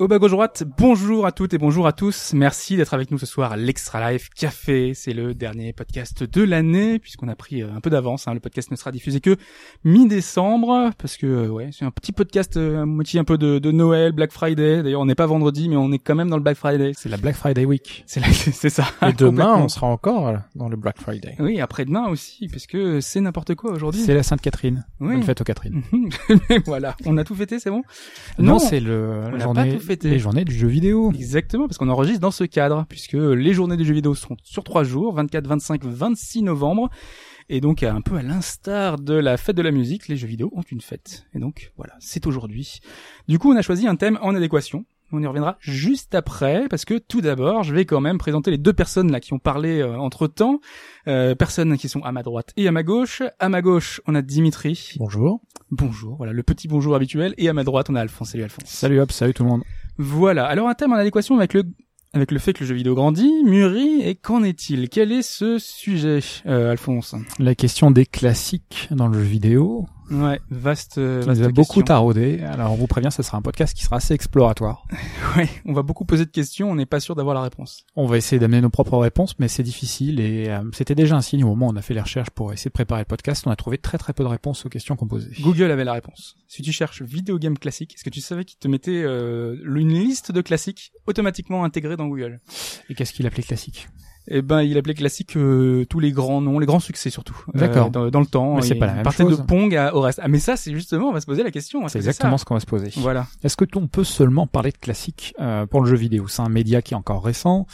Au bas gauche droite, bonjour à toutes et bonjour à tous. Merci d'être avec nous ce soir à l'Extra Life Café. C'est le dernier podcast de l'année puisqu'on a pris euh, un peu d'avance. hein. Le podcast ne sera diffusé que mi-décembre parce que euh, ouais, c'est un petit podcast euh, à moitié un peu de, de Noël, Black Friday. D'ailleurs, on n'est pas vendredi, mais on est quand même dans le Black Friday. C'est la Black Friday Week. C'est ça. Et demain, on sera encore dans le Black Friday. Oui, après-demain aussi, parce que c'est n'importe quoi aujourd'hui. C'est la Sainte-Catherine. Oui. Bonne fête aux Catherine. Mais voilà, on a tout fêté, c'est bon? Non, c'est le on journée, les journées du jeu vidéo. Exactement, parce qu'on enregistre dans ce cadre, puisque les journées du jeu vidéo seront sur trois jours, 24, 25, 26 novembre. Et donc, un peu à l'instar de la fête de la musique, les jeux vidéo ont une fête. Et donc, voilà, c'est aujourd'hui. Du coup, on a choisi un thème en adéquation. On y reviendra juste après, parce que tout d'abord, je vais quand même présenter les deux personnes là qui ont parlé entre temps. personnes qui sont à ma droite et à ma gauche. À ma gauche, on a Dimitri. Bonjour. Bonjour, voilà, le petit bonjour habituel. Et à ma droite, on a Alphonse. Salut Alphonse. Salut hop, salut tout le monde. Voilà. Alors un thème en adéquation avec le avec le fait que le jeu vidéo grandit, mûrit, et qu'en est-il? Quel est ce sujet, euh, Alphonse? La question des classiques dans le jeu vidéo, Ouais, vaste, vaste nous a beaucoup taraudé. Alors on vous prévient, ce sera un podcast qui sera assez exploratoire. Ouais, on va beaucoup poser de questions, on n'est pas sûr d'avoir la réponse. On va essayer d'amener nos propres réponses, mais c'est difficile et euh, c'était déjà un signe au moment où on a fait les recherches pour essayer de préparer le podcast. On a trouvé très très peu de réponses aux questions qu'on posait. Google avait la réponse. Si tu cherches vidéo game classique, est-ce que tu savais qu'il te mettait euh, une liste de classiques automatiquement intégrée dans Google? Et qu'est-ce qu'il appelait classique? Eh ben, il appelait classique euh, tous les grands noms, les grands succès surtout. D'accord. Euh, dans, dans le temps. Mais c'est pas la même chose. de Pong à, au reste. Ah, mais ça, c'est justement, on va se poser la question. est-ce C'est exactement ça ce qu'on va se poser. Voilà. Est-ce que on peut seulement parler de classique euh, pour le jeu vidéo? C'est un média qui est encore récent.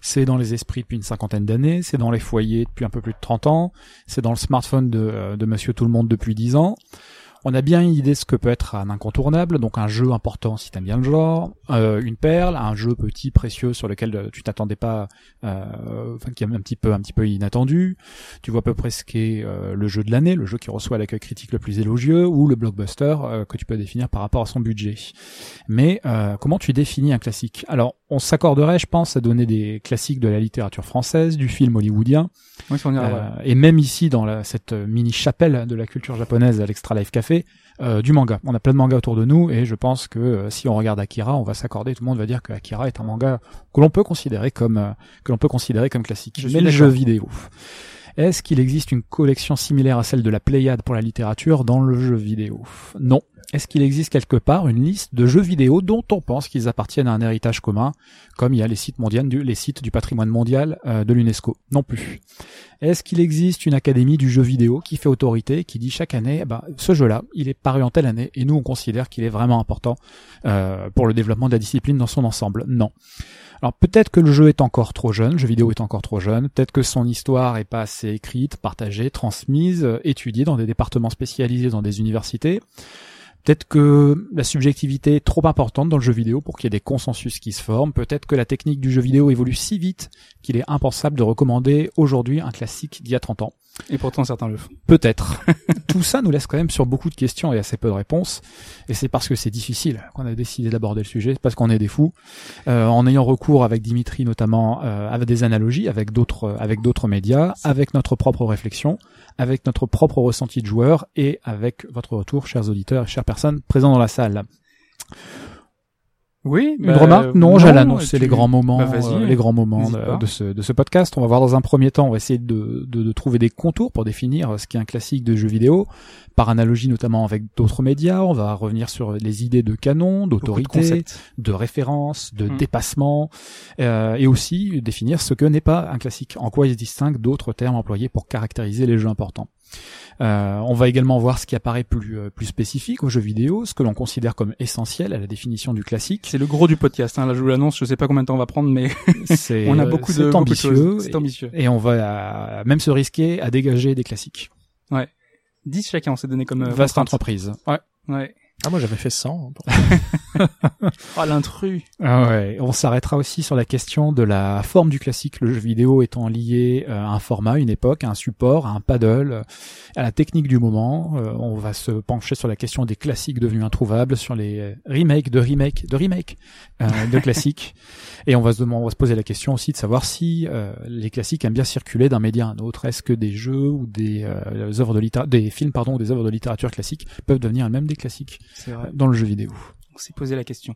C'est dans les esprits depuis une cinquantaine d'années. C'est dans les foyers depuis un peu plus de 30 ans. C'est dans le smartphone de, euh, de Monsieur Tout le Monde depuis 10 ans. On a bien une idée de ce que peut être un incontournable, donc un jeu important si t'aimes bien le genre, euh, une perle, un jeu petit, précieux sur lequel euh, tu t'attendais pas, euh, enfin qui est un petit peu, un petit peu inattendu. Tu vois à peu près ce qu'est euh, le jeu de l'année, le jeu qui reçoit l'accueil critique le plus élogieux, ou le blockbuster euh, que tu peux définir par rapport à son budget. Mais euh, comment tu définis un classique? Alors, on s'accorderait, je pense, à donner des classiques de la littérature française, du film hollywoodien, Oui, et même ici dans la- cette mini chapelle de la culture japonaise à l'Extra Life Café, euh, du manga. On a plein de mangas autour de nous, et je pense que euh, si on regarde Akira, on va s'accorder, tout le monde va dire que Akira est un manga que l'on peut considérer comme euh, que l'on peut considérer comme classique. Je Mais le d'accord. jeu vidéo. Est-ce qu'il existe une collection similaire à celle de la Pléiade pour la littérature dans le jeu vidéo? Non. Est-ce qu'il existe quelque part une liste de jeux vidéo dont on pense qu'ils appartiennent à un héritage commun, comme il y a les sites du, les sites du patrimoine mondial euh, de l'UNESCO? Non plus. Est-ce qu'il existe une académie du jeu vidéo qui fait autorité, qui dit chaque année, eh ben, ce jeu-là, il est paru en telle année, et nous on considère qu'il est vraiment important euh, pour le développement de la discipline dans son ensemble? Non. Alors peut-être que le jeu est encore trop jeune, le jeu vidéo est encore trop jeune, peut-être que son histoire est pas assez écrite, partagée, transmise, euh, étudiée dans des départements spécialisés dans des universités. Peut-être que la subjectivité est trop importante dans le jeu vidéo pour qu'il y ait des consensus qui se forment. Peut-être que la technique du jeu vidéo évolue si vite qu'il est impensable de recommander aujourd'hui un classique d'il y a 30 ans. Et pourtant, certains le font. Peut-être. Tout ça nous laisse quand même sur beaucoup de questions et assez peu de réponses. Et c'est parce que c'est difficile qu'on a décidé d'aborder le sujet, parce qu'on est des fous. Euh, en ayant recours avec Dimitri notamment euh, avec des analogies, avec d'autres, avec d'autres médias, avec notre propre réflexion, avec notre propre ressenti de joueur et avec votre retour, chers auditeurs et chères personnes présents dans la salle. Oui, Une remarque Non, j'allais annoncer les grands moments, Bah, euh, les grands moments de, ce, de ce podcast. On va voir dans un premier temps, on va essayer de, de, de trouver des contours pour définir ce qu'est un classique de jeu vidéo, par analogie notamment avec d'autres médias. On va revenir sur les idées de canon, d'autorité, de référence, de Mm. dépassement, euh, et aussi définir ce que n'est pas un classique, en quoi il se distingue d'autres termes employés pour caractériser les jeux importants. Euh, on va également voir ce qui apparaît plus, euh, plus spécifique aux jeux vidéo, ce que l'on considère comme essentiel à la définition du classique. C'est le gros du podcast. Hein. Là, je vous l'annonce. Je sais pas combien de temps on va prendre, mais C'est, on a beaucoup de, c'est beaucoup de ambitieux. choses. C'est et- ambitieux. Et on va même se risquer à dégager des classiques. 10 chacun, on s'est donné comme euh, Vaste entreprise. Ouais. Ouais. Ah, moi j'avais fait 100. Oh l'intrus. Ah ouais, on s'arrêtera aussi sur la question de la forme du classique, le jeu vidéo étant lié euh, à un format, une époque, à un support, à un paddle, euh, à la technique du moment. Euh, on va se pencher sur la question des classiques devenus introuvables, sur les remakes de remakes de remakes euh, de classiques. Et on va se demander, on va se poser la question aussi de savoir si euh, les classiques aiment bien circuler d'un média à un autre. Est-ce que des jeux ou des euh, œuvres de littérature, des films pardon, ou des œuvres de littérature classique peuvent devenir même des classiques? Vrai. dans le jeu vidéo On s'est posé la question.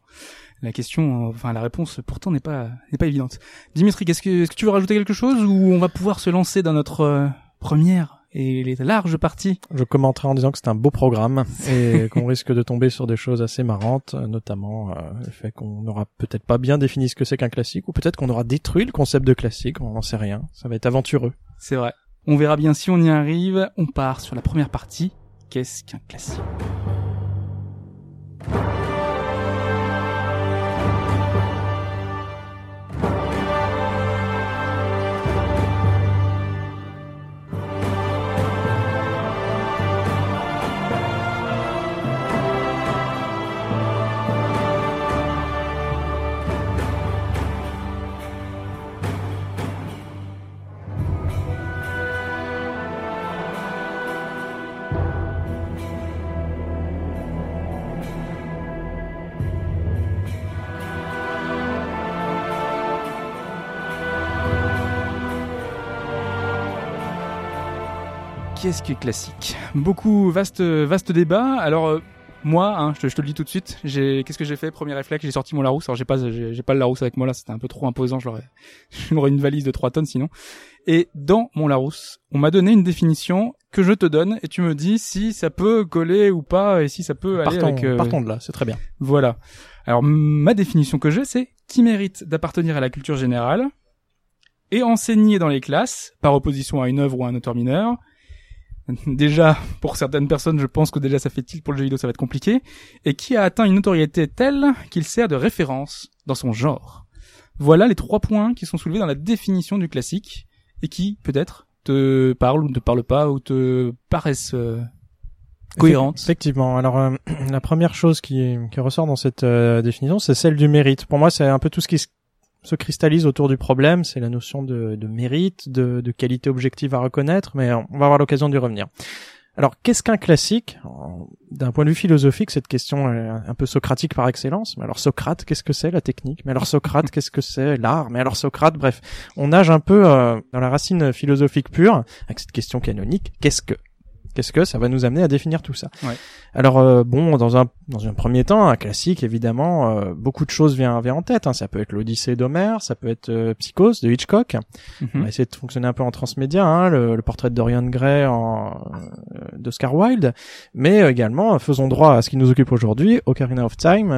La question, enfin la réponse, pourtant n'est pas n'est pas évidente. Dimitri, qu'est-ce que est-ce que tu veux rajouter quelque chose ou on va pouvoir se lancer dans notre euh, première et les larges parties? Je commenterai en disant que c'est un beau programme et qu'on risque de tomber sur des choses assez marrantes, notamment euh, le fait qu'on n'aura peut-être pas bien défini ce que c'est qu'un classique, ou peut-être qu'on aura détruit le concept de classique, on n'en sait rien. Ça va être aventureux. C'est vrai. On verra bien si on y arrive. On part sur la première partie. Qu'est-ce qu'un classique? Thank you. Qu'est-ce que classique Beaucoup vaste vaste débat. Alors euh, moi, hein, je, te, je te le dis tout de suite, j'ai qu'est-ce que j'ai fait? Premier réflexe, j'ai sorti mon Larousse. Alors j'ai pas j'ai j'ai pas le Larousse avec moi là, c'était un peu trop imposant, je l'aurais l'aurais une valise de 3 tonnes sinon. Et dans mon Larousse, on m'a donné une définition que je te donne et tu me dis si ça peut coller ou pas et si ça peut aller Partons, avec euh, partons de là, c'est très bien. voilà. Alors ma définition que j'ai, c'est qui mérite d'appartenir à la culture générale et enseigner dans les classes, par opposition à une œuvre ou à un auteur mineur. Déjà, pour certaines personnes, je pense que déjà ça fait tilt pour le jeu vidéo, ça va être compliqué, et qui a atteint une notoriété telle qu'il sert de référence dans son genre. Voilà les trois points qui sont soulevés dans la définition du classique, et qui, peut-être, te parlent ou ne te parlent pas, ou te paraissent euh, cohérentes. Effectivement. Alors euh, la première chose qui, qui ressort dans cette euh, définition, c'est celle du mérite. Pour moi, c'est un peu tout ce qui se, se cristallise autour du problème, c'est la notion de, de mérite, de, de qualité objective à reconnaître, mais on va avoir l'occasion d'y revenir. Alors, qu'est-ce qu'un classique? D'un point de vue philosophique, cette question est un peu socratique par excellence. Mais alors Socrate, qu'est-ce que c'est la technique? Mais alors Socrate, qu'est-ce que c'est? L'art? Mais alors Socrate, bref, on nage un peu euh, dans la racine philosophique pure avec cette question canonique. Qu'est-ce que Qu'est-ce que ça va nous amener à définir tout ça Ouais. Alors euh, bon, dans un dans un premier temps, un classique évidemment, euh, beaucoup de choses viennent vient en tête. hein. Ça peut être l'Odyssée d'Homère, ça peut être euh, Psychose de Hitchcock. On Mhm. va essayer de fonctionner un peu en transmédia, hein, le, le portrait de Dorian Gray en euh, d'Oscar Wilde, mais euh, également euh, faisons droit à ce qui nous occupe aujourd'hui, Ocarina of Time.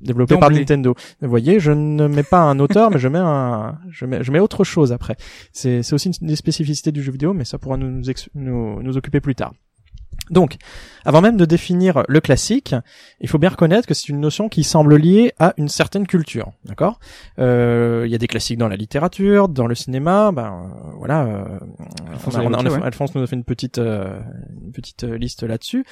Développé par. Nintendo. Vous voyez, je ne mets pas un auteur, mais je mets un, je mets, je mets autre chose après. C'est, c'est aussi une des spécificités du jeu vidéo, mais ça pourra nous, nous, ex- nous, nous occuper plus tard. Donc, avant même de définir le classique, il faut bien reconnaître que c'est une notion qui semble liée à une certaine culture, d'accord? Euh, Il y a des classiques dans la littérature, dans le cinéma, ben euh, voilà. euh, Alphonse on a- on a- l'a évoqué, ouais. Alphonse nous a fait une petite, euh, une petite liste là-dessus.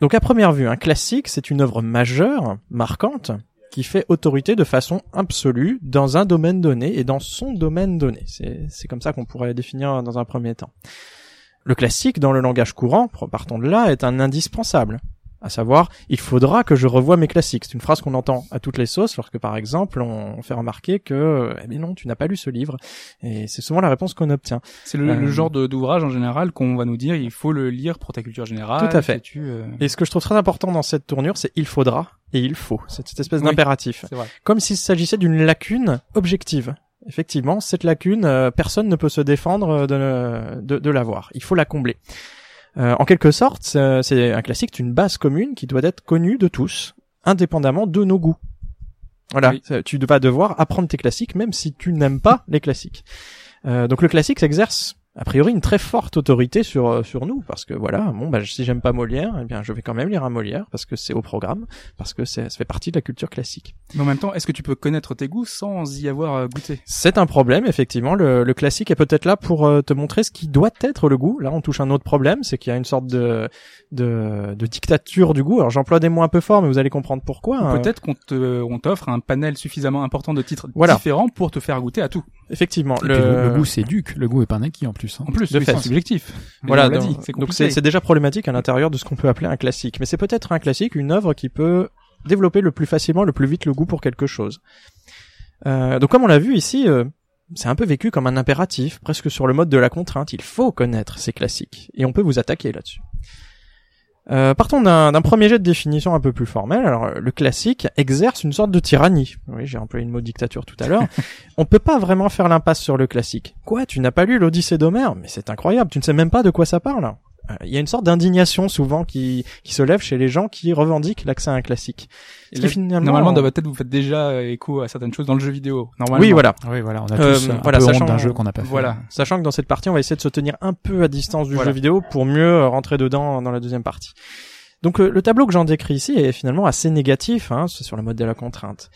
Donc à première vue, un classique, c'est une œuvre majeure, marquante, qui fait autorité de façon absolue dans un domaine donné et dans son domaine donné. C'est, comme ça qu'on pourrait définir dans un premier temps. Le classique, dans le langage courant, partons de là, est un indispensable. À savoir, il faudra que je revoie mes classiques. C'est une phrase qu'on entend à toutes les sauces lorsque, par exemple, on fait remarquer que, eh bien non, tu n'as pas lu ce livre. Et c'est souvent la réponse qu'on obtient. C'est le, Euh, le genre d'ouvrage en général qu'on va nous dire il faut le lire pour ta culture générale. Tout à fait. Tu, euh, Et ce que je trouve très important dans cette tournure, c'est il faudra et il faut. C'est cette espèce Oui. d'impératif. Comme s'il s'agissait d'une lacune objective. Effectivement, cette lacune, euh, personne ne peut se défendre de, de, de l'avoir. Il faut la combler. Euh, en quelque sorte, c'est c'est un classique, c'est une base commune qui doit être connue de tous, indépendamment de nos goûts. Voilà, Oui. Tu vas devoir apprendre tes classiques, même si tu n'aimes pas les classiques. Euh, donc le classique s'exerce a priori une très forte autorité sur euh, sur nous parce que voilà bon bah si j'aime pas Molière eh bien je vais quand même lire un Molière parce que c'est au programme parce que c'est ça fait partie de la culture classique Mais en même temps, est-ce que tu peux connaître tes goûts sans y avoir euh, goûté? C'est un problème effectivement le, le classique est peut-être là pour euh, te montrer ce qui doit être le goût là on touche un autre problème c'est qu'il y a une sorte de de, de dictature du goût alors j'emploie des mots un peu forts mais vous allez comprendre pourquoi hein. Peut-être qu'on te, on t'offre un panel suffisamment important de titres Voilà. différents pour te faire goûter à tout. Effectivement le... le goût s'éduque, le goût est pas un acquis en plus. hein. En plus, De oui, fait. c'est subjectif. Mais Voilà, donc dit, c'est donc compliqué. c'est c'est déjà problématique à l'intérieur de ce qu'on peut appeler un classique. Mais c'est peut-être un classique, une œuvre qui peut développer le plus facilement, le plus vite le goût pour quelque chose. Euh, donc comme on l'a vu ici, euh, c'est un peu vécu comme un impératif, presque sur le mode de la contrainte. Il faut connaître ces classiques, et on peut vous attaquer là-dessus. Euh, partons d'un premier jet de définition un peu plus formel. Alors, euh, le classique exerce une sorte de tyrannie. Oui, j'ai employé le mot dictature tout à l'heure. On peut pas vraiment faire l'impasse sur le classique. Quoi, tu n'as pas lu l'Odyssée d'Homère? Mais c'est incroyable, tu ne sais même pas de quoi ça parle. Euh, Il y a une sorte d'indignation souvent qui, qui se lève chez les gens qui revendiquent l'accès à un classique. Ce qui là, finalement- Normalement, dans votre tête, vous faites déjà écho à certaines choses dans le jeu vidéo. Normalement. Oui, voilà. Oui, voilà, on a Euh, tous un voilà, peu sachant- honte d'un jeu qu'on n'a pas fait. Voilà. Sachant que dans cette partie, on va essayer de se tenir un peu à distance du Voilà. jeu vidéo pour mieux euh, rentrer dedans dans la deuxième partie. Donc le tableau que j'en décris ici est finalement assez négatif, hein, c'est sur le mode de la contrainte.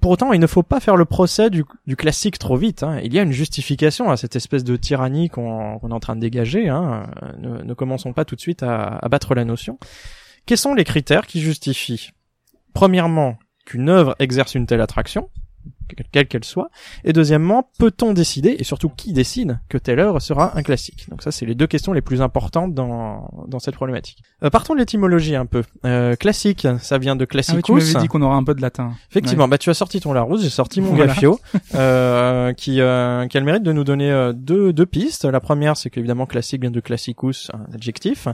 Pour autant, il ne faut pas faire le procès du, classique trop vite. hein. Il y a une justification à cette espèce de tyrannie qu'on est en train de dégager. Hein. Ne, ne commençons pas tout de suite à, à battre la notion. Quels sont les critères qui justifient Premièrement, qu'une œuvre exerce une telle attraction, quelle qu'elle soit. Et deuxièmement, peut-on décider, et surtout qui décide, que telle œuvre sera un classique? Donc ça, c'est les deux questions les plus importantes dans, dans cette problématique. Euh, partons de l'étymologie un peu. Euh, classique, ça vient de Ah oui, classicus. tu m'avais dit qu'on aura un peu de latin. Effectivement, bah tu as sorti ton Larousse, j'ai sorti mon Voilà. Gaffio, euh, qui, euh, qui a le mérite de nous donner euh, deux, deux pistes. La première, c'est qu'évidemment classique vient de classicus, un adjectif,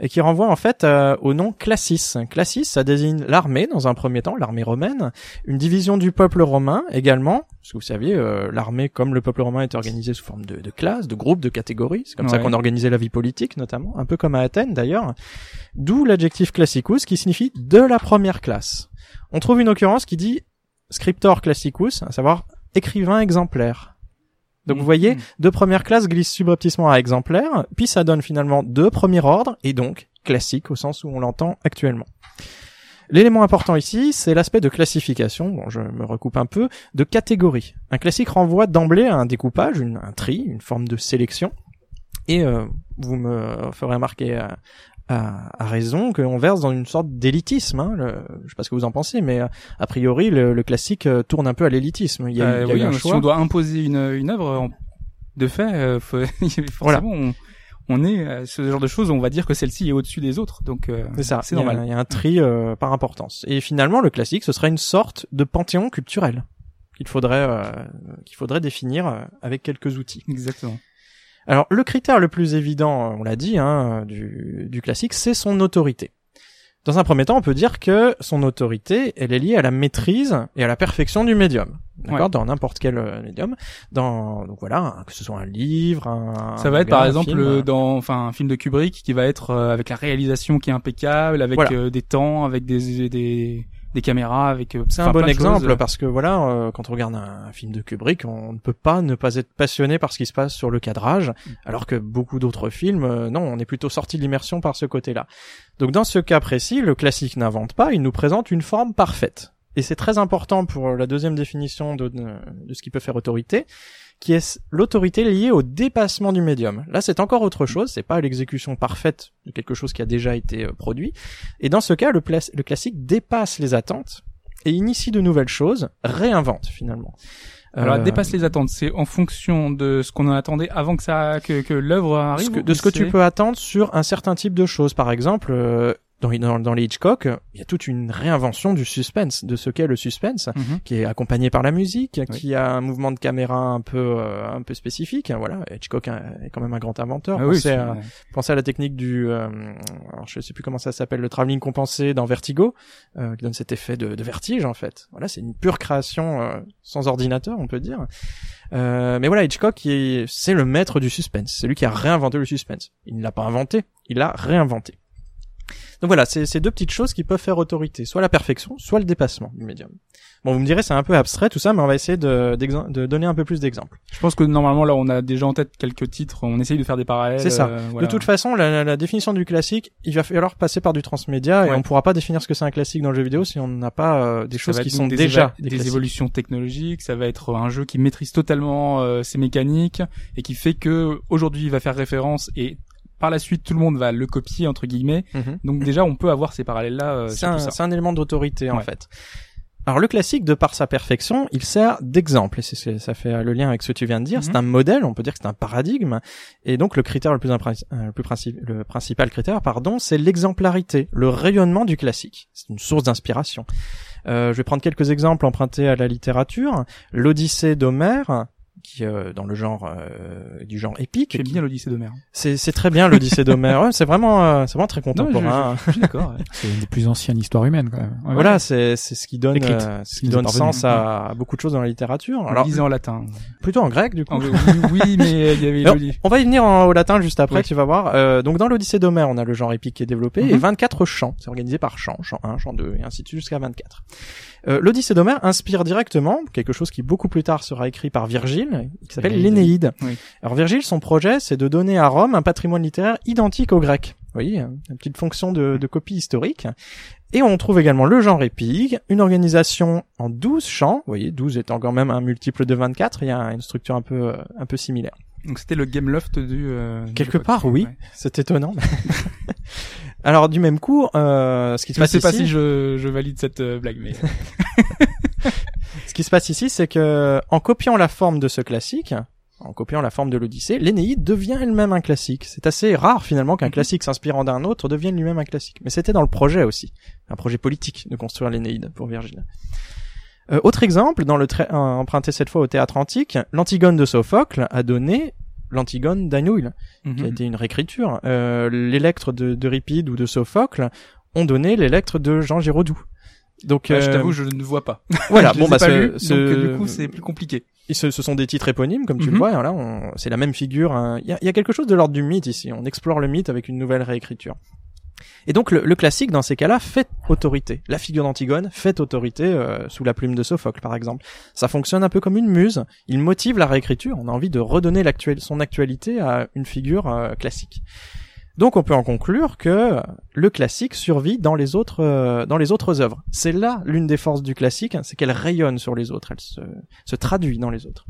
et qui renvoie en fait euh, au nom classis. Classis, ça désigne l'armée dans un premier temps, l'armée romaine, une division du peuple romain également, parce que vous saviez, euh, l'armée comme le peuple romain est organisée sous forme de, de classes, de groupes, de catégories. C'est comme ça qu'on organisait la vie politique notamment, un peu comme à Athènes d'ailleurs. D'où l'adjectif classicus qui signifie de la première classe. On trouve une occurrence qui dit scriptor classicus, à savoir écrivain exemplaire. Donc vous voyez, Mhm. de première classe glisse subrepticement à exemplaire, puis ça donne finalement de premier ordre, et donc classique au sens où on l'entend actuellement. L'élément important ici, c'est l'aspect de classification, bon je me recoupe un peu, de catégorie. Un classique renvoie d'emblée à un découpage, une- un tri, une forme de sélection, et euh, vous me ferez remarquer à, à, à raison qu'on verse dans une sorte d'élitisme. Hein, le- je sais pas ce que vous en pensez, mais euh, a priori le, le classique euh, tourne un peu à l'élitisme. Il y a, Euh, il y a oui, eu un si choix. on doit imposer une, une œuvre, de fait, euh, faut- forcément, on, on est à ce genre de choses, on va dire que celle-ci est au-dessus des autres, donc euh, C'est ça. c'est y normal. Il y, a un tri euh, par importance. Et finalement, le classique, ce serait une sorte de panthéon culturel qu'il faudrait euh, qu'il faudrait définir euh, avec quelques outils. Exactement. Alors, le critère le plus évident, euh, on l'a dit, hein, du, du classique, c'est son autorité. Dans un premier temps, on peut dire que son autorité, elle est liée à la maîtrise et à la perfection du médium. D'accord, Ouais. dans n'importe quel euh, médium. Dans donc voilà, que ce soit un livre, un Ça va être manga, par exemple film, euh, dans enfin un film de Kubrick qui va être euh, avec la réalisation qui est impeccable, avec Voilà. euh, des temps, avec des des des caméras, avec euh, C'est un bon exemple choses. parce que voilà, euh, quand on regarde un, un film de Kubrick, on ne peut pas ne pas être passionné par ce qui se passe sur le cadrage, alors que beaucoup d'autres films, euh, non, on est plutôt sorti de l'immersion par ce côté-là. Donc dans ce cas précis, le classique n'invente pas, il nous présente une forme parfaite. Et c'est très important pour la deuxième définition de, de, de ce qui peut faire autorité, qui est l'autorité liée au dépassement du médium. Là, c'est encore autre chose, c'est pas l'exécution parfaite de quelque chose qui a déjà été euh, produit. Et dans ce cas, le, classique dépasse les attentes et initie de nouvelles choses, réinvente finalement. Alors Euh, dépasse les attentes, c'est en fonction de ce qu'on en attendait avant que ça que, que l'œuvre arrive. que- de ce que tu peux attendre sur un certain type de choses. Par exemple, euh, dans, dans, dans les Hitchcock, il y a toute une réinvention du suspense, de ce qu'est le suspense, Mhm. qui est accompagné par la musique, Oui. qui a un mouvement de caméra un peu euh, un peu spécifique. Voilà, Hitchcock est quand même un grand inventeur. Ah Pensez à, pensez à la technique du, euh, alors je sais plus comment ça s'appelle, le travelling compensé dans Vertigo, euh, qui donne cet effet de, de vertige en fait. Voilà, c'est une pure création euh, sans ordinateur, on peut dire. Mais voilà, Hitchcock, c'est le maître du suspense. C'est lui qui a réinventé le suspense. Il ne l'a pas inventé, il l'a réinventé. Donc voilà, c'est ces deux petites choses qui peuvent faire autorité, soit la perfection, soit le dépassement du médium. Bon, vous me direz, c'est un peu abstrait tout ça, mais on va essayer de, de donner un peu plus d'exemples. Je pense que normalement là on a déjà en tête quelques titres, on essaye de faire des parallèles. C'est ça. euh, voilà. De toute façon, la, la- définition du classique, il va falloir passer par du transmédia et on pourra pas définir ce que c'est un classique dans le jeu vidéo si on n'a pas euh, des Ça choses qui sont des déjà des, des, évolutions technologiques, ça va être un jeu qui maîtrise totalement euh, ses mécaniques et qui fait que aujourd'hui il va faire référence et par la suite tout le monde va le copier entre guillemets. Mhm. Donc déjà on peut avoir ces parallèles là c'est un, ça. c'est un élément d'autorité en Ouais. fait. Alors le classique, de par sa perfection, il sert d'exemple, et c'est- ça fait euh, le lien avec ce que tu viens de dire. Mhm. C'est un modèle, on peut dire que c'est un paradigme, et donc le critère le plus, euh, le plus princi- le principal critère, pardon, c'est l'exemplarité, le rayonnement du classique. C'est une source d'inspiration. Euh, je vais prendre quelques exemples empruntés à la littérature. L'Odyssée d'Homère, qui euh, dans le genre euh, du genre épique, J'aime bien l'Odyssée d'Homère. c'est c'est très bien l'Odyssée d'Homère. Ouais, c'est vraiment euh, c'est vraiment très je, contemporain. je- je suis d'accord. ouais. C'est une des plus anciennes histoires humaines quand même. Ouais, Voilà, c'est c'est ce qui donne euh, ce Qui est donne sens à, à beaucoup de choses dans la littérature. Alors lisait en latin. plutôt en grec du coup. En- oui, oui, mais il y avait Alors, l'Odyssée. on va y venir en- au latin juste après, Oui. tu vas voir. Euh, donc dans l'Odyssée d'Homère, on a le genre épique qui est développé et Mhm. 24 chants. C'est organisé par chant, chant 1, chant 2 et ainsi de suite jusqu'à 24. Euh, L'Odyssée d'Homère inspire directement quelque chose qui beaucoup plus tard sera écrit par Virgile, qui s'appelle L'Énéide. Oui. Alors Virgile, son projet, c'est de donner à Rome un patrimoine littéraire identique au grec. Vous voyez, une petite fonction de, de copie historique. Et on trouve également le genre épique, une organisation en 12 chants. Vous voyez, 12 étant quand même un multiple de 24, il y a une structure un peu, euh, un peu similaire. Donc c'était le game loft du. euh, Quelque part, oui. Ouais. C'est étonnant. Alors du même coup, euh, ce qui se Je passe sais pas ici, si je, je valide cette euh, blague, mais ce qui se passe ici, c'est que en copiant la forme de ce classique, en copiant la forme de l'Odyssée, l'Énéide devient elle-même un classique. C'est assez rare finalement qu'un Mhm. classique s'inspirant d'un autre devienne lui-même un classique. Mais c'était dans le projet aussi, un projet politique de construire l'Énéide pour Virgile. Euh, autre exemple, dans le trai- euh, emprunté cette fois au théâtre antique, l'Antigone de Sophocle a donné l'Antigone d'Anouilh. qui a Mhm. été une réécriture. Euh, l'Électre de, d'Euripide ou de Sophocle ont donné l'Électre de Jean Giraudoux. Donc Ouais, je euh, t'avoue, je ne vois pas. voilà, je bon bah ce, donc euh, du coup c'est plus compliqué. et ce, ce sont des titres éponymes comme tu le Mhm. vois. on- c'est la même figure. hein. Il y, a, il y a quelque chose de l'ordre du mythe ici. On explore le mythe avec une nouvelle réécriture. Et donc le, classique dans ces cas-là fait autorité. La figure d'Antigone fait autorité euh, sous la plume de Sophocle par exemple. Ça fonctionne un peu comme une muse. Il motive la réécriture. On a envie de redonner son actualité à une figure euh, classique. Donc on peut en conclure que le classique survit dans les autres euh, dans les autres œuvres. C'est là l'une des forces du classique, hein, c'est qu'elle rayonne sur les autres, elle se, se traduit dans les autres.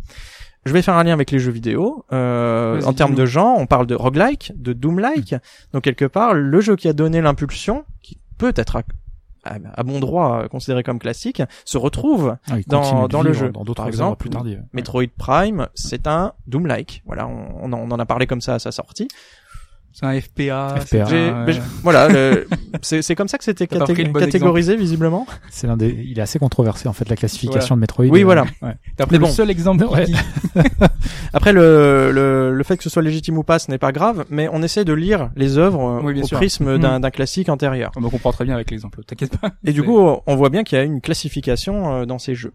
Je vais faire un lien avec les jeux vidéo. Euh, en termes de genre, on parle de roguelike, de doom-like. Donc quelque part, le jeu qui a donné l'impulsion, qui peut être à, à- à bon droit euh, considéré comme classique, se retrouve. Ah, Dans- dans le jeu. Dans d'autres Par exemples plus. Metroid Prime, c'est un doom-like. Voilà, on, on en a parlé comme ça à sa sortie. C'est un FPA. FPA. un, voilà, le- c'est c'est comme ça que c'était bon catégorisé visiblement. C'est l'un des, il est assez controversé en fait la classification de Metroid. Oui, Euh, voilà. ouais. Pris le bon. seul exemple Ouais. qui- Après, le, le, le fait que ce soit légitime ou pas, ce n'est pas grave, mais on essaie de lire les œuvres euh, Oui, bien au sûr. prisme d'un d'un classique antérieur. On comprend très bien avec l'exemple. T'inquiète pas. Et du coup, on voit bien qu'il y a une classification euh, dans ces jeux.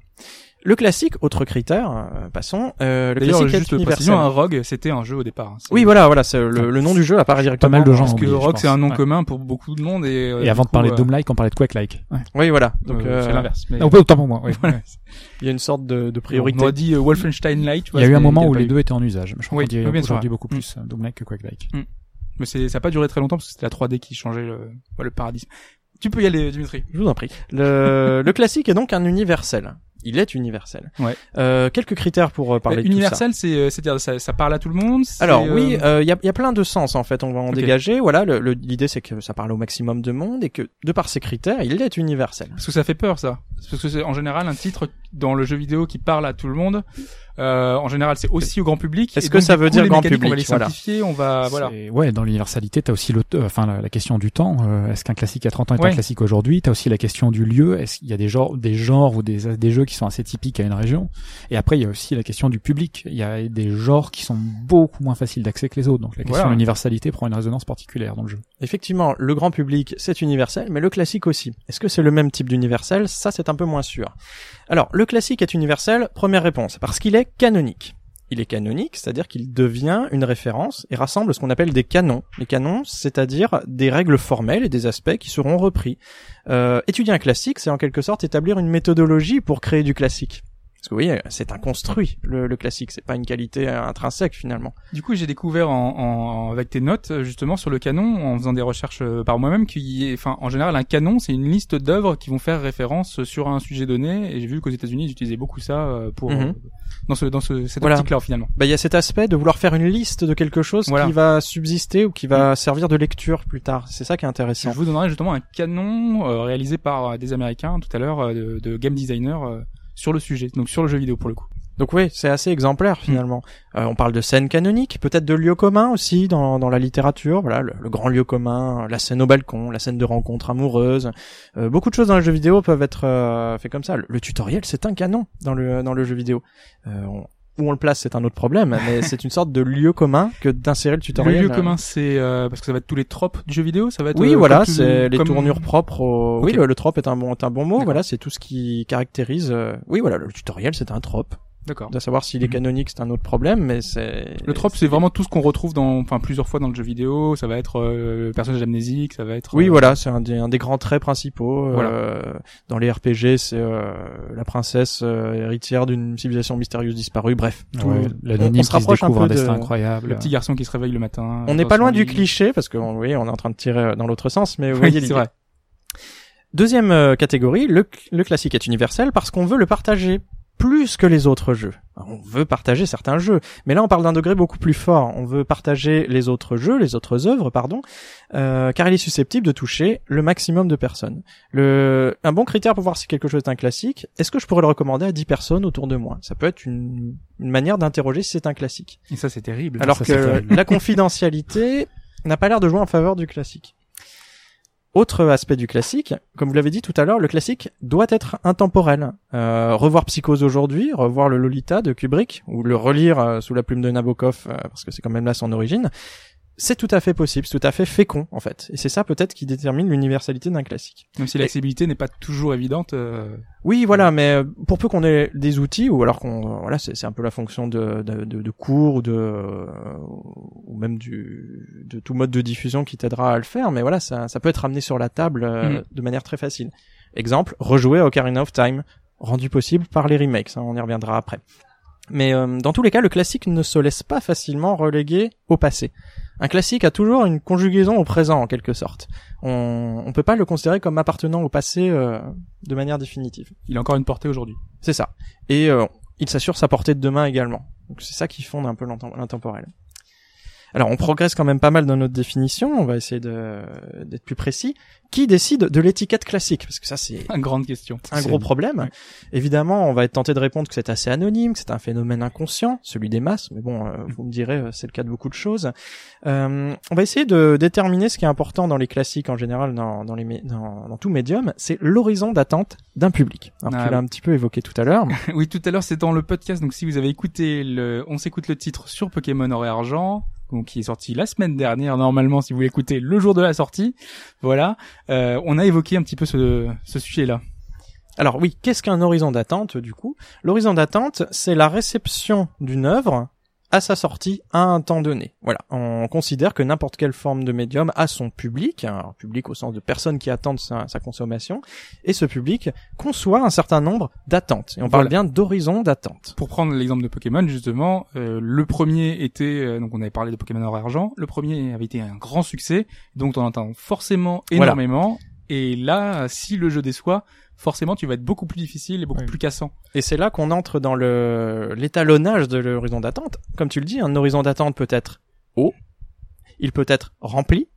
Le classique, autre critère, euh, passons. Euh, le D'ailleurs, classique juste universel. un Rogue, c'était un jeu au départ. hein. Oui, voilà, voilà, c'est le, le nom du jeu apparaît directement. mal de gens Parce que oublié, Rogue, c'est un nom Ouais. commun pour beaucoup de monde et. euh, Et avant du de parler coup, de Doom-like, on parlait de Quake-like. Ouais. Oui, voilà. Donc, euh, euh, c'est l'inverse. mais- Ah, autant pour moi. oui. Voilà. Il y a une sorte de, de On priorité. aurait dit euh, Wolfenstein Light. tu Il y a eu un mais moment où pas les eu. deux étaient en usage. Je crois Oui, aujourd'hui beaucoup Mm. plus euh, Doom-like que Quake-like. Mais c'est, ça a pas duré très longtemps parce que c'était la 3D qui changeait le, ouais, le paradigme. Tu peux y aller, Dimitri. Je vous en prie. Le, le classique est donc un universel. Il est universel. Ouais. Euh, quelques critères pour euh, parler Mais de tout ça. universel, c'est, euh, c'est-à-dire ça, ça parle à tout le monde. Alors oui, euh, il y, a, y a plein de sens en fait. On va en dégager. Voilà, le- le- l'idée c'est que ça parle au maximum de monde et que de par ces critères, il est universel. Parce que ça fait peur, ça. Parce que c'est en général un titre dans le jeu vidéo qui parle à tout le monde. Euh, en général, c'est aussi au grand public. Est-ce que donc, ça veut coup, dire les grand mécaniques, On va les public, voilà. simplifier, on va, voilà. Ouais, dans l'universalité, t'as aussi le, euh, enfin, la, la question du temps. Euh, est-ce qu'un classique à 30 ans est Ouais. un classique aujourd'hui? T'as aussi la question du lieu. Est-ce qu'il y a des genres, des genres ou des, des jeux qui sont assez typiques à une région? Et après, il y a aussi la question du public. Il y a des genres qui sont beaucoup moins faciles d'accès que les autres. Donc la question Voilà. de l'universalité prend une résonance particulière dans le jeu. Effectivement, le grand public c'est universel, mais le classique aussi. Est-ce que c'est le même type d'universel? Ça c'est un peu moins sûr. Alors le classique est universel. Première réponse, parce qu'il est canonique. il est canonique, c'est-à-dire qu'il devient une référence et rassemble ce qu'on appelle des canons. Les canons, c'est-à-dire des règles formelles et des aspects qui seront repris. Euh, étudier un classique, c'est en quelque sorte établir une méthodologie pour créer du classique. Parce que oui, c'est un construit, le, le classique, c'est pas une qualité intrinsèque finalement. Du coup, j'ai découvert en, en, avec tes notes euh, justement sur le canon, en faisant des recherches euh, par moi-même, qu'il est, enfin, en général, un canon, c'est une liste d'œuvres qui vont faire référence sur un sujet donné. Et j'ai vu qu'aux États-Unis, ils utilisaient beaucoup ça euh, pour Mhm. dans ce dans ce cette Voilà. optique-là finalement. Bah, il y a cet aspect de vouloir faire une liste de quelque chose Voilà. qui va subsister ou qui va servir de lecture plus tard. C'est ça qui est Je intéressant. vous donnerai justement un canon euh, réalisé par des Américains tout à l'heure euh, de, de game designer euh, sur le sujet, donc sur le jeu vidéo pour le coup. Donc oui, c'est assez exemplaire finalement. Euh, on parle de scènes canoniques, peut-être de lieux communs aussi dans, dans la littérature. Voilà, le, le grand lieu commun, la scène au balcon, la scène de rencontre amoureuse. Euh, beaucoup de choses dans le jeu vidéo peuvent être euh, fait comme ça. Le, le tutoriel, c'est un canon dans le dans le jeu vidéo. Euh, on- où on le place, c'est un autre problème, mais c'est une sorte de lieu commun que d'insérer le tutoriel. Le lieu commun, c'est euh, parce que ça va être tous les tropes du jeu vidéo, ça va être. Oui, euh, voilà, c'est les comme- tournures propres. Au... Ok. Oui, le, le trope est un bon, est un bon mot. Voilà, c'est tout ce qui caractérise. euh, Oui, voilà, le tutoriel, c'est un trope. D'accord. De savoir s'il est Mhm. canonique, c'est un autre problème, mais c'est. Le trope, c'est vraiment tout ce qu'on retrouve dans, enfin, plusieurs fois dans le jeu vidéo. Ça va être euh, le personnage amnésique, ça va être. Oui, euh, voilà, c'est un des, un des grands traits principaux. euh, Voilà. dans les RPG, c'est euh, la princesse euh, héritière d'une civilisation mystérieuse disparue. Bref, tout- Ouais, L'anonyme qui se rapproche un découvre peu un destin de- incroyable. Le petit garçon qui se réveille le matin. On n'est pas loin du cliché parce que oui, on est en train de tirer dans l'autre sens, mais vous Oui, voyez c'est l'idée. vrai. Deuxième euh, catégorie, le, le classique est universel parce qu'on veut le partager plus que les autres jeux. Alors, On veut partager certains jeux, mais là on parle d'un degré beaucoup plus fort. On veut partager les autres jeux, les autres œuvres, pardon, euh, car il est susceptible de toucher le maximum de personnes. Le, un bon critère pour voir si quelque chose est un classique, est-ce que je pourrais le recommander à 10 personnes autour de moi? Ça peut être une, une manière d'interroger si c'est un classique. Et ça, c'est terrible. Alors ça, que terrible. la confidentialité n'a pas l'air de jouer en faveur du classique. Autre aspect du classique, comme vous l'avez dit tout à l'heure, le classique doit être intemporel. Euh, revoir Psychose aujourd'hui, revoir le Lolita de Kubrick, ou le relire euh, sous la plume de Nabokov, euh, parce que c'est quand même là son origine, c'est tout à fait possible, c'est tout à fait fécond en fait. Et c'est ça peut-être qui détermine l'universalité d'un classique. Même si l'accessibilité n'est pas toujours évidente. euh, Oui, voilà, mais euh, pour peu qu'on ait des outils, ou alors qu'on, euh, voilà, c'est c'est un peu la fonction de, de, de, de cours ou de, euh, ou même du, de tout mode de diffusion qui t'aidera à le faire, mais voilà, ça, ça peut être amené sur la table euh, Mhm. de manière très facile. Exemple, rejouer à Ocarina of Time, rendu possible par les remakes, hein, on y reviendra après. Mais euh, dans tous les cas, le classique ne se laisse pas facilement reléguer au passé. Un classique a toujours une conjugaison au présent en quelque sorte. On on peut pas le considérer comme appartenant au passé euh, de manière définitive. il a encore une portée aujourd'hui. C'est ça. Et euh, il s'assure sa portée de demain également. Donc c'est ça qui fonde un peu l'intem- l'intemporel. Alors on progresse quand même pas mal dans notre définition, on va essayer d'être plus précis. Qui décide de l'étiquette classique? Parce que ça c'est Une grande question. un gros problème. ouais. Évidemment, on va être tenté de répondre que c'est assez anonyme, que c'est un phénomène inconscient, celui des masses, mais bon, euh, vous me direz, euh, c'est le cas de beaucoup de choses. Euh, on va essayer de déterminer ce qui est important dans les classiques en général, dans, dans, les, dans, dans tout médium, c'est l'horizon d'attente d'un public. Alors Ah tu l'as oui. un petit peu évoqué tout à l'heure. Oui, tout à l'heure, c'est dans le podcast. Donc, si vous avez écouté le, on s'écoute le titre sur Pokémon Or et Argent, donc qui est sorti la semaine dernière. Normalement, si vous l'écoutez le jour de la sortie, voilà, euh, on a évoqué un petit peu ce, ce sujet-là. Alors oui, qu'est-ce qu'un horizon d'attente du coup? L'horizon d'attente, c'est la réception d'une œuvre à sa sortie à un temps donné. Voilà, on considère que n'importe quelle forme de médium a son public, un public au sens de personnes qui attendent sa, sa consommation, et ce public conçoit un certain nombre d'attentes. Et on parle bien d'horizon d'attente. Pour prendre l'exemple de Pokémon, justement, euh, le premier était, euh, donc on avait parlé de Pokémon Or et Argent, le premier avait été un grand succès, donc on en attend forcément Voilà. Et là, si le jeu déçoit, forcément, tu vas être beaucoup plus difficile et beaucoup Oui. plus cassant. Et c'est là qu'on entre dans le l'étalonnage de l'horizon d'attente. Comme tu le dis, un horizon d'attente peut être haut, il peut être rempli,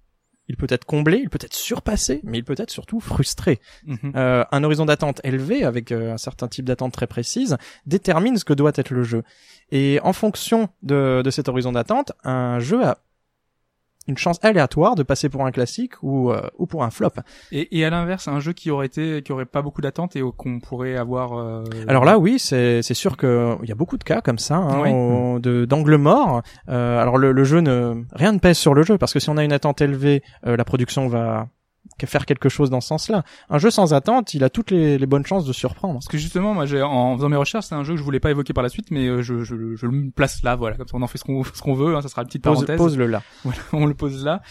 il peut être comblé, il peut être surpassé, mais il peut être surtout frustré. Mhm. Euh, un horizon d'attente élevé, avec euh, un certain type d'attente très précise, détermine ce que doit être le jeu. Et en fonction de, de cet horizon d'attente, un jeu a une chance aléatoire de passer pour un classique ou, euh, ou pour un flop. Et, et à l'inverse, un jeu qui aurait été, qui aurait pas beaucoup d'attentes et qu'on pourrait avoir. euh, Alors là, oui, c'est c'est sûr que il y a beaucoup de cas comme ça, hein, Oui. au- de d'angle mort. Euh, alors le, le jeu ne rien ne pèse sur le jeu parce que si on a une attente élevée, euh, la production va faire quelque chose dans ce sens-là. Un jeu sans attente, il a toutes les, les bonnes chances de surprendre. Parce que justement, moi, j'ai, en faisant mes recherches, c'est un jeu que je voulais pas évoquer par la suite, mais euh, je, je, je le place là, voilà, comme ça on en fait ce qu'on, ce qu'on veut, hein, ça sera une petite Pose, parenthèse. pose-le là. Voilà, on le pose là.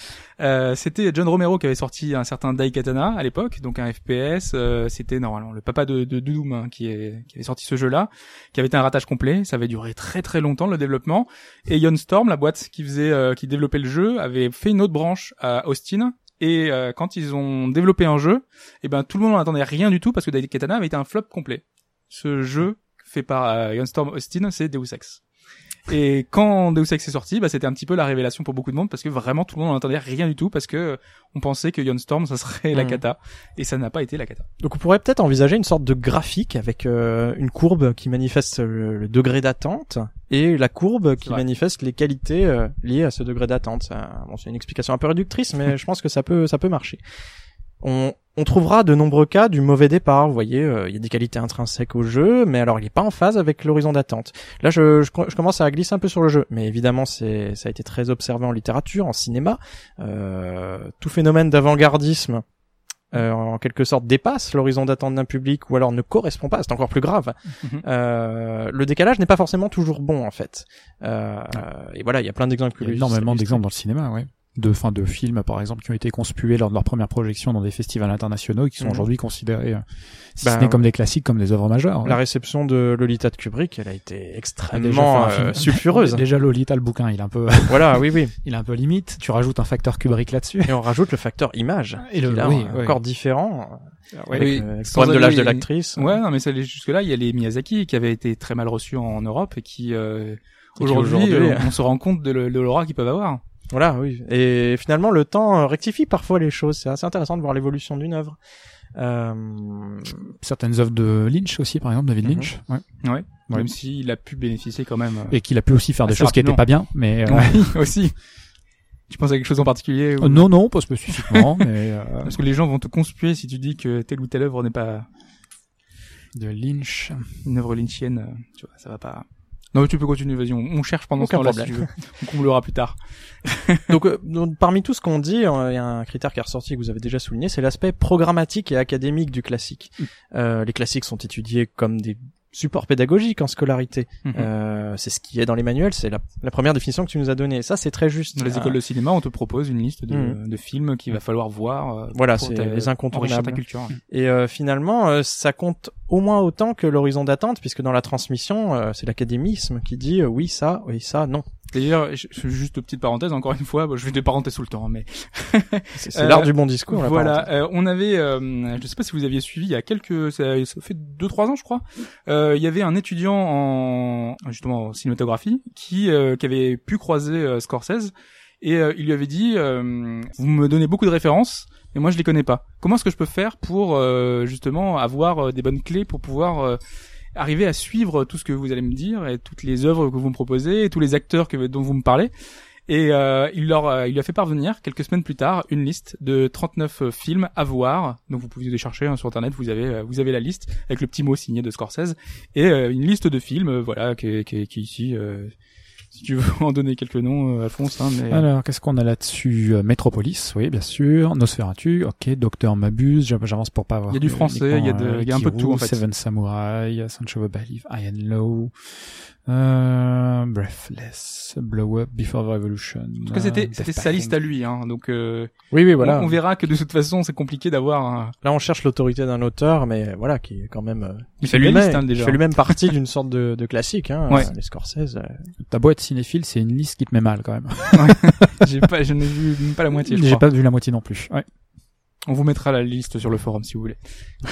Euh, c'était John Romero qui avait sorti un certain Daikatana à l'époque, donc un FPS. euh, c'était normalement le papa de, de, de Doom hein, qui, est, qui avait sorti ce jeu-là, qui avait été un ratage complet. Ça avait duré très très longtemps le développement. Et Ion Storm, la boîte qui faisait, euh, qui développait le jeu, avait fait une autre branche à Austin. Et euh, quand ils ont développé un jeu, eh ben tout le monde n'en attendait rien du tout parce que Daikatana avait été un flop complet. Ce jeu fait par euh, Austin, c'est Deus Ex. Et quand Deus Ex est sorti, bah, c'était un petit peu la révélation pour beaucoup de monde parce que vraiment tout le monde n'en attendait rien du tout parce que euh, on pensait que Ion Storm ça serait la Mhm. cata et ça n'a pas été la cata. Donc on pourrait peut-être envisager une sorte de graphique avec euh, une courbe qui manifeste le, le degré d'attente et la courbe qui vrai. manifeste les qualités euh, liées à ce degré d'attente. Bon, c'est une explication un peu réductrice, mais je pense que ça peut ça peut marcher. On, on trouvera de nombreux cas du mauvais départ. Vous voyez, euh, il y a des qualités intrinsèques au jeu, mais alors il n'est pas en phase avec l'horizon d'attente. Là, je, je, je commence à glisser un peu sur le jeu, mais évidemment, c'est ça a été très observé en littérature, en cinéma. Euh, tout phénomène d'avant-gardisme euh, en quelque sorte dépasse l'horizon d'attente d'un public ou alors ne correspond pas, c'est encore plus grave. Mhm. Euh, le décalage n'est pas forcément toujours bon en fait. Euh, et voilà, il y a plein d'exemples. Il y a qui énormément d'exemples dans le cinéma, ouais. De fin de films, par exemple, qui ont été conspués lors de leur première projection dans des festivals internationaux et qui sont Mhm. aujourd'hui considérés, euh, si Ben, ce n'est comme des classiques, comme des œuvres majeures. La ouais. réception de Lolita de Kubrick, elle a été extrêmement euh, sulfureuse. Déjà Lolita, le bouquin, il est un peu, voilà, oui, oui. il est un peu limite. Tu rajoutes un facteur Kubrick là-dessus. Et on rajoute le facteur image, Et le- là, oui, encore différent. Ouais. Oui, euh, le problème de l'âge de l'actrice. Ouais, non mais ça allait jusque là, il y a les Miyazaki qui avaient été très mal reçus en Europe et qui euh, aujourd'hui euh, on se rend compte de l'aura qu'ils peuvent avoir. Voilà, oui. Et finalement, le temps euh, rectifie parfois les choses. C'est assez intéressant de voir l'évolution d'une œuvre. Euh, Certaines œuvres de Lynch aussi, par exemple, David Mhm. Lynch. Ouais. Ouais. Ouais. Même s'il a pu bénéficier quand même. euh, Et qu'il a pu aussi faire des choses qui étaient rapidement. pas bien, mais, euh, Oui, aussi. Tu penses à quelque chose en particulier ou- euh, non, non, pas spécifiquement, mais, euh, Parce que les gens vont te conspuer si tu dis que telle ou telle œuvre n'est pas de Lynch. une œuvre lynchienne. Tu vois, ça va pas. Non, mais tu peux continuer, vas-y, on, on cherche pendant Aucun ce temps-là si tu veux. On comblera plus tard. donc, euh, donc, parmi tout ce qu'on dit, euh, il y a un critère qui est ressorti que vous avez déjà souligné, c'est l'aspect programmatique et académique du classique. Mm. Euh, les classiques sont étudiés comme des supports pédagogiques en scolarité. Mhm. Euh, c'est ce qui est dans les manuels, c'est la, la première définition que tu nous as donnée. Ça, c'est très juste. Dans les Euh, écoles de cinéma, on te propose une liste de, Mhm. de films qu'il va falloir voir. euh, Voilà, c'est les ta incontournables. culture. Et euh, finalement, euh, ça compte au moins autant que l'horizon d'attente, puisque dans la transmission, c'est l'académisme qui dit oui ça, oui ça, non. D'ailleurs, je- juste petite parenthèse, encore une fois, bon, je fais des parenthèses tout le temps, mais C'est l'art du bon discours. la voilà, euh, on avait, euh, je sais pas si vous aviez suivi, il y a quelques, ça, ça fait deux trois ans, je crois, euh, il y avait un étudiant en justement en cinématographie qui euh, qui avait pu croiser Scorsese et euh, il lui avait dit, euh, vous me donnez beaucoup de références, mais moi je les connais pas. Comment est-ce que je peux faire pour euh, justement avoir des bonnes clés pour pouvoir euh, arriver à suivre tout ce que vous allez me dire et toutes les œuvres que vous me proposez et tous les acteurs que, dont vous me parlez et euh, il leur euh, il lui a fait parvenir quelques semaines plus tard une liste de 39 euh, films à voir. Donc vous pouvez les chercher hein, sur internet, vous avez vous avez la liste avec le petit mot signé de Scorsese et une liste de films voilà qui qui qui ici si tu veux en donner quelques noms euh, Alphonse hein, mais Alors, qu'est-ce qu'on a là-dessus Euh, Metropolis, oui, bien sûr. Nosferatu, ok. Docteur Mabuse, j'av- j'avance pour pas avoir. Il y a du français, il y a de- il y a un peu de tout, en fait. Seven Samurai, Sancho Believe, Iron Low, euh, Breathless, Blow Up, Before the Revolution. en tout cas c'était c'était sa liste à lui hein, donc euh, Oui, oui, voilà. on, on verra que de toute façon c'est compliqué d'avoir un Là, on cherche l'autorité d'un auteur, mais voilà, qui est quand même. euh, il fait lui lui-même- liste hein, déjà fait lui-même partie d'une sorte de, de classique. Hein, Ouais. euh, Les Scorsese. euh, Ta boîte cinéphile, c'est une liste qui te met mal quand même. j'ai pas je n'ai vu même pas la moitié J'ai pas vu la moitié non plus. Ouais. On vous mettra la liste sur le forum si vous voulez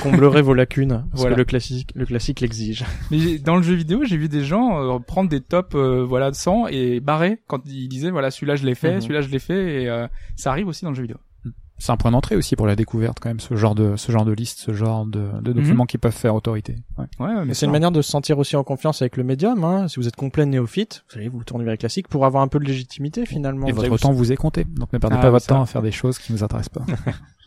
comblerez vos lacunes, parce Voilà. que le classique, le classique l'exige. Mais j'ai- dans le jeu vidéo, j'ai vu des gens euh, prendre des tops euh, voilà de 100 et barrer quand ils disaient voilà celui-là je l'ai fait, Mhm. celui-là je l'ai fait et euh, ça arrive aussi dans le jeu vidéo. C'est un point d'entrée aussi pour la découverte quand même, ce genre de, ce genre de liste, ce genre de, Mhm. de documents qui peuvent faire autorité. Ouais. Mais c'est une manière de se sentir aussi en confiance avec le médium. Hein. Si vous êtes complet néophyte, vous allez vous tourner vers les classiques pour avoir un peu de légitimité finalement. Et Vous votre temps vous est compté, donc ne perdez Ah, pas votre temps à faire des choses qui nous intéressent pas.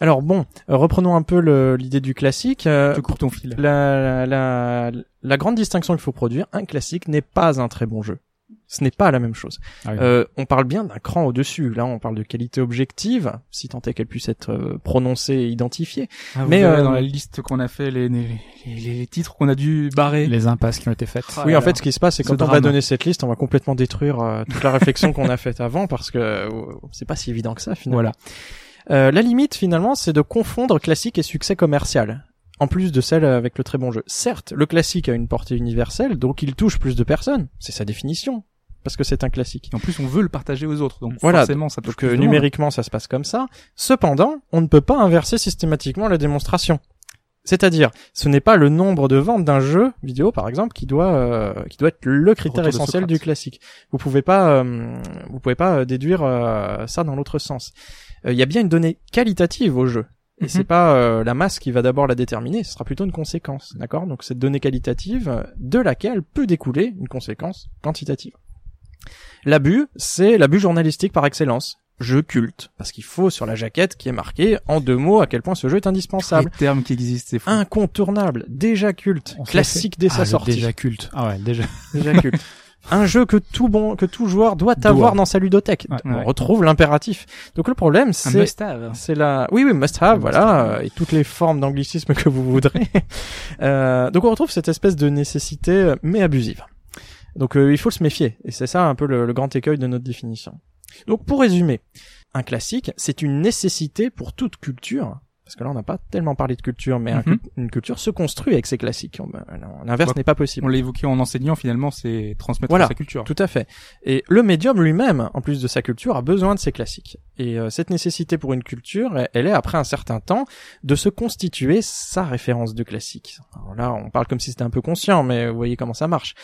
Alors bon, euh, reprenons un peu le- l'idée du classique. Euh, ton fil. la, la, la, la grande distinction qu'il faut produire, un classique n'est pas un très bon jeu. Ce n'est pas la même chose. Ah oui. Euh, on parle bien d'un cran au-dessus. Là, on parle de qualité objective, si tant est qu'elle puisse être euh, prononcée et identifiée. Ah, vous Mais, euh, dans la liste qu'on a fait, les, les, les, les titres qu'on a dû barrer. les impasses qui ont été faites. Ah, oui, en fait, ce qui se passe, c'est Ce quand on va donner cette liste, on va complètement détruire euh, toute la réflexion qu'on a faite avant, parce que euh, c'est pas si évident que ça, finalement. Voilà. Euh, la limite, finalement, c'est de confondre classique et succès commercial. En plus de celle avec le très bon jeu. Certes, le classique a une portée universelle, donc il touche plus de personnes. C'est sa définition. Parce que c'est un classique. Et en plus, on veut le partager aux autres. Donc, Voilà, forcément, ça touche Donc plus euh, monde. numériquement, ça se passe comme ça. Cependant, on ne peut pas inverser systématiquement la démonstration. C'est-à-dire, ce n'est pas le nombre de ventes d'un jeu vidéo, par exemple, qui doit euh, qui doit être le critère Retour essentiel du classique. Vous pouvez pas euh, vous pouvez pas euh, déduire euh, ça dans l'autre sens. Euh, Il y a bien une donnée qualitative au jeu. Et Mhm. c'est pas euh, la masse qui va d'abord la déterminer, ce sera plutôt une conséquence, d'accord? Donc cette donnée qualitative euh, de laquelle peut découler une conséquence quantitative. L'abus, c'est l'abus journalistique par excellence. Jeu culte, parce qu'il faut sur la jaquette qui est marqué en deux mots à quel point ce jeu est indispensable. Les termes qui existent, c'est fou. Incontournable, déjà culte, On classique dès Ah, sa le sortie, Déjà culte. Ah ouais, déjà. déjà culte. Un jeu que tout bon, que tout joueur doit Doit. avoir dans sa ludothèque. Ouais, On ouais. retrouve l'impératif. Donc le problème, c'est c'est la, oui, oui, must have, Un voilà, et toutes les formes d'anglicisme que vous voudrez. Euh, donc on retrouve cette espèce de nécessité, euh, mais abusive. Donc euh, il faut se méfier, et c'est ça un peu le, le grand écueil de notre définition. Donc pour résumer, un classique, c'est une nécessité pour toute culture. Parce que là, on n'a pas tellement parlé de culture, mais Mhm. une culture se construit avec ses classiques. Ben, L'inverse Bah, n'est pas possible. On l'a évoqué en enseignant, finalement, c'est transmettre Voilà. sa culture. Tout à fait. Et le médium lui-même, en plus de sa culture, a besoin de ses classiques. Et euh, cette nécessité pour une culture, elle- est après un certain temps de se constituer sa référence de classique. Alors là, on parle comme si c'était un peu conscient, mais vous voyez comment ça marche.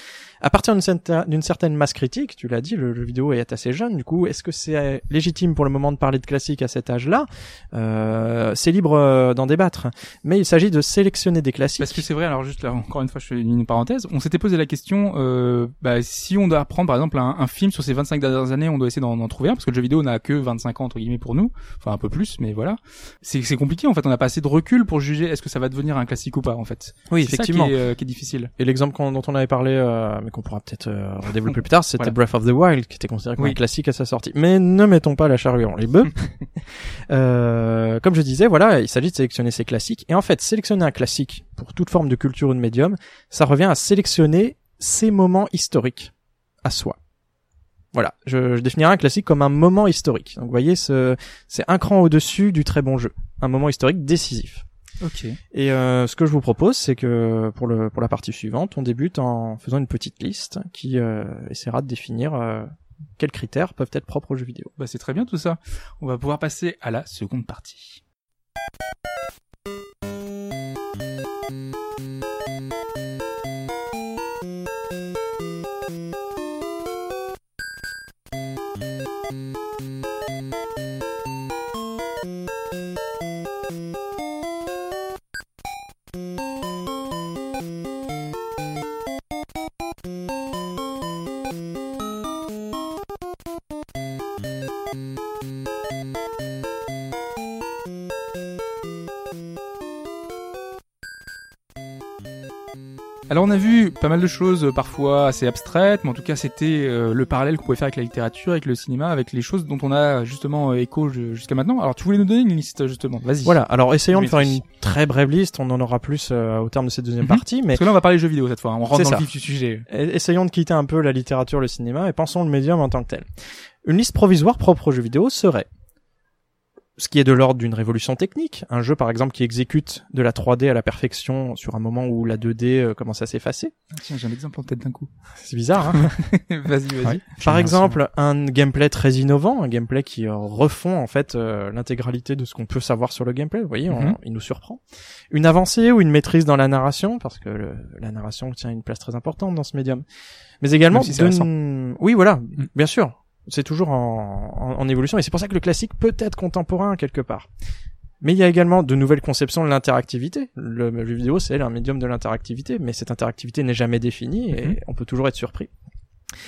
À partir d'une certain- d'une certaine masse critique, tu l'as dit, le jeu vidéo est assez jeune. Du coup, est-ce que c'est euh, légitime pour le moment de parler de classique à cet âge-là? Euh, C'est libre euh, d'en débattre. Mais il s'agit de sélectionner des classiques. Parce que c'est vrai, alors juste là, encore une fois, je fais une parenthèse, on s'était posé la question, euh, bah, si on doit prendre par exemple un, film sur ces 25 dernières années, on doit essayer d'en trouver un, parce que le jeu vidéo n'a que 25 ans, entre guillemets, pour nous, enfin un peu plus, mais voilà. C'est c'est compliqué, en fait, on n'a pas assez de recul pour juger est-ce que ça va devenir un classique ou pas, en fait. oui, C'est ça effectivement. qui est, euh, qui est difficile. Et l'exemple dont on avait parlé, euh, mais qu'on pourra peut-être euh, redévelopper plus tard, c'était Voilà. Breath of the Wild, qui était considéré comme Oui. un classique à sa sortie. Mais ne mettons pas la charrue avant les bœufs. Euh, comme je disais, voilà, il s'agit de sélectionner ces classiques. Et en fait, sélectionner un classique pour toute forme de culture ou de médium, ça revient à sélectionner ces moments historiques à soi. Voilà, je, je définirais un classique comme un moment historique. Donc vous voyez, ce- c'est un cran au-dessus du très bon jeu. Un moment historique décisif. Ok. Et euh, ce que je vous propose, c'est que pour le pour la partie suivante, on débute en faisant une petite liste qui euh, essaiera de définir euh, quels critères peuvent être propres aux jeux vidéo. Bah, c'est très bien tout ça. On va pouvoir passer à la seconde partie. Thank you. Alors on a vu pas mal de choses euh, parfois assez abstraites, mais en tout cas c'était euh, le parallèle qu'on pouvait faire avec la littérature, avec le cinéma, avec les choses dont on a justement euh, écho ju- jusqu'à maintenant. Alors tu voulais nous donner une liste justement, vas-y. Voilà. Alors essayons de faire une très brève liste. On en aura plus euh, au terme de cette deuxième Mhm. partie, mais Parce que là on va parler jeux vidéo cette fois, on rentre dans ça. le vif du sujet. essayons de quitter un peu la littérature, le cinéma, et pensons le médium en tant que tel. Une liste provisoire propre aux jeux vidéo serait ce qui est de l'ordre d'une révolution technique, un jeu par exemple qui exécute de la 3D à la perfection sur un moment où la 2D euh, commence à s'effacer. Tiens, j'ai un exemple en tête d'un coup. C'est bizarre, hein vas-y, vas-y. Ouais. Par exemple, un gameplay très innovant, un gameplay qui euh, refond en fait euh, l'intégralité de ce qu'on peut savoir sur le gameplay. Vous voyez, on- Mhm. il nous surprend. Une avancée ou une maîtrise dans la narration, parce que le- la narration tient une place très importante dans ce médium. Mais également, si de- oui, voilà, bien sûr. C'est toujours en, en- en évolution, et c'est pour ça que le classique peut être contemporain quelque part. Mais il y a également de nouvelles conceptions de l'interactivité. Le, le jeu vidéo, c'est un médium de l'interactivité, mais cette interactivité n'est jamais définie et Mhm. on peut toujours être surpris.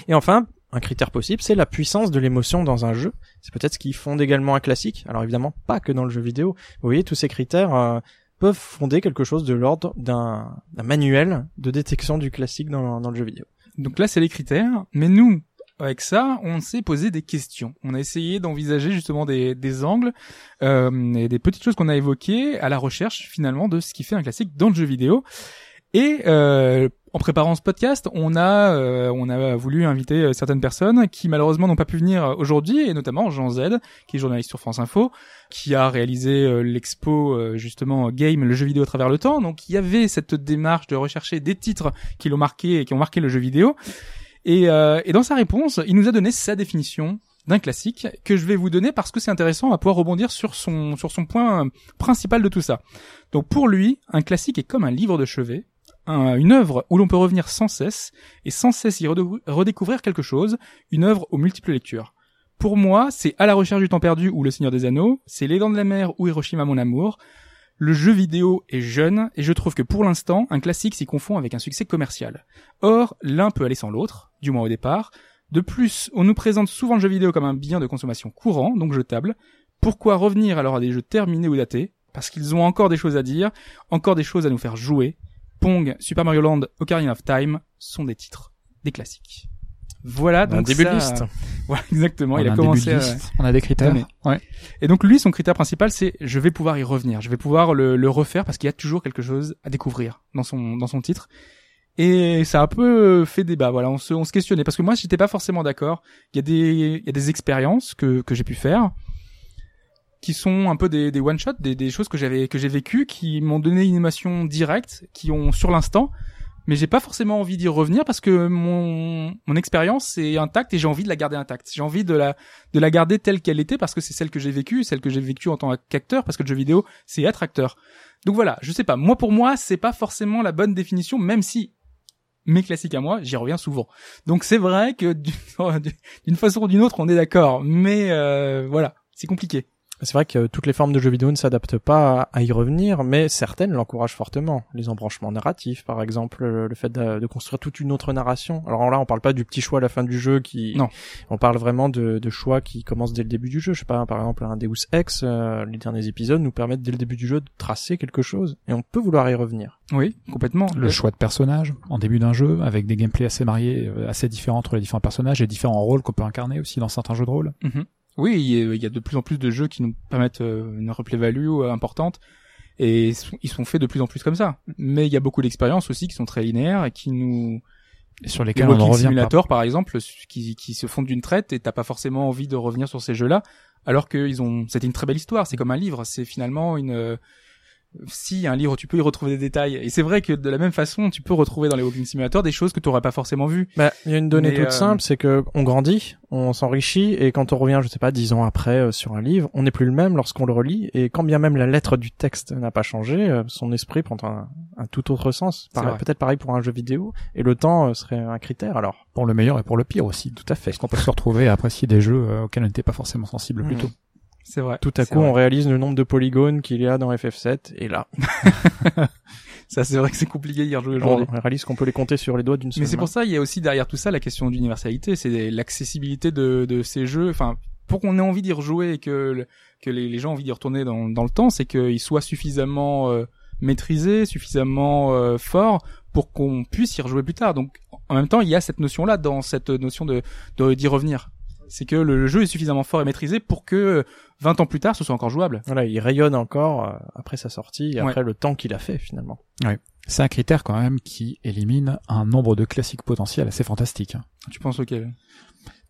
Et enfin, un critère possible, c'est la puissance de l'émotion dans un jeu. C'est peut-être ce qui fonde également un classique. Alors évidemment, pas que dans le jeu vidéo. Vous voyez, tous ces critères euh, peuvent fonder quelque chose de l'ordre d'un d'un manuel de détection du classique dans, dans le jeu vidéo. Donc là c'est les critères, mais nous, avec ça, on s'est posé des questions. On a essayé d'envisager justement des, des angles euh, des petites choses qu'on a évoquées à la recherche finalement de ce qui fait un classique dans le jeu vidéo. Et euh, en préparant ce podcast, on a euh, on a voulu inviter euh, certaines personnes qui malheureusement n'ont pas pu venir aujourd'hui, et notamment Jean Z, qui est journaliste sur France Info, qui a réalisé euh, l'expo justement Game, le jeu vidéo à travers le temps. Donc il y avait cette démarche de rechercher des titres qui l'ont marqué et qui ont marqué le jeu vidéo. Et, et dans sa réponse, il nous a donné sa définition d'un classique que je vais vous donner parce que c'est intéressant à pouvoir rebondir sur son sur son point principal de tout ça. Donc pour lui, un classique est comme un livre de chevet une œuvre où l'on peut revenir sans cesse et sans cesse y redécouvrir quelque chose, une œuvre aux multiples lectures. Pour moi, c'est À la recherche du temps perdu ou Le Seigneur des Anneaux, c'est Les Dents de la Mer ou Hiroshima mon amour. Le jeu vidéo est jeune et je trouve que pour l'instant, un classique s'y confond avec un succès commercial. Or, l'un peut aller sans l'autre, du moins au départ. De plus, on nous présente souvent le jeu vidéo comme un bien de consommation courant, donc jetable. Pourquoi revenir alors à des jeux terminés ou datés? Parce qu'ils ont encore des choses à dire, encore des choses à nous faire jouer, Pong, Super Mario Land, Ocarina of Time sont des titres, des classiques. Voilà, donc un début de liste. Voilà, exactement. il a, a commencé. On a des critères. Ouais. Et donc lui, son critère principal, c'est je vais pouvoir y revenir, je vais pouvoir le, le refaire parce qu'il y a toujours quelque chose à découvrir dans son dans son titre. Et ça a un peu fait débat. Voilà, on se on se questionnait parce que moi, j'étais pas forcément d'accord. Il y a des il y a des expériences que que j'ai pu faire qui sont un peu des, des one shot, des, des choses que j'avais que j'ai vécues, qui m'ont donné une émotion directe, qui ont sur l'instant, mais j'ai pas forcément envie d'y revenir parce que mon mon expérience est intacte et j'ai envie de la garder intacte. J'ai envie de la de la garder telle qu'elle était parce que c'est celle que j'ai vécue, celle que j'ai vécue en tant qu'acteur parce que le jeu vidéo c'est être acteur. Donc voilà, je sais pas. Moi pour moi c'est pas forcément la bonne définition, même si mes classiques à moi, j'y reviens souvent. Donc c'est vrai que d'une façon ou d'une autre on est d'accord, mais euh, voilà, c'est compliqué. C'est vrai que toutes les formes de jeux vidéo ne s'adaptent pas à y revenir, mais certaines l'encouragent fortement. Les embranchements narratifs, par exemple, le fait de, construire toute une autre narration. Alors là, on parle pas du petit choix à la fin du jeu qui, non, on parle vraiment de, choix qui commencent dès le début du jeu. Je sais pas, par exemple, un Deus Ex, euh, les derniers épisodes nous permettent dès le début du jeu de tracer quelque chose, et on peut vouloir y revenir. Oui, complètement. Le choix de personnages en début d'un jeu, avec des gameplays assez mariés, euh, assez différents entre les différents personnages et différents rôles qu'on peut incarner aussi dans certains jeux de rôle. Mhm. Oui, il y a de plus en plus de jeux qui nous permettent euh, une replay value euh, importante. Et ils sont faits de plus en plus comme ça. Mais il y a beaucoup d'expériences aussi qui sont très linéaires et qui nous et sur lesquels on revient Simulator par exemple qui, qui se font d'une traite et t'as pas forcément envie de revenir sur ces jeux-là alors qu'ils ont c'était une très belle histoire. C'est comme un livre. C'est finalement une si un livre tu peux y retrouver des détails. Et c'est vrai que de la même façon tu peux retrouver dans les walking simulator des choses que tu aurais pas forcément vues. Bah il y a une donnée toute euh, simple c'est que on grandit on s'enrichit et quand on revient je sais pas dix ans après euh, sur un livre on n'est plus le même lorsqu'on le relit. Et quand bien même la lettre du texte n'a pas changé euh, son esprit prend un, un tout autre sens. Peut-être pareil pour un jeu vidéo et le temps serait un critère alors. Pour le meilleur et pour le pire aussi tout à fait. Parce qu'on peut se retrouver à apprécier des jeux auxquels on n'était pas forcément sensible plus tôt c'est vrai. Tout à coup, on réalise le nombre de polygones qu'il y a dans FF7, et là. ça, c'est vrai que c'est compliqué d'y rejouer aujourd'hui. On réalise qu'on peut les compter sur les doigts d'une seule Mais c'est pour ça, il y a aussi derrière tout ça la question d'universalité, c'est l'accessibilité de, de ces jeux. Enfin, pour qu'on ait envie d'y rejouer et que, que les, gens aient envie d'y retourner dans, dans le temps, c'est qu'ils soient suffisamment euh, maîtrisés, suffisamment euh, forts pour qu'on puisse y rejouer plus tard. Donc, en même temps, il y a cette notion-là dans cette notion de d'y revenir c'est que le jeu est suffisamment fort et maîtrisé pour que 20 ans plus tard, ce soit encore jouable. Voilà, il rayonne encore euh, après sa sortie et après le temps qu'il a fait finalement. Ouais. C'est un critère quand même qui élimine un nombre de classiques potentiels assez fantastiques. Hein. Tu penses auquel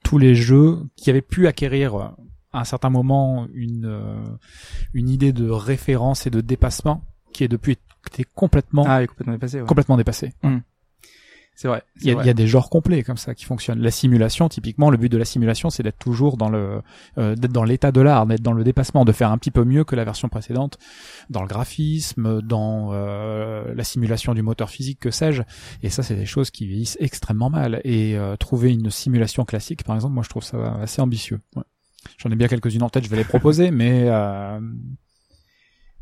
Tous les jeux qui avaient pu acquérir euh, à un certain moment une euh, une idée de référence et de dépassement qui est depuis été complètement ah, complètement dépassé. Ouais. Complètement dépassé. Hum. C'est vrai. Il y, a, y, a des genres complets comme ça qui fonctionnent. La simulation, typiquement, le but de la simulation, c'est d'être toujours dans le, euh, d'être dans l'état de l'art, d'être dans le dépassement, de faire un petit peu mieux que la version précédente, dans le graphisme, dans euh, la simulation du moteur physique, que sais-je. Et ça, c'est des choses qui vieillissent extrêmement mal. Et euh, trouver une simulation classique, par exemple, moi, je trouve ça assez ambitieux. Ouais. J'en ai bien quelques-unes en tête, je vais les proposer, mais euh,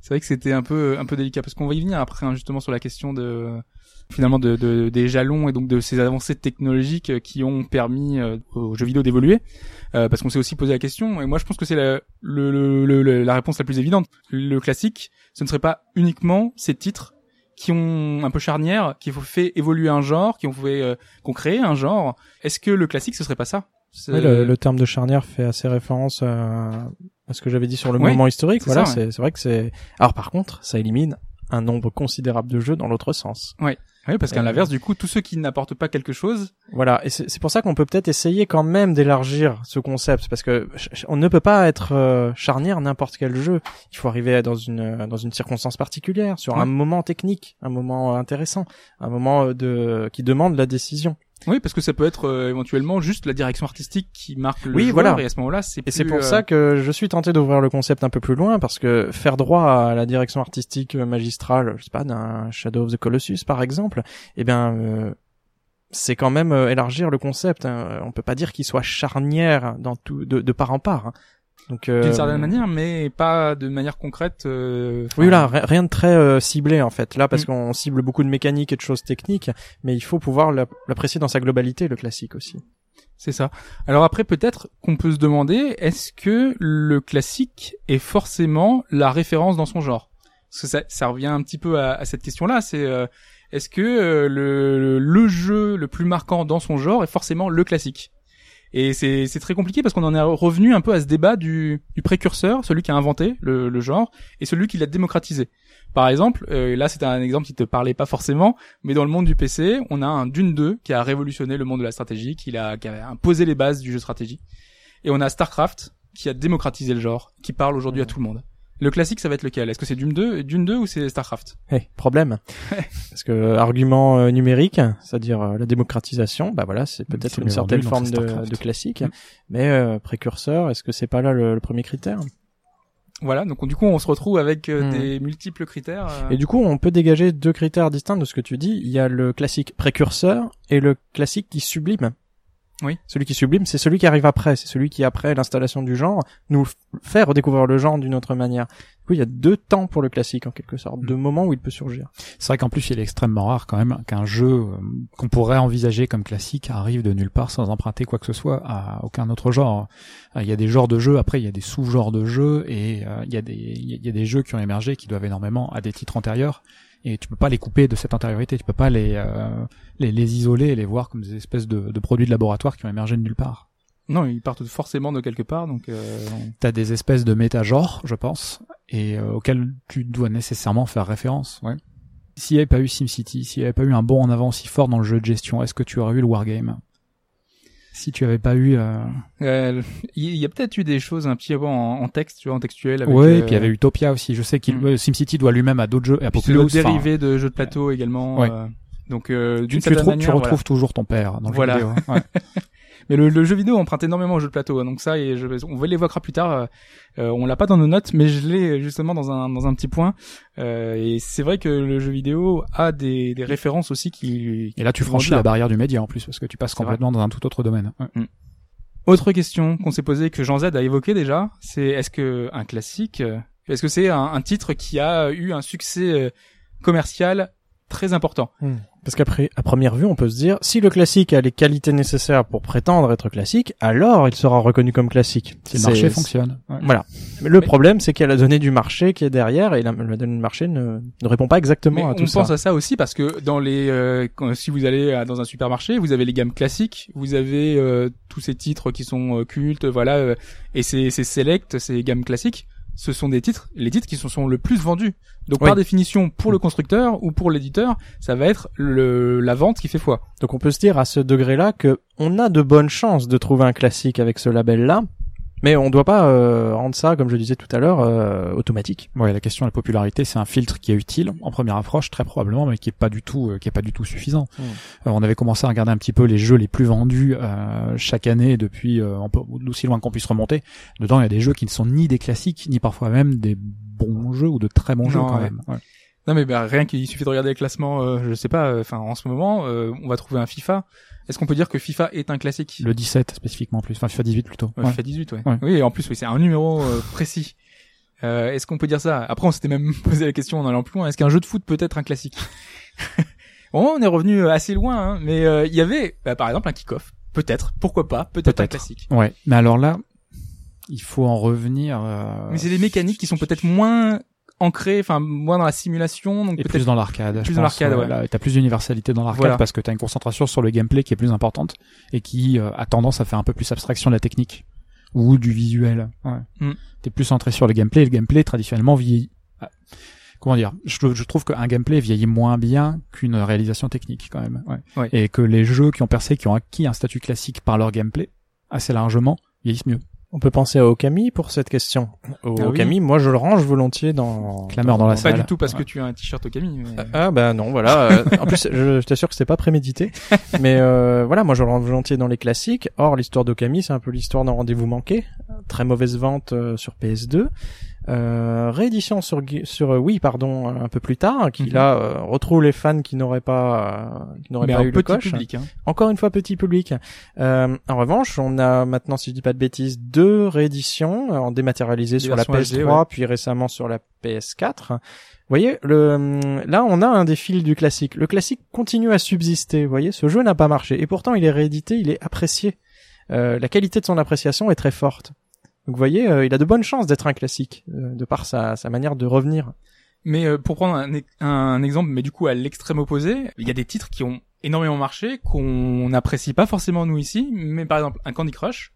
c'est vrai que c'était un peu un peu délicat parce qu'on va y venir après hein, justement sur la question de finalement de, de, des jalons et donc de ces avancées technologiques euh, qui ont permis euh, aux jeux vidéo d'évoluer. Euh, parce qu'on s'est aussi posé la question et moi je pense que c'est la, le, le, la réponse la plus évidente. Le classique ce ne serait pas uniquement ces titres qui ont un peu charnière qui ont fait évoluer un genre qui ont fait euh, qu'on créé un genre. Est-ce que le classique ce serait pas ça? Ouais, le, le terme de charnière fait assez référence à ce que j'avais dit sur le moment historique. Voilà, ouais. c'est vrai que c'est. Alors par contre, ça élimine un nombre considérable de jeux dans l'autre sens. Oui, parce qu'à Euh, l'inverse, du coup, tous ceux qui n'apportent pas quelque chose, Voilà, et c'est pour ça qu'on peut peut-être essayer quand même d'élargir ce concept, parce que on ne peut pas être euh, charnière n'importe quel jeu. Il faut arriver dans une dans une circonstance particulière, sur Ouais. un moment technique, un moment intéressant, un moment euh, de qui demande la décision. Oui, parce que ça peut être euh, éventuellement juste la direction artistique qui marque le Oui, joueur, voilà. et à ce moment-là, c'est Et c'est pour euh, ça que je suis tenté d'ouvrir le concept un peu plus loin, parce que faire droit à la direction artistique magistrale, je sais pas, d'un Shadow of the Colossus par exemple, eh bien, euh, c'est quand même euh, élargir le concept. Hein. On peut pas dire qu'il soit charnière dans tout, de, de part en part. hein. Donc, euh, d'une certaine manière, mais pas de manière concrète. euh, Oui, là, ri- rien de très euh, ciblé en fait. Là, parce Mm. qu'on cible beaucoup de mécaniques et de choses techniques, mais il faut pouvoir l'app- l'apprécier dans sa globalité, le classique aussi. C'est ça. Alors après, peut-être qu'on peut se demander, est-ce que le classique est forcément la référence dans son genre? Parce que ça, ça revient un petit peu à, à cette question-là. C'est euh, est-ce que euh, le, le jeu le plus marquant dans son genre est forcément le classique? Et c'est c'est très compliqué parce qu'on en est revenu un peu à ce débat du, du précurseur, celui qui a inventé le, le genre, et celui qui l'a démocratisé. Par exemple, euh, là c'est un exemple qui te parlait pas forcément, mais dans le monde du PC, on a un Dune 2 qui a révolutionné le monde de la stratégie, qui a, qui a imposé les bases du jeu stratégie. Et on a StarCraft qui a démocratisé le genre, qui parle aujourd'hui à tout le monde. Le classique, ça va être lequel? Est-ce que c'est Dune 2, Dune 2 ou c'est StarCraft? Eh, problème. Parce que euh, argument euh, numérique, c'est-à-dire euh, la démocratisation, bah voilà, c'est peut-être une certaine forme de, classique. Mm. Mais euh, précurseur, est-ce que c'est pas là le, le premier critère? Voilà, donc du coup on se retrouve avec euh, Hmm. des multiples critères. euh, Et du coup, on peut dégager deux critères distincts de ce que tu dis. Il y a le classique précurseur et le classique qui sublime. Oui. Celui qui sublime, c'est celui qui arrive après. C'est celui qui, après l'installation du genre, nous fait redécouvrir le genre d'une autre manière. Du coup, il y a deux temps pour le classique, en quelque sorte. Deux moments où il peut surgir. C'est vrai qu'en plus, il est extrêmement rare quand même qu'un jeu euh, qu'on pourrait envisager comme classique arrive de nulle part sans emprunter quoi que ce soit à aucun autre genre. Euh, Il y a des genres de jeux, après il y a des sous-genres de jeux et euh, il y a des il y a des jeux qui ont émergé qui doivent énormément à des titres antérieurs et tu peux pas les couper de cette antériorité, tu peux pas les euh, les, les isoler et les voir comme des espèces de, de produits de laboratoire qui ont émergé de nulle part. Non, ils partent forcément de quelque part, donc euh, T'as des espèces de méta-genres, je pense, et euh, auxquels tu dois nécessairement faire référence. Ouais. S'il n'y avait pas eu SimCity, s'il n'y avait pas eu un bond en avant aussi fort dans le jeu de gestion, est-ce que tu aurais eu le Wargame? Si tu avais pas eu... Euh... euh, il y a peut-être eu des choses un petit peu en, en texte, tu vois, en textuel. Avec, Ouais, et euh, puis il y avait Utopia aussi. Je sais qu'il Mm. euh, SimCity doit lui-même à d'autres jeux, à c'est Populous. dérivé de jeux de plateau également. Ouais. euh, donc euh, tu, d'une tu, certaine tu retrouves voilà. toujours ton père dans le Voilà. jeu vidéo. Ouais. Mais le, le jeu vidéo emprunte énormément aux jeux de plateau, hein, donc ça, et je, on l'évoquera plus tard. euh, euh, on l'a pas dans nos notes, mais je l'ai justement dans un dans un petit point. Euh, et c'est vrai que le jeu vidéo a des, des références aussi qui. Et là, tu franchis la barrière du média en plus, parce que tu passes complètement dans un tout autre domaine. Ouais. Autre question qu'on s'est posée que Jean Z a évoqué déjà, c'est est-ce que un classique, euh, est-ce que c'est un, un titre qui a eu un succès euh, commercial très important Parce qu'après, à première vue, on peut se dire, si le classique a les qualités nécessaires pour prétendre être classique, alors il sera reconnu comme classique. Si le marché fonctionne. Ouais. Voilà. Mais le Mais- problème, c'est qu'il y a la donnée du marché qui est derrière, et la, la donnée du marché ne, ne répond pas exactement Mais à on tout pense ça. à ça aussi parce que dans les euh, quand- si vous allez euh, dans un supermarché, vous avez les gammes classiques, vous avez euh, tous ces titres qui sont euh, cultes, voilà, euh, et ces ces select, ces gammes classiques, ce sont des titres, les titres qui sont, sont le plus vendus. Donc Oui. par définition, pour le constructeur ou pour l'éditeur, ça va être le la vente qui fait foi. Donc on peut se dire à ce degré-là que on a de bonnes chances de trouver un classique avec ce label-là, mais on doit pas euh, rendre ça, comme je disais tout à l'heure, euh, automatique. Ouais, la question de la popularité, c'est un filtre qui est utile en première approche, très probablement, mais qui est pas du tout, euh, qui est pas du tout suffisant. Mm. Euh, on avait commencé à regarder un petit peu les jeux les plus vendus euh, chaque année depuis euh, d'aussi loin qu'on puisse remonter. Dedans, il y a des jeux qui ne sont ni des classiques, ni parfois même des bons jeux ou de très bons jeux quand ouais. même. Ouais. Non mais bah, rien qu'il suffit de regarder les classements, euh, je sais pas, euh, enfin en ce moment, euh, on va trouver un FIFA. Est-ce qu'on peut dire que FIFA est un classique? Le 17 spécifiquement plus, enfin FIFA 18 plutôt. Ouais. FIFA 18, ouais. Ouais. Oui, et en plus, oui, c'est un numéro euh, précis. Euh, est-ce qu'on peut dire ça? Après, on s'était même posé la question en allant plus loin. Est-ce qu'un jeu de foot peut être un classique? Bon, on est revenu assez loin, hein, mais euh, il y avait, bah, par exemple, un kick-off. Peut-être, pourquoi pas Peut-être un classique. Ouais, mais alors là, il faut en revenir. euh, Mais c'est des mécaniques qui sont peut-être moins ancré, enfin moins dans la simulation, donc Et plus dans l'arcade. plus dans l'arcade, ouais. là, T'as plus d'universalité dans l'arcade Voilà. parce que t'as une concentration sur le gameplay qui est plus importante et qui euh, a tendance à faire un peu plus abstraction de la technique ou du visuel. Ouais. Mm. T'es plus centré sur le gameplay. et Le gameplay traditionnellement vieillit. Ah, Comment dire je, je trouve qu'un gameplay vieillit moins bien qu'une réalisation technique quand même. Ouais. Ouais. Et que les jeux qui ont percé, qui ont acquis un statut classique par leur gameplay assez largement, vieillissent mieux. On peut penser à Okami pour cette question. Au Ah oui. Okami, moi je le range volontiers dans. Clameur dans la pas salle. du tout parce Ouais. que tu as un t-shirt au Camille. mais- Ah bah non, voilà. Euh, en plus, je, je t'assure que c'était pas prémédité. Mais euh, voilà, moi je le range volontiers dans les classiques. Or, l'histoire d'Okami, c'est un peu l'histoire d'un rendez-vous manqué. Très mauvaise vente euh, sur PS2. Euh, réédition sur sur euh, oui pardon un peu plus tard qui Mhm. là euh, retrouve les fans qui n'auraient pas euh, qui n'auraient pas un eu le petit coche public. Hein. encore une fois petit public. Euh, en revanche, on a maintenant, si je dis pas de bêtises, deux rééditions euh, en dématérialisé sur la versions PS3 HD, ouais. puis récemment sur la PS4. Vous voyez, le, là on a un des fils du classique. Le classique continue à subsister. Vous voyez, ce jeu n'a pas marché et pourtant il est réédité, il est apprécié. Euh, la qualité de son appréciation est très forte. Donc vous voyez, euh, il a de bonnes chances d'être un classique euh, de par sa, sa manière de revenir. Mais euh, pour prendre un, un exemple, mais du coup à l'extrême opposé, il y a des titres qui ont énormément marché, qu'on n'apprécie pas forcément nous ici, mais par exemple un Candy Crush,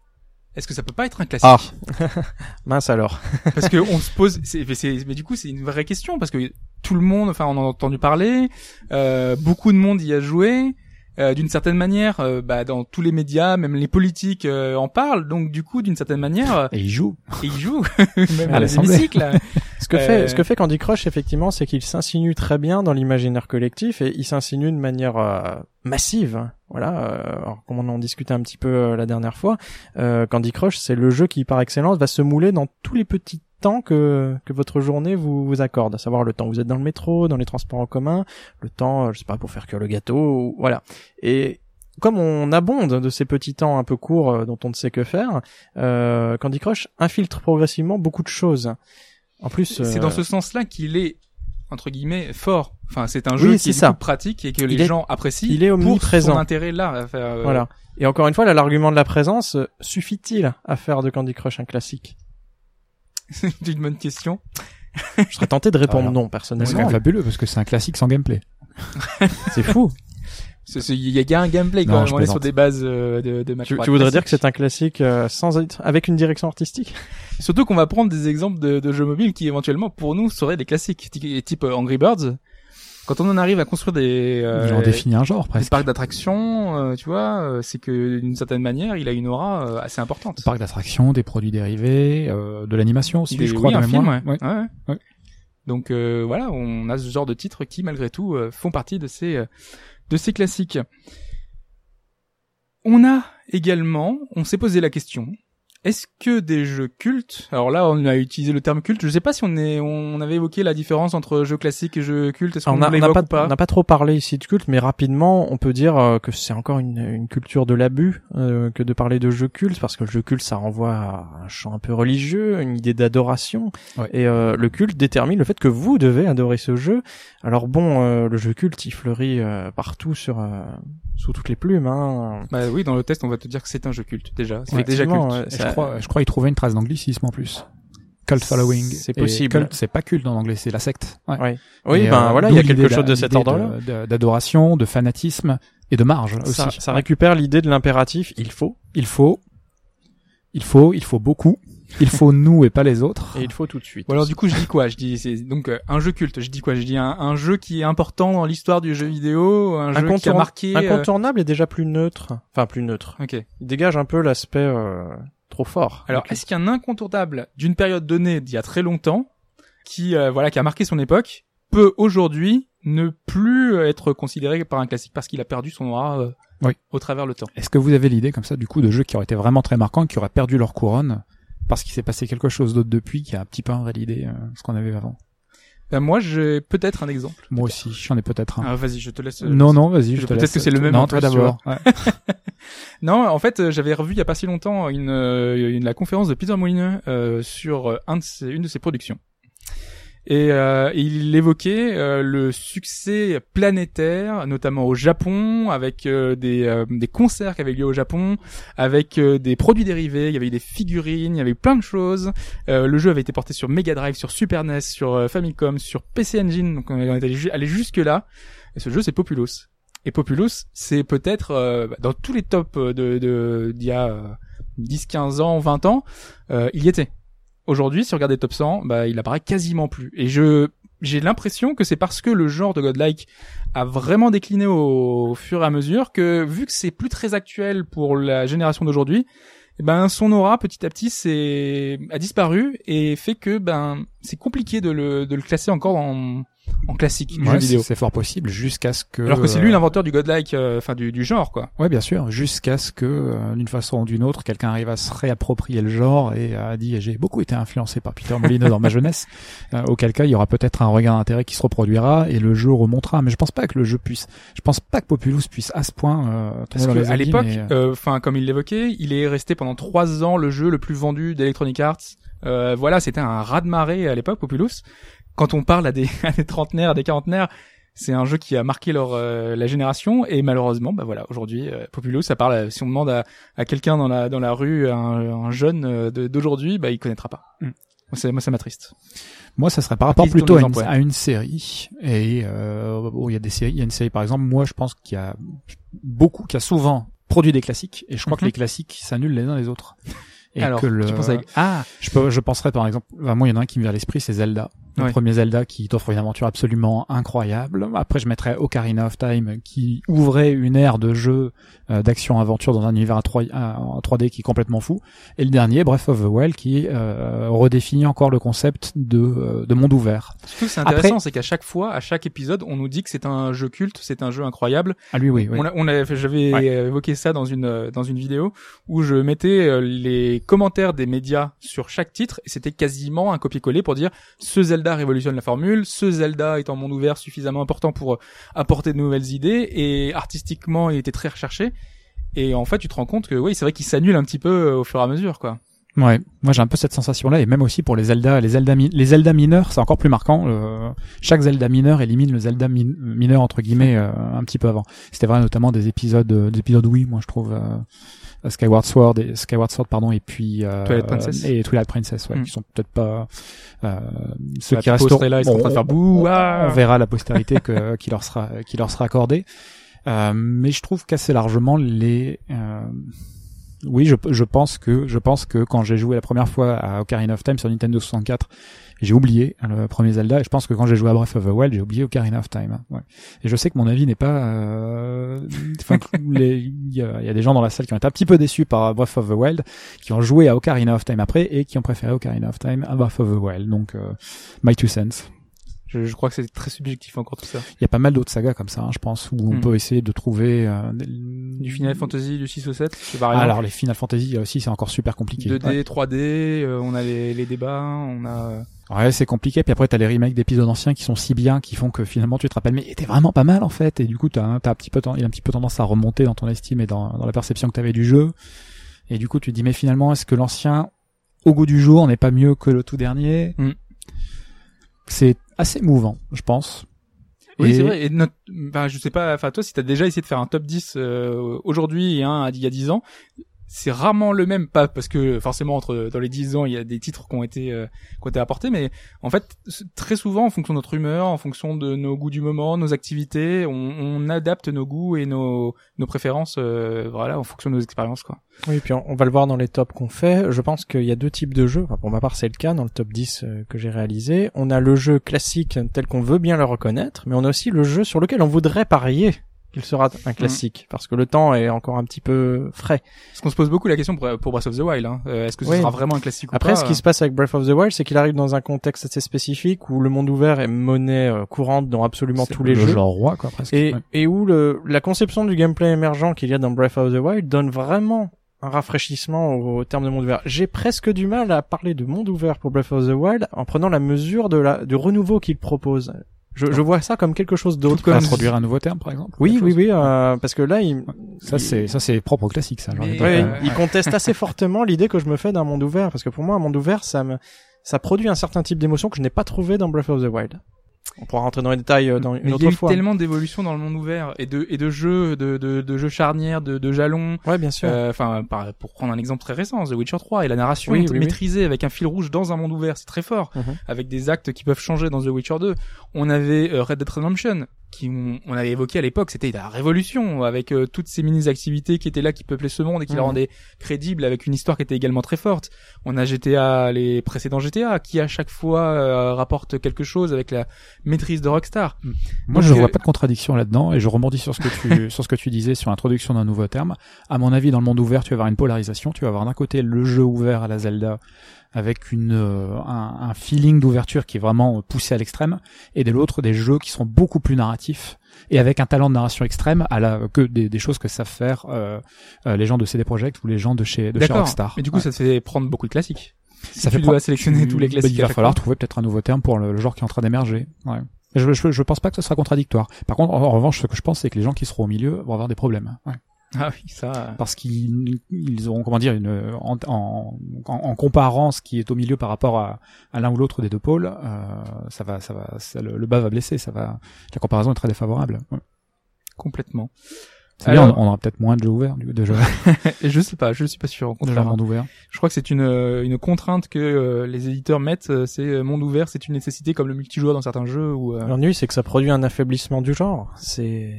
est-ce que ça peut pas être un classique? Ah. Mince alors. Parce que on se pose, c'est, mais, c'est- mais du coup c'est une vraie question parce que tout le monde, enfin on en a entendu parler, euh, beaucoup de monde y a joué. Euh, d'une certaine manière, euh, bah, dans tous les médias, même les politiques euh, en parlent. Donc du coup, d'une certaine manière, euh, Et ils jouent. et ils jouent même À l'Assemblée. Ce que Euh, fait, ce que fait Candy Crush, effectivement, c'est qu'il s'insinue très bien dans l'imaginaire collectif et il s'insinue de manière euh, massive. Voilà. euh, alors, comme on en discutait un petit peu euh, la dernière fois, euh, Candy Crush, c'est le jeu qui, par excellence, va se mouler dans tous les petits temps que que votre journée vous vous accorde, à savoir le temps où vous êtes dans le métro, dans les transports en commun, le temps, euh, je sais pas, pour faire cuire le gâteau, ou- voilà. Et comme on abonde de ces petits temps un peu courts euh, dont on ne sait que faire, euh, Candy Crush infiltre progressivement beaucoup de choses. En plus, C'est euh, dans ce sens-là qu'il est entre guillemets fort. Enfin, c'est un Oui, jeu qui c'est est ça. pratique et que les est- gens apprécient. il est pour omniprésent. son intérêt là. à faire, euh, Voilà. Et encore une fois, là, l'argument de la présence suffit-il à faire de Candy Crush un classique? C'est une bonne question. Je serais tenté de répondre Alors, non, C'est personnellement. quand même fabuleux parce que c'est un classique sans gameplay. C'est fou. C'est- c'est- Il y a un gameplay Non, quand même. je On est sur des bases euh, de, de match Tu, voudrais dire que c'est un classique euh, sans être, avec une direction artistique? Surtout qu'on va prendre des exemples de, de jeux mobiles qui éventuellement pour nous seraient des classiques, type euh, Angry Birds. Quand on en arrive à construire des, euh, J'en définis un genre des presque. parcs d'attractions, euh, tu vois, euh, c'est que d'une certaine manière, il a une aura euh, assez importante. Parc d'attractions, des produits dérivés, euh, de l'animation aussi, Des- je crois, oui, de un film, ouais. Ouais, ouais. Ouais. Donc euh, voilà, on a ce genre de titres qui malgré tout euh, font partie de ces euh, de ces classiques. On a également, on s'est posé la question, est-ce que des jeux cultes, alors là on a utilisé le terme culte, je sais pas si on est, on avait évoqué la différence entre jeux classiques et jeux cultes, est-ce qu'on on n'a pas, ou pas on n'a pas trop parlé ici de culte, mais rapidement, on peut dire euh, que c'est encore une, une culture de l'abus euh, que de parler de jeu culte, parce que le jeu culte, ça renvoie à un champ un peu religieux, une idée d'adoration, Ouais. et euh, le culte détermine le fait que vous devez adorer ce jeu. Alors bon, euh, le jeu culte, il fleurit partout sur sous toutes les plumes. Hein. Bah oui, dans le test on va te dire que c'est un jeu culte déjà, c'est déjà culte. ça- je crois, je crois y trouver une trace d'anglicisme en plus. Cult following. C'est possible. C'est pas culte en anglais, c'est la secte. Ouais. Ouais. Oui, Et, ben euh, voilà, il y a quelque chose de cet ordre-là. D'adoration, de fanatisme et de marge aussi. Ça, ça récupère l'idée de l'impératif. Il faut Il faut, il faut, il faut beaucoup. Il faut nous et pas les autres. et il faut tout de suite. Ou alors du coup je dis quoi? Je dis c'est donc euh, un jeu culte. Je dis quoi? Je dis un, un jeu qui est important dans l'histoire du jeu vidéo, un jeu qui a marqué. euh, incontournable est déjà plus neutre. Enfin, plus neutre. Ok. Il dégage un peu l'aspect euh, trop fort. Alors est-ce qu'il y a un incontournable d'une période donnée d'il y a très longtemps qui euh, voilà qui a marqué son époque peut aujourd'hui ne plus être considéré par un classique parce qu'il a perdu son aura euh, Oui. au travers le temps? Est-ce que vous avez l'idée comme ça du coup de jeux qui auraient été vraiment très marquants, qui auraient perdu leur couronne parce qu'il s'est passé quelque chose d'autre depuis qui a un petit peu invalidé euh, ce qu'on avait avant Ben, moi j'ai peut-être un exemple. Moi aussi, j'en ai peut-être un. Ah, vas-y, je te laisse. euh, non, non, vas-y, je te Peut-être laisse. que c'est le même Non, toi d'abord. Ouais. Non, en fait, euh, j'avais revu il y a pas si longtemps une, euh, une la conférence de Peter Molineux euh, sur un de ses, une de ses productions. Et euh, il évoquait euh, le succès planétaire, notamment au Japon, avec euh, des, euh, des concerts qui avaient lieu au Japon, avec euh, des produits dérivés, il y avait eu des figurines, il y avait eu plein de choses. Euh, le jeu avait été porté sur Mega Drive, sur Super NES, sur Famicom, sur PC Engine, donc on est allé, ju- allé jusque là. Et ce jeu c'est Populous. Et Populous, c'est peut-être euh, dans tous les tops de d'il y a euh, 10, 15 ans, 20 ans, il y était. Aujourd'hui, si on regarde les top 100, bah, il apparaît quasiment plus. Et je, j'ai l'impression que c'est parce que le genre de Godlike a vraiment décliné au, fur et à mesure que, vu que c'est plus très actuel pour la génération d'aujourd'hui, eh ben, son aura, petit à petit, c'est, a disparu et fait que, ben, c'est compliqué de le, de le classer encore en, en classique du Ouais, jeu vidéo. c'est fort possible jusqu'à ce que. Alors que c'est euh, lui l'inventeur du Godlike, euh, enfin, du, du genre, quoi. Ouais, bien sûr, jusqu'à ce que, euh, d'une façon ou d'une autre, quelqu'un arrive à se réapproprier le genre et a dit j'ai beaucoup été influencé par Peter Molyneux dans ma jeunesse. Euh, auquel cas, il y aura peut-être un regain d'intérêt qui se reproduira et le jeu remontera. Mais je pense pas que le jeu puisse, je pense pas que Populous puisse à ce point. Euh, Parce que à l'époque, euh, euh, enfin comme il l'évoquait, il est resté pendant trois ans le jeu le plus vendu d'Electronic Arts. Euh, voilà, c'était un raz de marée à l'époque, Populous. Quand on parle à des, à des trentenaires, à des quarantenaires, c'est un jeu qui a marqué leur euh, la génération et malheureusement, bah voilà, aujourd'hui, euh, Populous, ça parle. à- si on demande à, à quelqu'un dans la dans la rue, un, un jeune euh, d'aujourd'hui, bah il connaîtra pas. Mm. Moi, moi, ça m'attriste. Moi, ça serait par rapport plutôt à une, à une série. Et euh, bon, il y a des séries. Il y a une série, par exemple. Moi, je pense qu'il y a beaucoup, qui a souvent produit des classiques. Et je crois que Mhm. les classiques s'annulent les uns les autres. Et Alors, que le... tu penses avec ah je, peux, je penserais par exemple, moi il y en a un qui me vient à l'esprit, c'est Zelda. Le Ouais. premier Zelda qui t'offre une aventure absolument incroyable. Après je mettrais Ocarina of Time qui ouvrait une ère de jeu euh, d'action-aventure dans un univers à 3, à- en 3D qui est complètement fou. Et le dernier, Breath of the Wild, qui euh, redéfinit encore le concept de, euh, de monde ouvert. surtout c'est Après- intéressant, c'est qu'à chaque fois, à chaque épisode, on nous dit que c'est un jeu culte, c'est un jeu incroyable. Ah lui oui, oui. On a, on a, j'avais Ouais. évoqué ça dans une dans une vidéo où je mettais euh, les commentaires des médias sur chaque titre et c'était quasiment un copier-coller pour dire ce Zelda révolutionne la formule, ce Zelda est en monde ouvert suffisamment important pour euh, apporter de nouvelles idées et artistiquement il était très recherché et en fait tu te rends compte que oui c'est vrai qu'il s'annule un petit peu euh, au fur et à mesure quoi. Ouais, moi j'ai un peu cette sensation-là, et même aussi pour les Zelda, les Zelda, les Zelda mineurs, c'est encore plus marquant. euh, chaque Zelda mineur élimine le Zelda min- mineur entre guillemets euh, un petit peu avant. C'était vrai notamment des épisodes, euh, des épisodes oui, moi je trouve euh, Skyward Sword, et, Skyward Sword pardon, et puis euh, Twilight Princess. et Twilight Princess, ouais, Mm. qui sont peut-être pas euh, ceux La qui serait là, ils sont en train de faire bouh, on, ah. on verra la postérité que, qui leur sera, qui leur sera accordée. Euh, mais je trouve qu'assez largement les euh, oui, je, je pense que je pense que quand j'ai joué la première fois à Ocarina of Time sur Nintendo 64, j'ai oublié le premier Zelda et je pense que quand j'ai joué à Breath of the Wild, j'ai oublié Ocarina of Time. Ouais. Et je sais que mon avis n'est pas euh, enfin que les- il y, a, il y a des gens dans la salle qui ont été un petit peu déçus par Breath of the Wild, qui ont joué à Ocarina of Time après et qui ont préféré Ocarina of Time à Breath of the Wild. Donc euh, my two cents. Je, je crois que c'est très subjectif encore tout ça. Il y a pas mal d'autres sagas comme ça, hein, je pense, où on Hmm. peut essayer de trouver euh, Du Final Fantasy du 6 au 7, c'est variant. Alors les Final Fantasy là aussi c'est encore super compliqué. 2D, Ouais. 3D, euh, on a les, les débats, on a Ouais, c'est compliqué. Puis après, t'as les remakes d'épisodes anciens qui sont si bien, qui font que finalement tu te rappelles, mais il était vraiment pas mal en fait. Et du coup, t'as, t'as un petit peu, il a un petit peu tendance à remonter dans ton estime et dans, dans la perception que t'avais du jeu. Et du coup, tu te dis, mais finalement, est-ce que l'ancien, au goût du jour, n'est pas mieux que le tout dernier? Mm. C'est assez mouvant, je pense. Oui, Et- c'est vrai. Et notre, enfin, je sais pas, enfin, toi, si t'as déjà essayé de faire un top 10 euh, aujourd'hui et un il y a 10 ans, c'est rarement le même, pas parce que forcément entre dans les 10 ans il y a des titres qui ont été euh, qui ont été apportés, mais en fait très souvent en fonction de notre humeur, en fonction de nos goûts du moment, nos activités, on, on adapte nos goûts et nos nos préférences, euh, voilà, en fonction de nos expériences quoi. Oui, puis on, on va le voir dans les tops qu'on fait. Je pense qu'il y a deux types de jeux. Pour ma part, c'est le cas dans le top 10 euh, que j'ai réalisé. On a le jeu classique tel qu'on veut bien le reconnaître, mais on a aussi le jeu sur lequel on voudrait parier qu'il sera un classique, parce que le temps est encore un petit peu frais. Parce qu'on se pose beaucoup la question pour, pour Breath of the Wild, hein. Euh, est-ce que ce Oui. sera vraiment un classique ou Après, pas ce qui se passe avec Breath of the Wild, c'est qu'il arrive dans un contexte assez spécifique où le monde ouvert est monnaie euh, courante dans absolument tous les le jeux. genre roi, quoi, presque. Et, Ouais. et où le, la conception du gameplay émergent qu'il y a dans Breath of the Wild donne vraiment un rafraîchissement au, au terme de monde ouvert. J'ai presque du mal à parler de monde ouvert pour Breath of the Wild en prenant la mesure de la, du renouveau qu'il propose. Je, je vois ça comme quelque chose d'autre. Comme- introduire un nouveau terme, par exemple. Oui, oui, oui, euh, parce que là, il, Ça, c'est, ça, c'est propre au classique, ça. Mais- Ouais. Euh, il conteste assez fortement l'idée que je me fais d'un monde ouvert, parce que pour moi, un monde ouvert, ça me, ça produit un certain type d'émotion que je n'ai pas trouvé dans Breath of the Wild. On pourra rentrer dans les détails euh, dans une Mais il y autre a eu fois. tellement d'évolutions dans le monde ouvert et de et de jeux de de, de jeux charnières, de, de jalons. Ouais, bien sûr. Euh, Enfin, par- pour prendre un exemple très récent, The Witcher 3 et la narration Oui, oui, oui. maîtrisée avec un fil rouge dans un monde ouvert, c'est très fort. Mhm. Avec des actes qui peuvent changer dans The Witcher 2. On avait euh, Red Dead Redemption qui on, on avait évoqué à l'époque, c'était la révolution avec euh, toutes ces mini activités qui étaient là qui peuplaient ce monde et qui Mhm. la rendaient crédible avec une histoire qui était également très forte. On a GTA, les précédents GTA qui à chaque fois euh, rapportent quelque chose avec la maîtrise de Rockstar. Moi, Donc, je euh, vois pas de contradiction là-dedans, et je rebondis sur ce que tu sur ce que tu disais sur l'introduction d'un nouveau terme. À mon avis, dans le monde ouvert, tu vas avoir une polarisation. Tu vas avoir d'un côté le jeu ouvert à la Zelda, avec une euh, un, un feeling d'ouverture qui est vraiment poussé à l'extrême, et de l'autre des jeux qui sont beaucoup plus narratifs et avec un talent de narration extrême à la que des, des choses que savent faire euh, euh, les gens de CD Projekt ou les gens de chez de chez. Rockstar. Mais du coup, Ouais. ça te fait prendre beaucoup de classiques. ça tu fait dois sélectionner tu- tous les bah, classiques il va falloir trouver peut-être un nouveau terme pour le, le genre qui est en train d'émerger. Ouais. Je, je, je pense pas que ce sera contradictoire. Par contre, en, en revanche, ce que je pense, c'est que les gens qui seront au milieu vont avoir des problèmes. Ouais. Ah oui, ça. Parce qu'ils ils auront, comment dire, une, en, en, en, comparant ce qui est au milieu par rapport à, à l'un ou l'autre des deux pôles, euh, ça va, ça va, ça- le, le bas va blesser. Ça va, la comparaison est très défavorable. Ouais. Complètement. C'est bien, on, aura peut-être moins de jeux ouverts, du- de jeux, je sais pas, je suis pas sûr. Au de monde ouvert. Je crois que c'est une euh, une contrainte que euh, les éditeurs mettent. euh, C'est euh, monde ouvert, c'est une nécessité comme le multijoueur dans certains jeux ou. euh, L'ennui, c'est que ça produit un affaiblissement du genre. C'est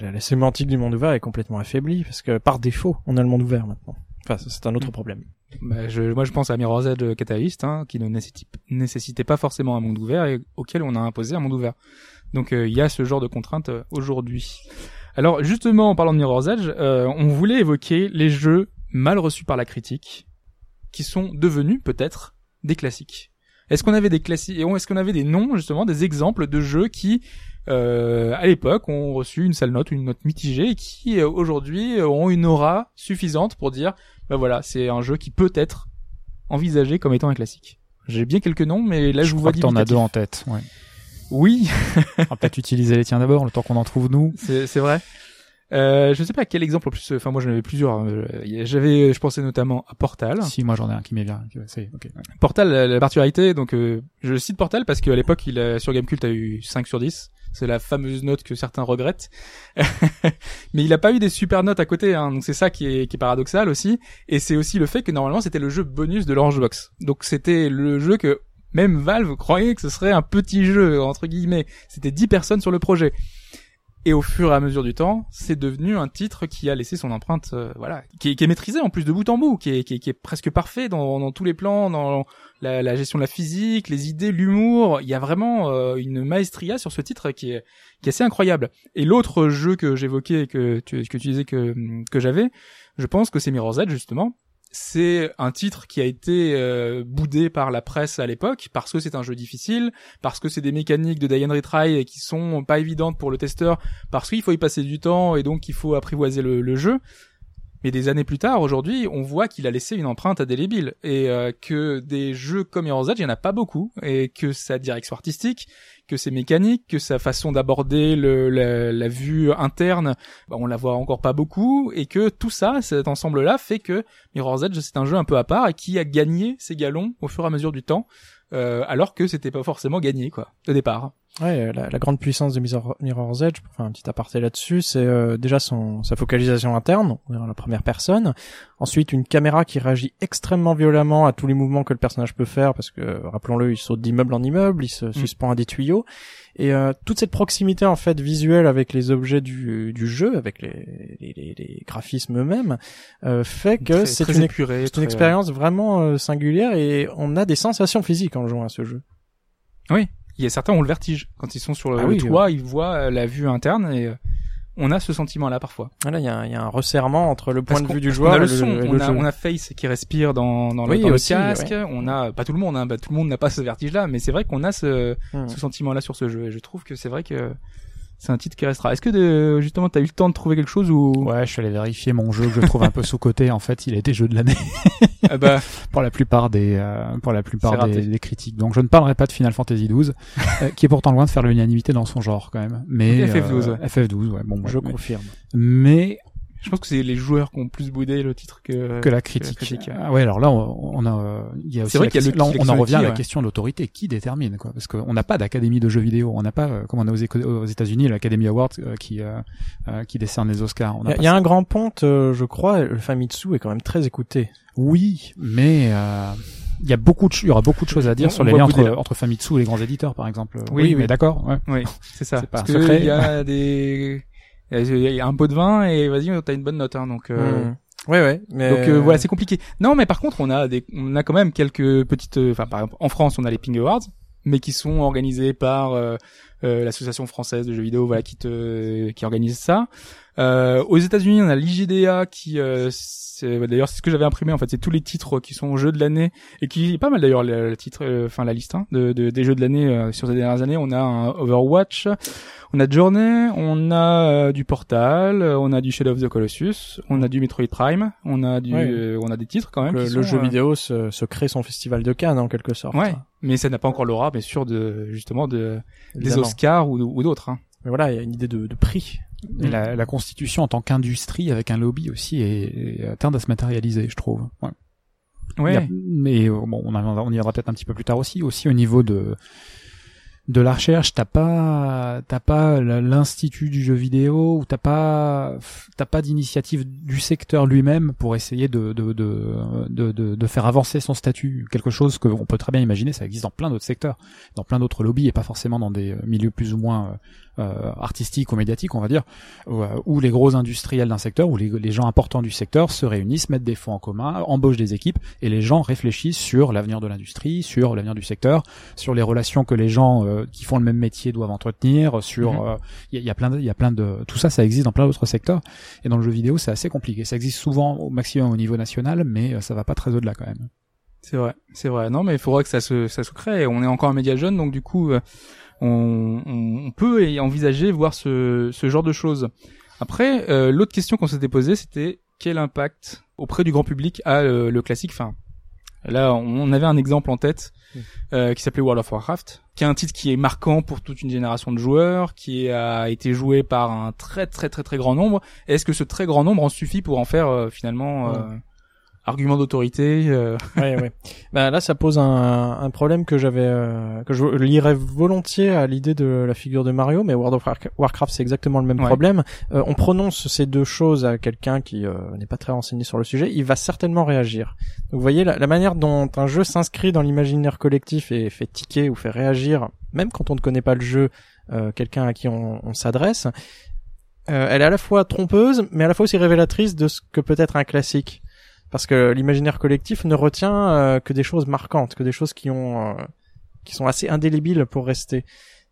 la, la sémantique du monde ouvert est complètement affaiblie parce que par défaut, on a le monde ouvert maintenant. Enfin, c'est un autre problème. bah, je, moi, je pense à Mirror's Edge Catalyst, hein, qui ne nécessite- nécessitait pas forcément un monde ouvert et auquel on a imposé un monde ouvert. Donc, euh, il y a ce genre de contrainte euh, aujourd'hui. Alors, justement, en parlant de Mirror's Edge, euh, on voulait évoquer les jeux mal reçus par la critique, qui sont devenus peut-être des classiques. Est-ce qu'on avait des classiques est-ce qu'on avait des noms justement, des exemples de jeux qui, euh, à l'époque, ont reçu une sale note, une note mitigée, et qui euh, aujourd'hui euh, ont une aura suffisante pour dire, ben voilà, c'est un jeu qui peut être envisagé comme étant un classique. J'ai bien quelques noms, mais là je, je vous vois t'en as deux en tête. Ouais. Oui, On va peut-être utiliser les tiens d'abord, le temps qu'on en trouve nous. c'est vrai. Euh, je sais pas quel exemple en plus. Enfin, moi j'en avais plusieurs. hein. Euh, J'avais, je pensais notamment à Portal. Si moi j'en ai un qui m'est bien. Portal, la, la particularité, donc euh, je cite Portal parce qu'à l'époque, il a, sur Gamecult, a eu 5 sur 10. C'est la fameuse note que certains regrettent. Mais il a pas eu des super notes à côté, hein, donc c'est ça qui est, qui est paradoxal aussi. Et c'est aussi le fait que normalement c'était le jeu bonus de l'Orange Box. Donc c'était le jeu que même Valve croyait que ce serait un petit jeu, entre guillemets. C'était 10 personnes sur le projet. Et au fur et à mesure du temps, c'est devenu un titre qui a laissé son empreinte, euh, voilà, qui est, maîtrisé en plus de bout en bout, qui est, presque parfait dans, tous les plans, dans la, gestion de la physique, les idées, l'humour. Il y a vraiment euh, une maestria sur ce titre qui est, assez incroyable. Et l'autre jeu que j'évoquais que tu, que tu disais que, que j'avais, je pense que c'est Mirror's Edge justement. C'est un titre qui a été euh, boudé par la presse à l'époque parce que c'est un jeu difficile, parce que c'est des mécaniques de die and retry qui sont pas évidentes pour le testeur, parce qu'il faut y passer du temps et donc il faut apprivoiser le, jeu. Mais des années plus tard, aujourd'hui, on voit qu'il a laissé une empreinte indélébile et euh, que des jeux comme Mirror's Edge, il y en a pas beaucoup et que sa direction artistique, que ses mécaniques, que sa façon d'aborder la vue interne, bah, on la voit encore pas beaucoup et que tout ça, cet ensemble-là, fait que Mirror's Edge, c'est un jeu un peu à part et qui a gagné ses galons au fur et à mesure du temps, euh, alors que c'était pas forcément gagné, quoi, au départ. Ouais, la, la grande puissance de Mirror- Mirror's Edge, pour faire un petit aparté là-dessus, c'est euh, déjà son sa focalisation interne, dans la première personne. Ensuite, une caméra qui réagit extrêmement violemment à tous les mouvements que le personnage peut faire, parce que rappelons-le, il saute d'immeuble en immeuble, il se suspend à des tuyaux, et euh, toute cette proximité en fait visuelle avec les objets du, du jeu, avec les, les, les- les graphismes eux-mêmes, euh, fait que c'est une, épuré, très- une expérience vraiment euh, singulière et on a des sensations physiques en jouant à ce jeu. Il y a certains ont le vertige. Quand ils sont sur le, Ah le oui, toit, ils voient euh, la vue interne et euh, on a ce sentiment-là parfois. Voilà, il y a, un- il y a un resserrement entre le point Parce de vue du joueur a et le le, son, on le a, on Face qui respire dans, dans, le- Oui, dans le casque, on a pas tout le monde, hein, bah, tout le monde n'a pas ce vertige-là, mais c'est vrai qu'on a ce, Hmm. ce sentiment-là sur ce jeu. Et je trouve que c'est vrai que c'est un titre qui restera. Est-ce que de, justement t'as eu le temps de trouver quelque chose ou? Ouais, je suis allé vérifier mon jeu que je trouve un peu sous côté. En fait, il a été jeu de l'année Ah bah, pour la plupart des euh, pour la plupart des, des critiques. Donc, je ne parlerai pas de Final Fantasy XII, euh, qui est pourtant loin de faire l'unanimité dans son genre quand même. Mais FF12, euh, FF12, ouais. Bon, ouais, Je mais, confirme. mais Je pense que c'est les joueurs qui ont plus boudé le titre que que la critique. critique, ouais. Ah ouais, alors là, on, on a, euh, il y a aussi C'est vrai la qu'il y a là, on- en revient à la ouais. question de l'autorité. Qui détermine, quoi Parce qu'on n'a pas d'académie de jeux vidéo. On n'a pas, euh, comme on a aux, aux États-Unis, l'Academy Awards euh, qui euh, euh, qui décerne les Oscars. Il y, a- y un grand ponte, euh, je crois, le Famitsu est quand même très écouté. Oui, mais euh, il y a beaucoup de, il y aura beaucoup de choses à dire On- sur les liens entre, Famitsu et les grands éditeurs, par exemple. Oui, Oui, oui. mais d'accord. Ouais. Oui, c'est ça. C'est pas Parce un que secret. Il y a des, il y a un pot de vin et vas-y, t'as une bonne note. Hein, donc, euh, Hmm. Ouais, ouais. Mais donc euh, voilà, c'est compliqué. Non, mais par contre, on a des, on a quand même quelques petites, euh, enfin, par exemple, en France, on a les Ping Awards, mais qui sont organisés par euh, euh, l'association française de jeux vidéo, voilà, qui te, qui organise ça. Euh, aux États-Unis, on a l'IGDA qui, euh, c'est- d'ailleurs, c'est ce que j'avais imprimé en fait, c'est tous les titres qui sont jeux de l'année et qui est pas mal d'ailleurs le, titre, euh, enfin la liste hein, de, de- des jeux de l'année euh, sur ces dernières années. On a un Overwatch, on a Journey, on a euh, du Portal, on a du Shadow of the Colossus, on a du Metroid Prime, on a du, Ouais. euh, on a des titres quand même. le, qui le sont, jeu vidéo se, se crée son festival de Cannes en quelque sorte. Ouais, mais ça n'a pas encore l'aura, bien sûr, de justement de des. Oscars ou, ou d'autres. Hein. Mais voilà, il y a une idée de, de prix. La, la constitution en tant qu'industrie avec un lobby aussi est, est tend à se matérialiser, je trouve. Ouais. A- mais euh, bon, on, en- on y reviendra peut-être un petit peu plus tard aussi. Aussi au niveau de de la recherche, t'as pas t'as pas l'institut du jeu vidéo ou t'as pas t'as pas d'initiative du secteur lui-même pour essayer de de, de de de faire avancer son statut. Quelque chose que on peut très bien imaginer, ça existe dans plein d'autres secteurs, dans plein d'autres lobbies et pas forcément dans des euh, milieux plus ou moins euh, euh, artistiques ou médiatiques, on va dire, où, euh, où les gros industriels d'un secteur, où les, les gens importants du secteur se réunissent, mettent des fonds en commun, embauchent des équipes, et les gens réfléchissent sur l'avenir de l'industrie, sur l'avenir du secteur, sur les relations que les gens euh, qui font le même métier doivent entretenir, sur Mhm. euh, il y, a- il y a plein de, il y a plein de tout ça, ça existe dans plein d'autres secteurs, et dans le jeu vidéo c'est assez compliqué. Ça existe souvent au maximum au niveau national, mais euh, ça va pas très au-delà quand même. C'est vrai, c'est vrai. Non, mais il faudra que ça se, ça se crée. On est encore un média jeune, donc du coup, euh, on, on, peut envisager voir ce, ce genre de choses. Après, euh, l'autre question qu'on s'était posée, c'était quel impact auprès du grand public a euh, le classique? Enfin, là, on avait un exemple en tête euh, qui s'appelait World of Warcraft, qui est un titre qui est marquant pour toute une génération de joueurs, qui a été joué par un très très très très grand nombre. Est-ce que ce très grand nombre en suffit pour en faire euh, finalement euh, argument d'autorité euh, ouais, ouais. Bah, là, ça pose un, un problème que j'avais, euh, que je lirais volontiers à l'idée de la figure de Mario, mais World of Warc- Warcraft, c'est exactement le même Ouais. problème. Euh, on prononce ces deux choses à quelqu'un qui euh, n'est pas très renseigné sur le sujet, il va certainement réagir. Donc, vous voyez, la, la manière dont un jeu s'inscrit dans l'imaginaire collectif et fait tiquer ou fait réagir, même quand on ne connaît pas le jeu, euh, quelqu'un à qui on, on s'adresse, euh, elle est à la fois trompeuse, mais à la fois aussi révélatrice de ce que peut être un classique parce que l'imaginaire collectif ne retient euh, que des choses marquantes, que des choses qui ont euh, qui sont assez indélébiles pour rester.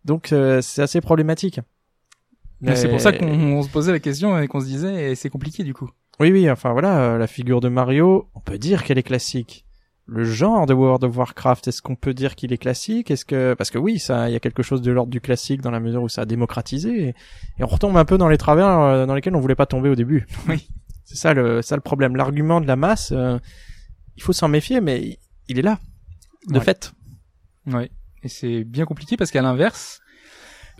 Donc euh, c'est assez problématique. Mais C'est pour ça qu'on se posait la question et qu'on se disait, et c'est compliqué du coup. Oui oui, enfin voilà, euh, la figure de Mario, on peut dire qu'elle est classique. Le genre de World of Warcraft, est-ce qu'on peut dire qu'il est classique? Est-ce que parce que oui, ça, il y a quelque chose de l'ordre du classique dans la mesure où ça a démocratisé et, et on retombe un peu dans les travers euh, dans lesquels on voulait pas tomber au début. Oui. C'est ça le ça le problème. L'argument de la masse, euh, il faut s'en méfier, mais il est là de Ouais. fait. Ouais. Et c'est bien compliqué parce qu'à l'inverse,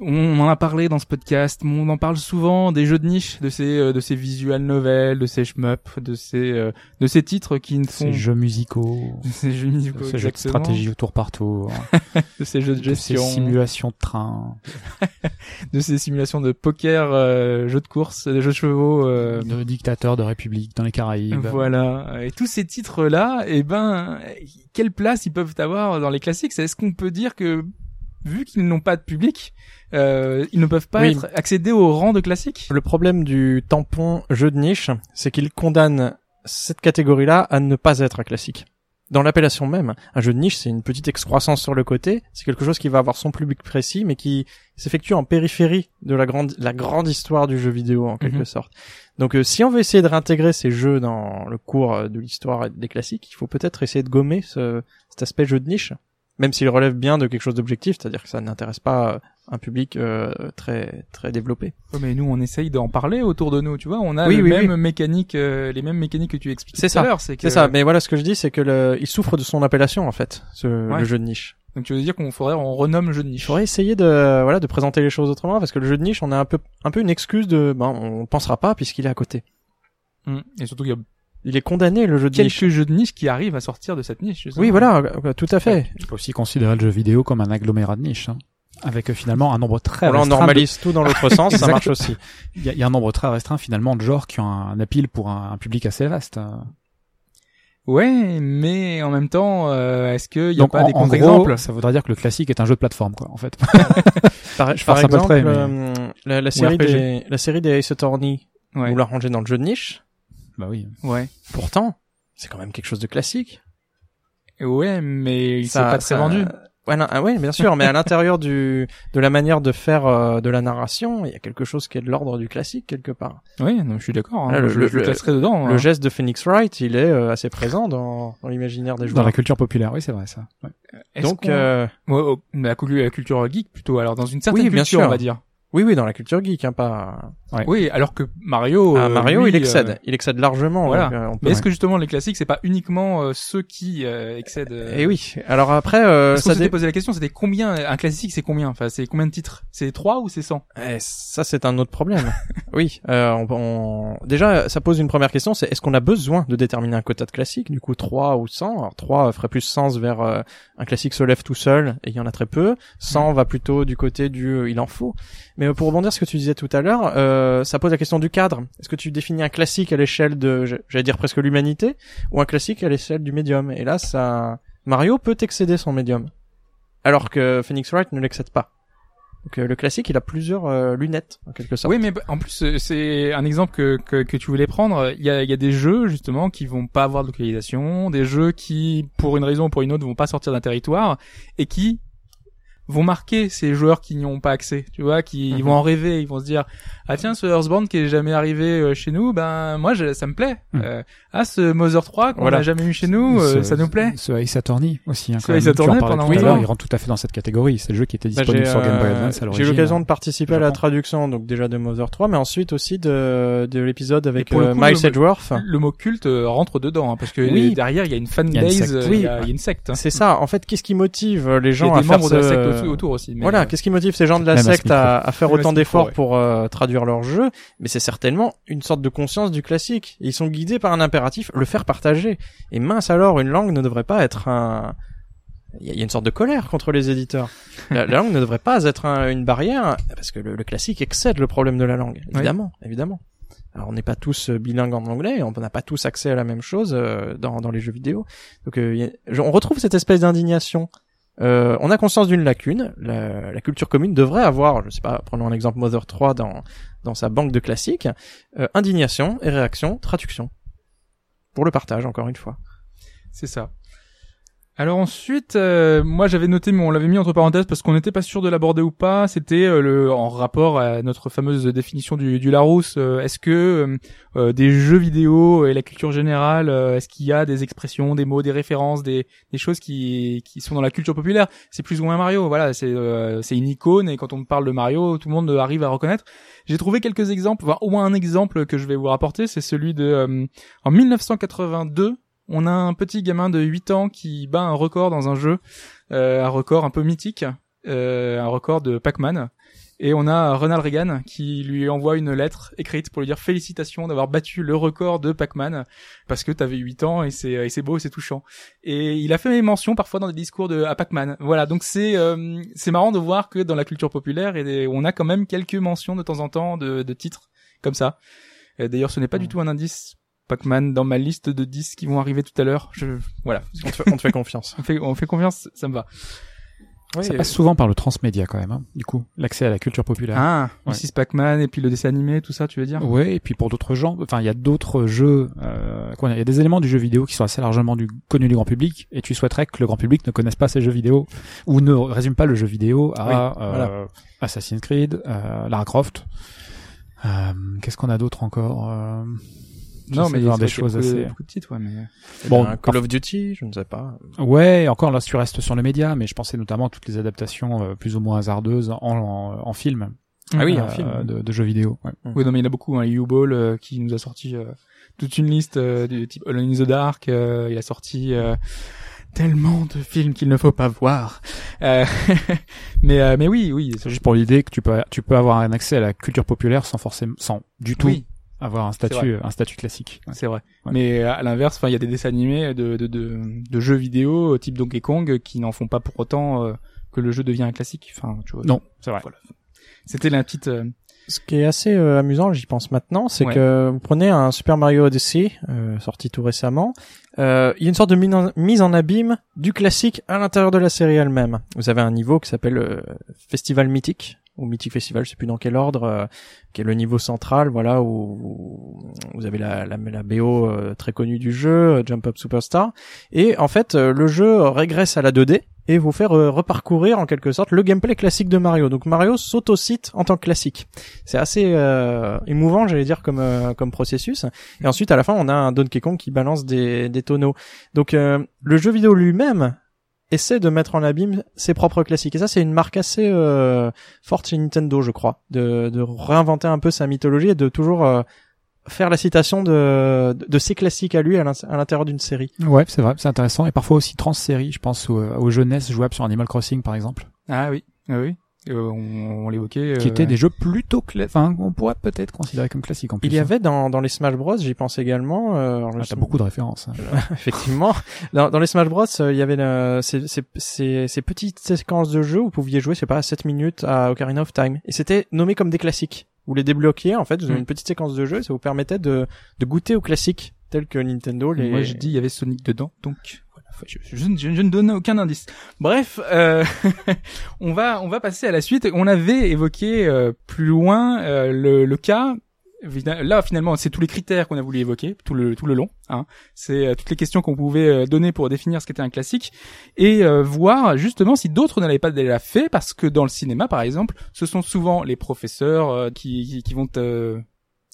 on en a parlé dans ce podcast, on en parle souvent des jeux de niche, de ces euh, de ces visual novels, de ces shmup, de ces euh, de ces titres qui ne font Ces jeux musicaux, ces jeux musicaux, ces jeux de stratégie au tour par tour, de ces jeux de de ces gestion, simulations de train, de ces simulations de poker, euh, jeux de course, de jeux de chevaux. euh, de dictateurs de république dans les Caraïbes. Voilà. Et tous ces titres-là, eh ben, quelle place ils peuvent avoir dans les classiques? Est-ce qu'on peut dire que, vu qu'ils n'ont pas de public, euh, ils ne peuvent pas Oui. être accédés au rang de classique Le problème du tampon jeu de niche, c'est qu'il condamne cette catégorie-là à ne pas être un classique. Dans l'appellation même, un jeu de niche, c'est une petite excroissance sur le côté, c'est quelque chose qui va avoir son public précis, mais qui s'effectue en périphérie de la grande, la grande histoire du jeu vidéo, en quelque Mhm. sorte. Donc euh, si on veut essayer de réintégrer ces jeux dans le cours euh, de l'histoire des classiques, il faut peut-être essayer de gommer ce, cet aspect jeu de niche, même s'il relève bien de quelque chose d'objectif, c'est-à-dire que ça n'intéresse pas euh, un public euh, très très développé. Ouais, Mais nous, on essaye d'en parler autour de nous, tu vois. On a Oui, le oui, même oui. mécanique, euh, les mêmes mécaniques que tu expliques C'est tout ça. à l'heure. C'est que- ça, mais voilà ce que je dis, c'est que le, il souffre de son appellation en fait, ce, Ouais. le jeu de niche. Donc tu veux dire qu'on faudrait, on renomme le jeu de niche. faudrait essayer de, voilà, de présenter les choses autrement, parce que le jeu de niche, on a un peu, un peu une excuse de, ben, on pensera pas puisqu'il est à côté. Mm. Et surtout qu'il y a Il est condamné le jeu de niche. quelques jeux de niche qui arrivent à sortir de cette niche. justement. Oui, voilà, euh, tout à fait. Tu peux aussi considérer le jeu vidéo comme un agglomérat de niche, hein, avec euh, finalement un nombre très on restreint. de- normalise tout dans l'autre sens, ça marche aussi. Il y, a, il y a un nombre très restreint finalement de genres qui ont un, un appeal pour un, un public assez vaste. hein. Ouais, mais en même temps, euh, est-ce qu'il y a Donc pas en, des en gros, contre-exemples? ça voudrait dire que le classique est un jeu de plateforme, quoi, en fait. Par, Je par exemple, mais- euh, la, la série des, la série des Ace Attorney, Ouais. on l'a rangé dans le jeu de niche. Bah oui. Ouais. Pourtant, c'est quand même quelque chose de classique. Ouais, mais il s'est Ça- pas très ça- vendu. Ouais, non, ah oui, bien sûr, mais à l'intérieur du de la manière de faire euh, de la narration, il y a quelque chose qui est de l'ordre du classique quelque part. Oui, non, je suis d'accord. Hein. Le- je, le- je le classerai dedans. Le hein. geste de Phoenix Wright, il est euh, assez présent dans, dans l'imaginaire des Dans joueurs. la culture populaire, oui, c'est vrai ça. Ouais. Est-ce Donc, euh, Ouais, oh, mais la culture, geek plutôt. Alors dans une certaine Oui, bien culture, sûr. on va dire. oui, oui, dans la culture geek, hein, pas. Ouais. Oui, alors que Mario. Ah, euh, Mario, lui, il excède, euh, il excède largement. voilà. donc, euh, peut- Mais est-ce que justement les classiques, c'est pas uniquement euh, ceux qui euh, excèdent Eh oui. Alors après, euh, ça, dé- posé la question, c'était combien un classique, c'est combien? Enfin, c'est combien de titres? C'est 3 ou c'est 100 Eh, ça c'est un autre problème. oui, euh, on, on- déjà ça pose une première question, c'est est-ce qu'on a besoin de déterminer un quota de classique Du coup 3 ou 100 Alors 3 ferait plus sens vers euh, un classique se lève tout seul et il y en a très peu. 100 va plutôt du côté du il en faut. Mais pour rebondir sur ce que tu disais tout à l'heure, euh, ça pose la question du cadre. Est-ce que tu définis un classique à l'échelle de j'allais dire presque l'humanité ou un classique à l'échelle du médium? Et là ça Mario peut excéder son médium alors que Phoenix Wright ne l'excède pas. Donc euh, le classique, il a plusieurs euh, lunettes en quelque sorte. Oui, mais en plus, euh, c'est un exemple que, que, que tu voulais prendre. Il y a, il y a des jeux, justement, qui vont pas avoir de localisation, des jeux qui, pour une raison ou pour une autre, vont pas sortir d'un territoire, et qui vont marquer ces joueurs qui n'y ont pas accès, tu vois, qui ils Mhm. vont en rêver, ils vont se dire ah tiens ce Earthbound qui est jamais arrivé euh, chez nous, ben moi je- ça me plaît. Mhm. Euh, ah ce Mother 3 qu'on Voilà. n'a jamais eu chez nous, euh, ça nous plaît. Ce Ace Attorney aussi. Hein, Ce. Ace Tu en Attorney pendant tout à il rentre tout à fait dans cette catégorie. C'est le jeu qui était Bah, disponible sur Game Boy euh, Advance à J'ai eu l'occasion de participer à la traduction, donc déjà de Mother 3, mais ensuite aussi de, de l'épisode avec euh, coup, Miles le- Edgeworth. Le mot culte rentre dedans, hein, parce que Oui. derrière il y a une fanbase, il y, a une secte. hein. C'est ça. En fait, qu'est-ce qui motive les gens à faire membres de la ce- autour, aussi. mais, Voilà, euh, qu'est-ce qui motive ces gens de la Même secte à, à faire Même autant d'efforts ouais. pour euh, traduire leur jeu? Mais c'est certainement une sorte de conscience du classique. Ils sont guidés par un impératif, le faire partager. Et mince alors, une langue ne devrait pas être un... Il y a- une sorte de colère contre les éditeurs. La, la langue ne devrait pas être un- une barrière, parce que le, le classique excède le problème de la langue. Évidemment, évidemment. Alors on n'est pas tous euh, bilingues en anglais, on n'a pas tous accès à la même chose euh, dans, dans les jeux vidéo. Donc euh, a- on retrouve cette espèce d'indignation. Euh, on a conscience d'une lacune. La, la culture commune devrait avoir, je sais pas, prenons un exemple Mother 3 dans dans sa banque de classiques, euh, indignation et réaction, traduction. Pour le partage, encore une fois. C'est ça. Alors ensuite, euh, moi j'avais noté, mais on l'avait mis entre parenthèses parce qu'on n'était pas sûr de l'aborder ou pas. C'était euh, le en rapport à notre fameuse définition du, du Larousse. euh, est-ce que euh, euh, des jeux vidéo et la culture générale, est-ce qu'il y a des expressions, des mots, des références, des, des choses qui, qui sont dans la culture populaire? C'est plus ou moins Mario. Voilà, c'est c'est une icône et quand on parle de Mario, tout le monde arrive à reconnaître. J'ai trouvé quelques exemples, voire au moins un exemple que je vais vous rapporter, c'est celui de en 1982 on a un petit gamin de 8 ans qui bat un record dans un jeu, euh, un record un peu mythique, euh, un record de Pac-Man. Et on a Ronald Reagan qui lui envoie une lettre écrite pour lui dire félicitations d'avoir battu le record de Pac-Man parce que t'avais 8 ans et c'est et c'est beau, c'est touchant. Et il a fait mention parfois dans des discours de à Pac-Man. Voilà, donc c'est euh, c'est marrant de voir que dans la culture populaire et on a quand même quelques mentions de temps en temps de, de titres comme ça. D'ailleurs, ce n'est pas du tout un indice Pac-Man dans ma liste de 10 qui vont arriver tout à l'heure. Je voilà, On te fait, on te fait confiance. on fait on fait confiance, ça me va. Ça passe souvent par le transmédia quand même, hein, du coup, l'accès à la culture populaire. Ah, Ouais. aussi Pac-Man et puis le dessin animé, tout ça, tu veux dire? Ouais, et puis pour d'autres gens, enfin il y a d'autres jeux, euh, quoi, il y a des éléments du jeu vidéo qui sont assez largement du, connus du grand public, et tu souhaiterais que le grand public ne connaisse pas ces jeux vidéo ou ne résume pas le jeu vidéo à Oui, euh, voilà. Assassin's Creed, euh, Lara Croft. Euh, Qu'est-ce qu'on a d'autre encore euh, Non, mais de voir des choses beaucoup assez. beaucoup de titres, ouais, mais Bon, un Call of Duty, je ne sais pas. Ouais, encore là, tu restes sur les médias, mais je pensais notamment à toutes les adaptations euh, plus ou moins hasardeuses en, en, en film. Ah oui, euh, un film. de, de jeux vidéo. Ouais. oui, non, mais il y en a beaucoup. Hein. U-Ball euh, qui nous a sorti euh, toute une liste euh, du type Alone in the Dark. euh, il a sorti euh, tellement de films qu'il ne faut pas voir. Euh, mais euh, mais oui, oui. C'est juste pour l'idée que tu peux tu peux avoir un accès à la culture populaire sans forcément sans du tout Oui. Avoir un statut, un statut classique. Ouais. C'est vrai. Ouais. Mais à l'inverse, enfin, il y a des dessins animés de, de, de, de jeux vidéo type Donkey Kong qui n'en font pas pour autant euh, que le jeu devient un classique. Enfin, tu vois. Non, c'est vrai. Voilà. C'était la petite. euh, Ce qui est assez euh, amusant, j'y pense maintenant, c'est Ouais. que vous prenez un Super Mario Odyssey, euh, sorti tout récemment, euh, il y a une sorte de mise en, mise en abîme du classique à l'intérieur de la série elle-même. Vous avez un niveau qui s'appelle euh, Festival Mythique, ou Mythic Festival, je sais plus dans quel ordre, euh, qui est le niveau central, voilà, où vous avez la, la, la BO euh, très connue du jeu, euh, Jump Up Superstar, et en fait, le jeu régresse à la 2D, et vous faire reparcourir en quelque sorte le gameplay classique de Mario. Donc Mario s'autocite en tant que classique. C'est assez euh, émouvant, j'allais dire, comme euh, comme processus. Et ensuite, à la fin, on a un Donkey Kong qui balance des, des tonneaux. Donc euh, le jeu vidéo lui-même essaie de mettre en abîme ses propres classiques. Et ça, c'est une marque assez euh, forte chez Nintendo, je crois, de, de réinventer un peu sa mythologie et de toujours euh, faire la citation de, de, de ses classiques à lui à l'in- à l'intérieur d'une série. Ouais, c'est vrai, c'est intéressant. Et parfois aussi trans-série, je pense aux, aux jeunesses jouables sur Animal Crossing, par exemple, Ah oui, ah oui. Euh, on, on l'évoquait. qui euh, étaient des jeux plutôt cla- enfin, on pourrait peut-être considérer comme classiques en plus. Il y hein. avait dans, dans les Smash Bros, j'y pense également. Euh, Ah, t'as beaucoup de références. hein. effectivement. Dans, dans les Smash Bros, euh, il y avait euh, ces, ces, ces, ces petites séquences de jeu où vous pouviez jouer, je sais pas, 7 minutes à Ocarina of Time. Et c'était nommé comme des classiques. Vous les débloquiez, en fait, vous avez Mm. une petite séquence de jeu, et ça vous permettait de, de goûter aux classiques, tels que Nintendo les... Moi, je dis il y avait Sonic dedans, donc. Je, je, je- ne donne aucun indice. Bref, euh, on va on va passer à la suite. On avait évoqué euh, plus loin euh, le, le cas. Là, finalement, c'est tous les critères qu'on a voulu évoquer tout le tout le long. Hein. C'est euh, toutes les questions qu'on pouvait euh, donner pour définir ce qu'était un classique et euh, voir justement si d'autres ne l'avaient pas déjà fait, parce que dans le cinéma, par exemple, ce sont souvent les professeurs qui, qui qui vont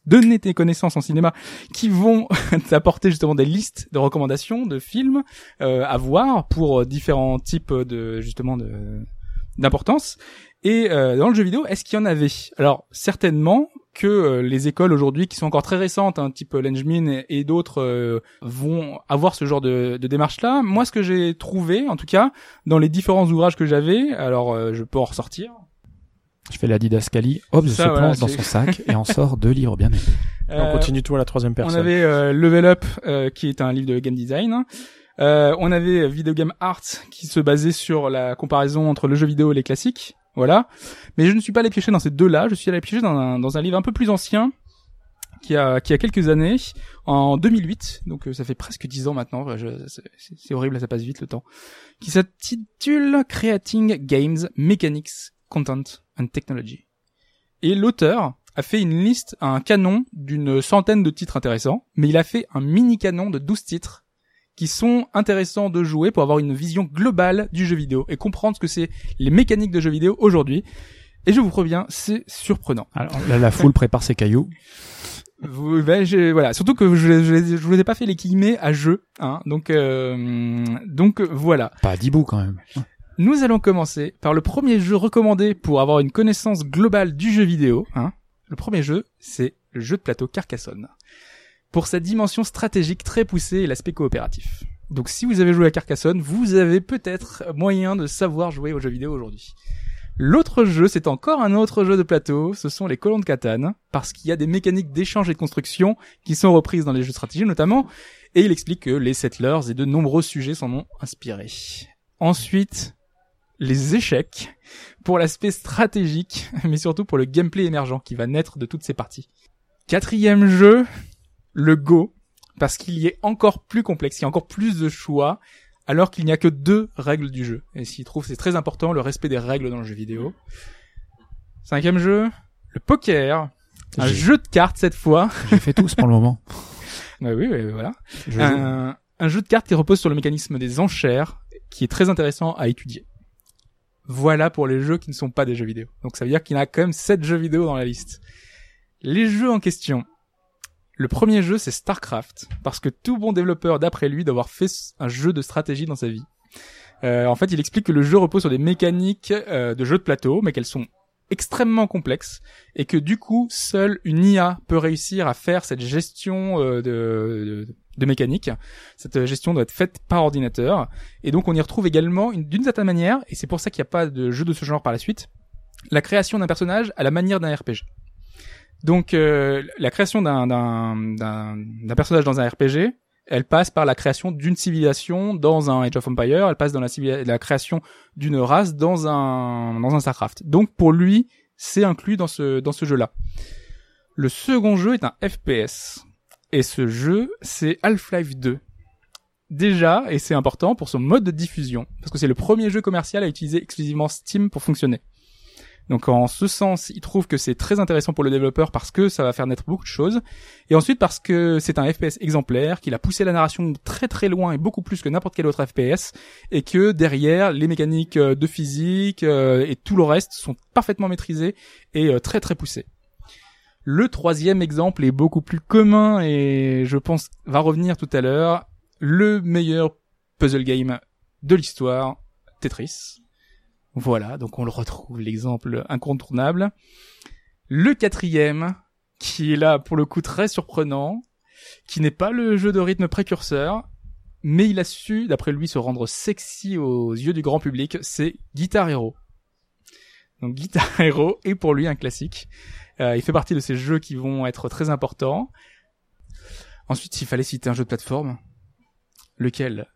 donner tes connaissances en cinéma, qui vont t'apporter justement des listes de recommandations de films euh, à voir pour euh, différents types de justement de d'importance. Et euh, dans le jeu vidéo, est-ce qu'il y en avait? Alors certainement que euh, les écoles aujourd'hui qui sont encore très récentes, hein, type Lengemin et, et d'autres, euh, vont avoir ce genre de, de démarche-là. Moi, ce que j'ai trouvé, en tout cas, dans les différents ouvrages que j'avais, alors euh, je peux en ressortir. Je fais la didascalie, Hobbes Ça, se voilà, plonge dans son sac et en sort deux livres bien aimés. On Euh, continue tout à la troisième On personne. avait euh, Level Up, euh, qui est un livre de game design. Euh, on avait Video Game Art, qui se basait sur la comparaison entre le jeu vidéo et les classiques. Voilà. Mais je ne suis pas allé piocher dans ces deux-là. Je suis allé piocher dans un, dans un livre un peu plus ancien, qui a, qui a quelques années, en 2008. Donc ça fait presque dix ans maintenant. C'est horrible, ça passe vite le temps. Qui s'intitule Creating Games, Mechanics, Content and Technology. Et l'auteur a fait une liste, un canon d'une centaine de titres intéressants, mais il a fait un mini canon de 12 titres qui sont intéressants de jouer pour avoir une vision globale du jeu vidéo et comprendre ce que c'est les mécaniques de jeu vidéo aujourd'hui. Et je vous préviens, c'est surprenant. Alors là, la foule prépare ses cailloux. Vous, ben, je- voilà, surtout que je, je, je vous ai pas fait les guillemets à jeu, hein. Donc, euh, donc voilà. Pas à 10 bouts quand même. Nous allons commencer par le premier jeu recommandé pour avoir une connaissance globale du jeu vidéo. Hein. Le premier jeu, c'est le jeu de plateau Carcassonne. Pour sa dimension stratégique très poussée et l'aspect coopératif. Donc si vous avez joué à Carcassonne, vous avez peut-être moyen de savoir jouer aux jeux vidéo aujourd'hui. L'autre jeu, c'est encore un autre jeu de plateau, ce sont les colons de Catane, parce qu'il y a des mécaniques d'échange et de construction qui sont reprises dans les jeux de stratégie notamment, et il explique que les settlers et de nombreux sujets s'en ont inspiré. Ensuite, les échecs pour l'aspect stratégique, mais surtout pour le gameplay émergent qui va naître de toutes ces parties. Quatrième jeu, le Go, parce qu'il y est encore plus complexe, il y a encore plus de choix, alors qu'il n'y a que deux règles du jeu. Et s'il trouve c'est très important, le respect des règles dans le jeu vidéo. Cinquième jeu, le poker, un jeu de cartes cette fois. J'ai fait tous pour le moment. Ouais, oui, oui, voilà. Je joue. un, un jeu de cartes qui repose sur le mécanisme des enchères, qui est très intéressant à étudier. Voilà pour les jeux qui ne sont pas des jeux vidéo. Donc ça veut dire qu'il y a quand même 7 jeux vidéo dans la liste. Les jeux en question. Le premier jeu c'est StarCraft, parce que tout bon développeur d'après lui doit avoir fait un jeu de stratégie dans sa vie. Euh, en fait, il explique que le jeu repose sur des mécaniques euh, de jeu de plateau, mais qu'elles sont extrêmement complexes et que du coup, seule une IA peut réussir à faire cette gestion euh, de, mécanique. Cette gestion doit être faite par ordinateur. Et donc, on y retrouve également, une- d'une certaine manière, et c'est pour ça qu'il n'y a pas de jeu de ce genre par la suite, la création d'un personnage à la manière d'un RPG. Donc euh, la création d'un personnage dans un RPG, elle passe par la création d'une civilisation dans un Age of Empire, elle passe dans la, la création d'une race dans un dans un Starcraft. Donc pour lui, c'est inclus dans ce dans ce jeu-là. Le second jeu est un FPS et ce jeu c'est Half-Life 2. Déjà, et c'est important pour son mode de diffusion, parce que c'est le premier jeu commercial à utiliser exclusivement Steam pour fonctionner. Donc en ce sens, il trouve que c'est très intéressant pour le développeur parce que ça va faire naître beaucoup de choses. Et ensuite parce que c'est un FPS exemplaire, qu'il a poussé la narration très très loin et beaucoup plus que n'importe quel autre FPS, et que derrière, les mécaniques euh, de physique euh, et tout le reste sont parfaitement maîtrisés et euh, très très poussés. Le troisième exemple est beaucoup plus commun et je pense va revenir tout à l'heure. Le meilleur puzzle game de l'histoire, Tetris. Voilà, donc on le retrouve, l'exemple incontournable. Le quatrième, qui est là pour le coup très surprenant, qui n'est pas le jeu de rythme précurseur, mais il a su, d'après lui, se rendre sexy aux yeux du grand public, c'est Guitar Hero. Donc Guitar Hero est pour lui un classique. Euh, il fait partie de ces jeux qui vont être très importants. Ensuite, s'il fallait citer un jeu de plateforme, lequel?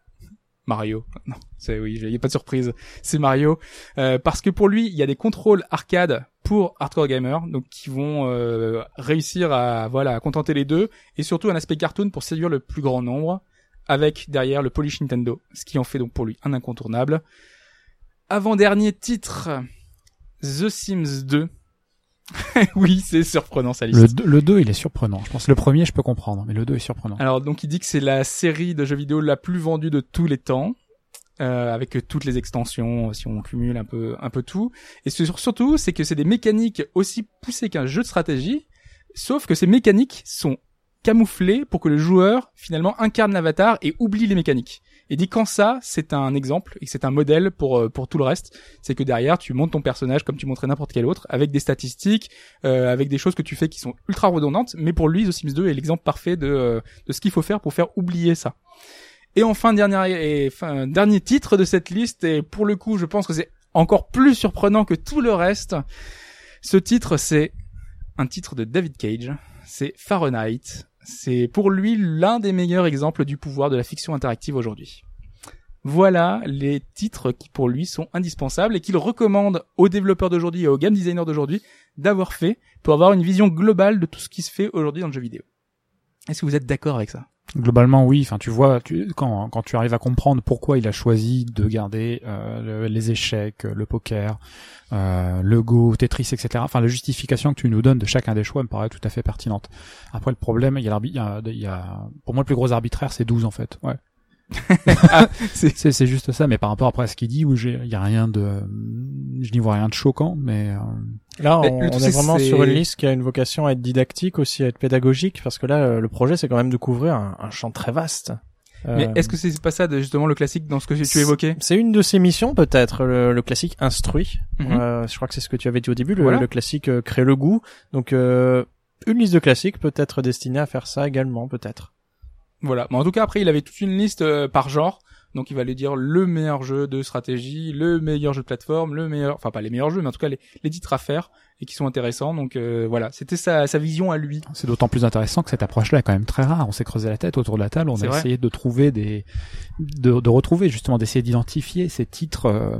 Mario. Non, c'est oui, il n'y a pas de surprise. C'est Mario Euh, parce que pour lui, il y a des contrôles arcade pour hardcore gamers, donc qui vont euh, réussir à voilà à contenter les deux, et surtout un aspect cartoon pour séduire le plus grand nombre, avec derrière le polish Nintendo, ce qui en fait donc pour lui un incontournable. Avant dernier titre, The Sims 2. oui, c'est surprenant ça Le, deux- le 2, il est surprenant. Je pense que le premier, je peux comprendre, mais le 2 est surprenant. Alors donc il dit que c'est la série de jeux vidéo la plus vendue de tous les temps. euh, avec toutes les extensions, si on cumule un peu un peu tout. Et sur- surtout, c'est que c'est des mécaniques aussi poussées qu'un jeu de stratégie, sauf que ces mécaniques sont camouflées pour que le joueur finalement incarne l'avatar et oublie les mécaniques. Et dit quand ça, c'est un exemple et c'est un modèle pour euh, pour tout le reste, c'est que derrière tu montes ton personnage comme tu montrais n'importe quel autre, avec des statistiques, euh, avec des choses que tu fais qui sont ultra redondantes. Mais pour lui, The Sims 2 est l'exemple parfait de euh, de ce qu'il faut faire pour faire oublier ça. Et enfin, dernier, et, enfin, dernier titre de cette liste, et pour le coup, je pense que c'est encore plus surprenant que tout le reste. Ce titre, c'est un titre de David Cage. C'est Fahrenheit. C'est pour lui l'un des meilleurs exemples du pouvoir de la fiction interactive aujourd'hui. Voilà les titres qui pour lui sont indispensables et qu'il recommande aux développeurs d'aujourd'hui et aux game designers d'aujourd'hui d'avoir fait pour avoir une vision globale de tout ce qui se fait aujourd'hui dans le jeu vidéo. Est-ce que vous êtes d'accord avec ça? Globalement, oui. Enfin, tu vois, tu, quand, quand tu arrives à comprendre pourquoi il a choisi de garder euh, le- les échecs, le poker, euh, le Go, Tetris, etc. Enfin, la justification que tu nous donnes de chacun des choix me paraît tout à fait pertinente. Après, le problème, il y a, il y pour moi, le plus gros arbitraire, c'est 12 en fait. c'est- c'est, c'est juste ça. Mais par rapport après à ce qu'il dit, où j'ai, il y a rien de, je n'y vois rien de choquant, mais euh, Là, Mais on, est c'est- vraiment sur une liste qui a une vocation à être didactique, aussi à être pédagogique, parce que là, euh, le projet, c'est quand même de couvrir un, un champ très vaste. Mais Euh, est-ce que c'est pas ça de, justement le classique dans ce que tu évoquais? C'est une de ses missions peut-être, le, le classique instruit. Mhm. Euh, je crois que c'est ce que tu avais dit au début, le, Voilà. le classique euh, crée le goût. Donc euh, une liste de classiques peut être destinée à faire ça également, peut-être. Voilà. Mais en tout cas, après, il avait toute une liste euh, par genre. Donc, il va lui dire le meilleur jeu de stratégie, le meilleur jeu de plateforme, le meilleur, enfin pas les meilleurs jeux, mais en tout cas les, les titres à faire et qui sont intéressants. Donc euh, voilà, c'était sa, sa vision à lui. c'est d'autant plus intéressant que cette approche-là est quand même très rare. On s'est creusé la tête autour de la table, on a vrai. essayé de trouver des, de, de retrouver justement, d'essayer d'identifier ces titres, euh,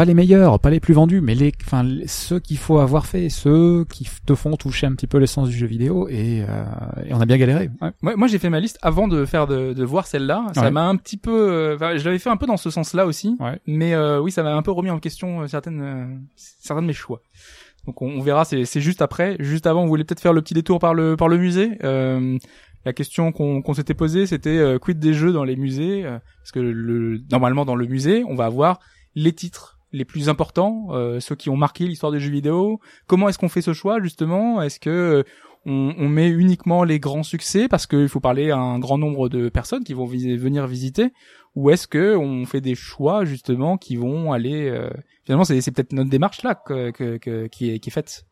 pas les meilleurs, pas les plus vendus, mais les, enfin ceux qu'il faut avoir fait, ceux qui te font toucher un petit peu l'essence du jeu vidéo, et, euh, et on a bien galéré. Ouais. Moi, moi j'ai fait ma liste avant de faire de, de voir celle-là. Ça Ouais. m'a un petit peu, euh, enfin, je l'avais fait un peu dans ce sens-là aussi. Ouais. Mais euh, oui, ça m'a un peu remis en question euh, certaines, euh, certains de mes choix. Donc on, on verra, c'est juste après. Juste avant, on voulait peut-être faire le petit détour par le par le musée. Euh, la question qu'on s'était posée, c'était quid des jeux dans les musées? Parce que le, normalement dans le musée, on va avoir les titres les plus importants, euh, ceux qui ont marqué l'histoire des jeux vidéo. Comment est-ce qu'on fait ce choix justement? Est-ce que euh, on, on met uniquement les grands succès parce qu'il faut parler à un grand nombre de personnes qui vont venir visiter? Ou est-ce que on fait des choix justement qui vont aller euh, finalement c'est c'est peut-être notre démarche là que, que, que- qui est qui est faite?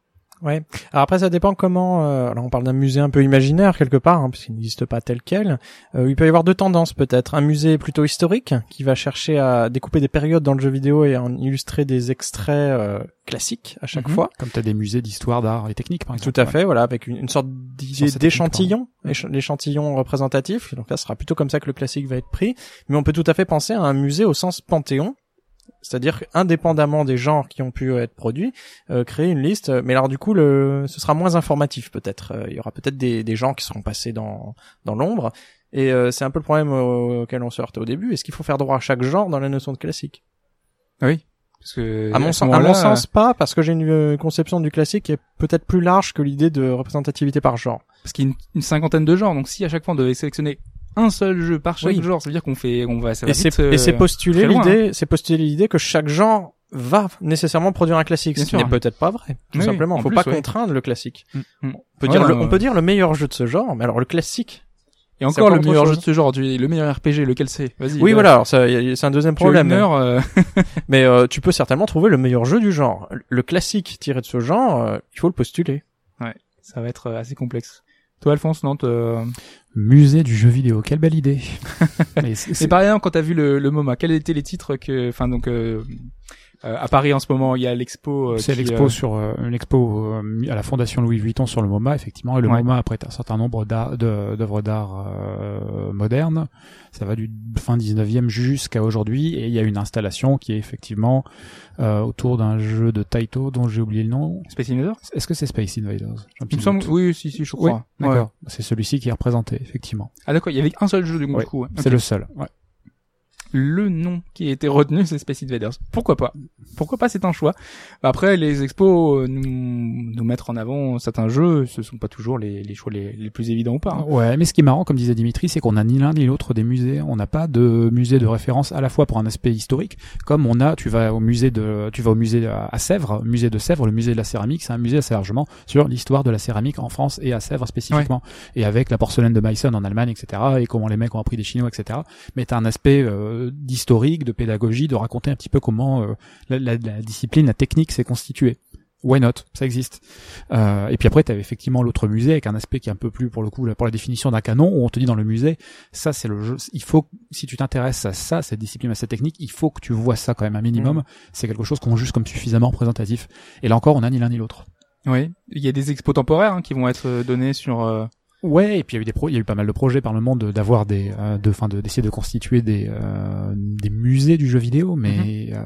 Ouais. Alors après, ça dépend comment. Euh, alors on parle d'un musée un peu imaginaire quelque part, hein, puisqu'il n'existe pas tel quel. Euh, il peut y avoir deux tendances peut-être. Un musée plutôt historique qui va chercher à découper des périodes dans le jeu vidéo et en illustrer des extraits euh, classiques à chaque Mhm. fois. Comme tu as des musées d'histoire, d'art et technique, par exemple. Tout à fait, voilà, avec une, une sorte d'idée d'échantillon, l'échantillon représentatif. Donc là, ce sera plutôt comme ça que le classique va être pris. Mais on peut tout à fait penser à un musée au sens panthéon. C'est-à-dire indépendamment des genres qui ont pu être produits, euh, créer une liste. Mais alors du coup, le, ce sera moins informatif peut-être. Euh, il y aura peut-être des, des gens qui seront passés dans, dans l'ombre. Et euh, c'est un peu le problème au- auquel on se heurtait au début. Est-ce qu'il faut faire droit à chaque genre dans la notion de classique? Oui. Parce que à mon, sens, à mon sens, pas, parce que j'ai une euh, conception du classique qui est peut-être plus large que l'idée de représentativité par genre. parce qu'il y a une, une cinquantaine de genres. Donc si à chaque fois on devait sélectionner un seul jeu par chaque Oui. genre, ça veut dire qu'on fait, on va, ça va et c'est euh, loin, l'idée c'est postuler l'idée que chaque genre va nécessairement produire un classique ce n'est peut-être pas vrai tout Oui, simplement. en faut plus, pas ouais. contraindre le classique. Mm, mm. on peut Ouais, dire le, ouais, on peut dire le meilleur jeu de ce genre mais alors le classique Et encore le meilleur jeu de ce genre, tu- le meilleur RPG, lequel c'est? Vas-y. oui bah, voilà alors c'est un deuxième problème. heure, euh, mais euh, tu peux certainement trouver le meilleur jeu du genre. Le classique tiré de ce genre euh, il faut le postuler. Ça va être euh, assez complexe. Toi, Alphonse, non Musée du jeu vidéo, quelle belle idée. Mais c'est- Et c'est- par exemple, quand t'as vu le, le MoMA, quels étaient les titres que, enfin donc euh, euh, à Paris en ce moment, il y a l'expo. euh, C'est l'expo euh, sur euh, une expo euh, à la Fondation Louis Vuitton sur le MoMA effectivement et le Ouais. MoMA après un certain nombre d'œuvres d'art euh, modernes ça va du fin 19e jusqu'à aujourd'hui et il y a une installation qui est effectivement euh, autour d'un jeu de Taito dont j'ai oublié le nom Space Invaders? est-ce que c'est Space Invaders? Il me semble. Oui, si, si, je oui crois. Ouais. d'accord c'est celui-ci qui est représenté effectivement Ah d'accord, il y avait un seul jeu du, coup. ouais. c'est le seul ouais. Le nom qui a été retenu, c'est Space Invaders. Pourquoi pas? Pourquoi pas? C'est un choix. Après, les expos euh, nous, nous mettre en avant certains jeux, ce sont pas toujours les, les choix les, les plus évidents ou pas. hein. Ouais, mais ce qui est marrant, comme disait Dimitri, c'est qu'on n'a ni l'un ni l'autre des musées. On n'a pas de musée de référence à la fois pour un aspect historique, comme on a, tu vas au musée de, tu vas au musée à à Sèvres, musée de Sèvres, le musée de la céramique, c'est un musée assez largement sur l'histoire de la céramique en France et à Sèvres spécifiquement, et avec la porcelaine de Meissen en Allemagne, etc., et comment les mecs ont appris des Chinois, etc. Mais t'as un aspect euh, d'historique, de pédagogie, de raconter un petit peu comment euh, la, la- la discipline, la technique s'est constituée. Why not? Ça existe. Euh, et puis après, tu avais effectivement l'autre musée avec un aspect qui est un peu plus pour le coup là, pour la définition d'un canon où on te dit dans le musée, ça c'est le jeu. Il faut si tu t'intéresses à ça, cette discipline, à cette technique, il faut que tu vois ça quand même un minimum. C'est quelque chose qu'on juge comme suffisamment représentatif. Et là encore, on a ni l'un ni l'autre. Oui. Il y a des expos temporaires hein, qui vont être euh, donnés sur. Ouais, et puis il y a eu des pro il y a eu pas mal de projets par le monde de- d'avoir des, euh, de, fin, de d'essayer de constituer des, euh, des musées du jeu vidéo, mais euh,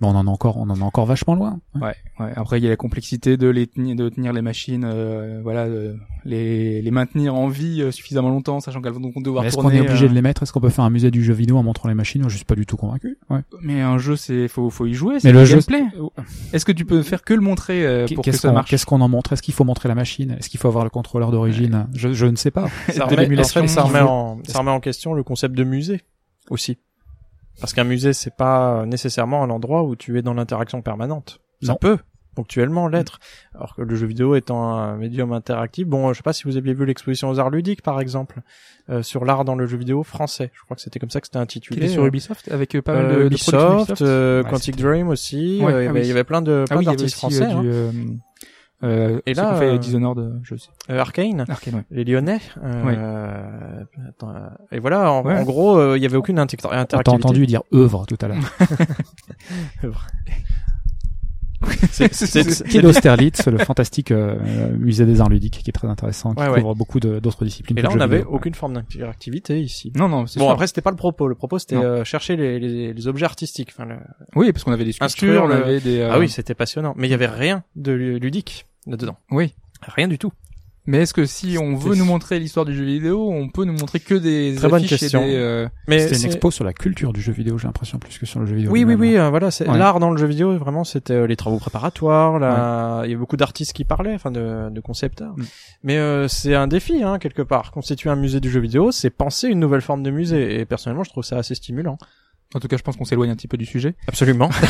mais on en a encore, on en a encore vachement loin. Ouais, ouais. Après, il y a la complexité de les tenir, de tenir les machines, euh, voilà, de les les maintenir en vie euh, suffisamment longtemps, sachant qu'elles vont donc devoir Mais Est-ce qu'on tourner. est obligé euh, de les mettre? Est-ce qu'on peut faire un musée du jeu vidéo en montrant les machines? Je suis pas du tout convaincu. Ouais. Mais un jeu, c'est faut faut y jouer. Mais le le jeu, gameplay. Est-ce que tu peux faire que le montrer euh, pour que Qu'est-ce ça qu'on marche qu'est-ce qu'on en montre? Est-ce qu'il faut montrer la machine? Est-ce qu'il faut avoir le contrôleur d'origine? Je, je ne sais pas. ça De remet, en l'émulation, fait, ça remet en, ça remet en question le concept de musée aussi? Parce qu'un musée, c'est pas nécessairement un endroit où tu es dans l'interaction permanente. Ça Non. peut ponctuellement l'être. Alors que le jeu vidéo étant un médium interactif, bon, je sais pas si vous aviez vu l'exposition aux arts ludiques, par exemple, euh, sur l'art dans le jeu vidéo français. Je crois que c'était comme ça que c'était Qui intitulé. était sur Euh, Ubisoft avec euh, pas mal euh, de, Ubisoft, Ubisoft. euh, Quantic Dream aussi. Ouais, il y ah oui. il y avait plein de, Ah plein oui, d'artistes français. hein. du, euh, euh, Et là, ont fait euh, Dishonored, je sais. Euh, Arcane. Arcane, ouais. les Lyonnais. Euh, attends, euh, et voilà, en, Ouais. en gros, euh, il y avait aucune inter- On t'a interactivité. entendu dire œuvre tout à l'heure. C'est- d'Austerlitz, le fantastique euh, musée des arts ludiques, qui est très intéressant, qui Ouais, ouais. couvre beaucoup de- d'autres disciplines. Et là, on n'avait aucune forme d'interactivité ici. Non, non, c'est Bon, sûr. après, c'était pas le propos. Le propos, c'était euh, chercher les, les, les objets artistiques. Enfin, le- Oui, parce qu'on avait des sculptures, on avait des. euh, Ah oui, c'était passionnant. Mais il y avait rien de lu- ludique là-dedans. Oui. Rien du tout. Mais est-ce que si on veut nous montrer l'histoire du jeu vidéo, on peut nous montrer que des Très bonne question. et des. euh, Mais C'était une expo sur la culture du jeu vidéo, j'ai l'impression, plus que sur le jeu vidéo. Oui, oui, oui, euh, voilà, c'est Ouais. l'art dans le jeu vidéo, vraiment, c'était euh, les travaux préparatoires, là, il y a beaucoup d'artistes qui parlaient, enfin, de, de concept art. Mm. Mais euh, c'est un défi, hein, quelque part. Constituer un musée du jeu vidéo, c'est penser une nouvelle forme de musée, et personnellement, je trouve ça assez stimulant. En tout cas, je pense qu'on s'éloigne un petit peu du sujet. Absolument.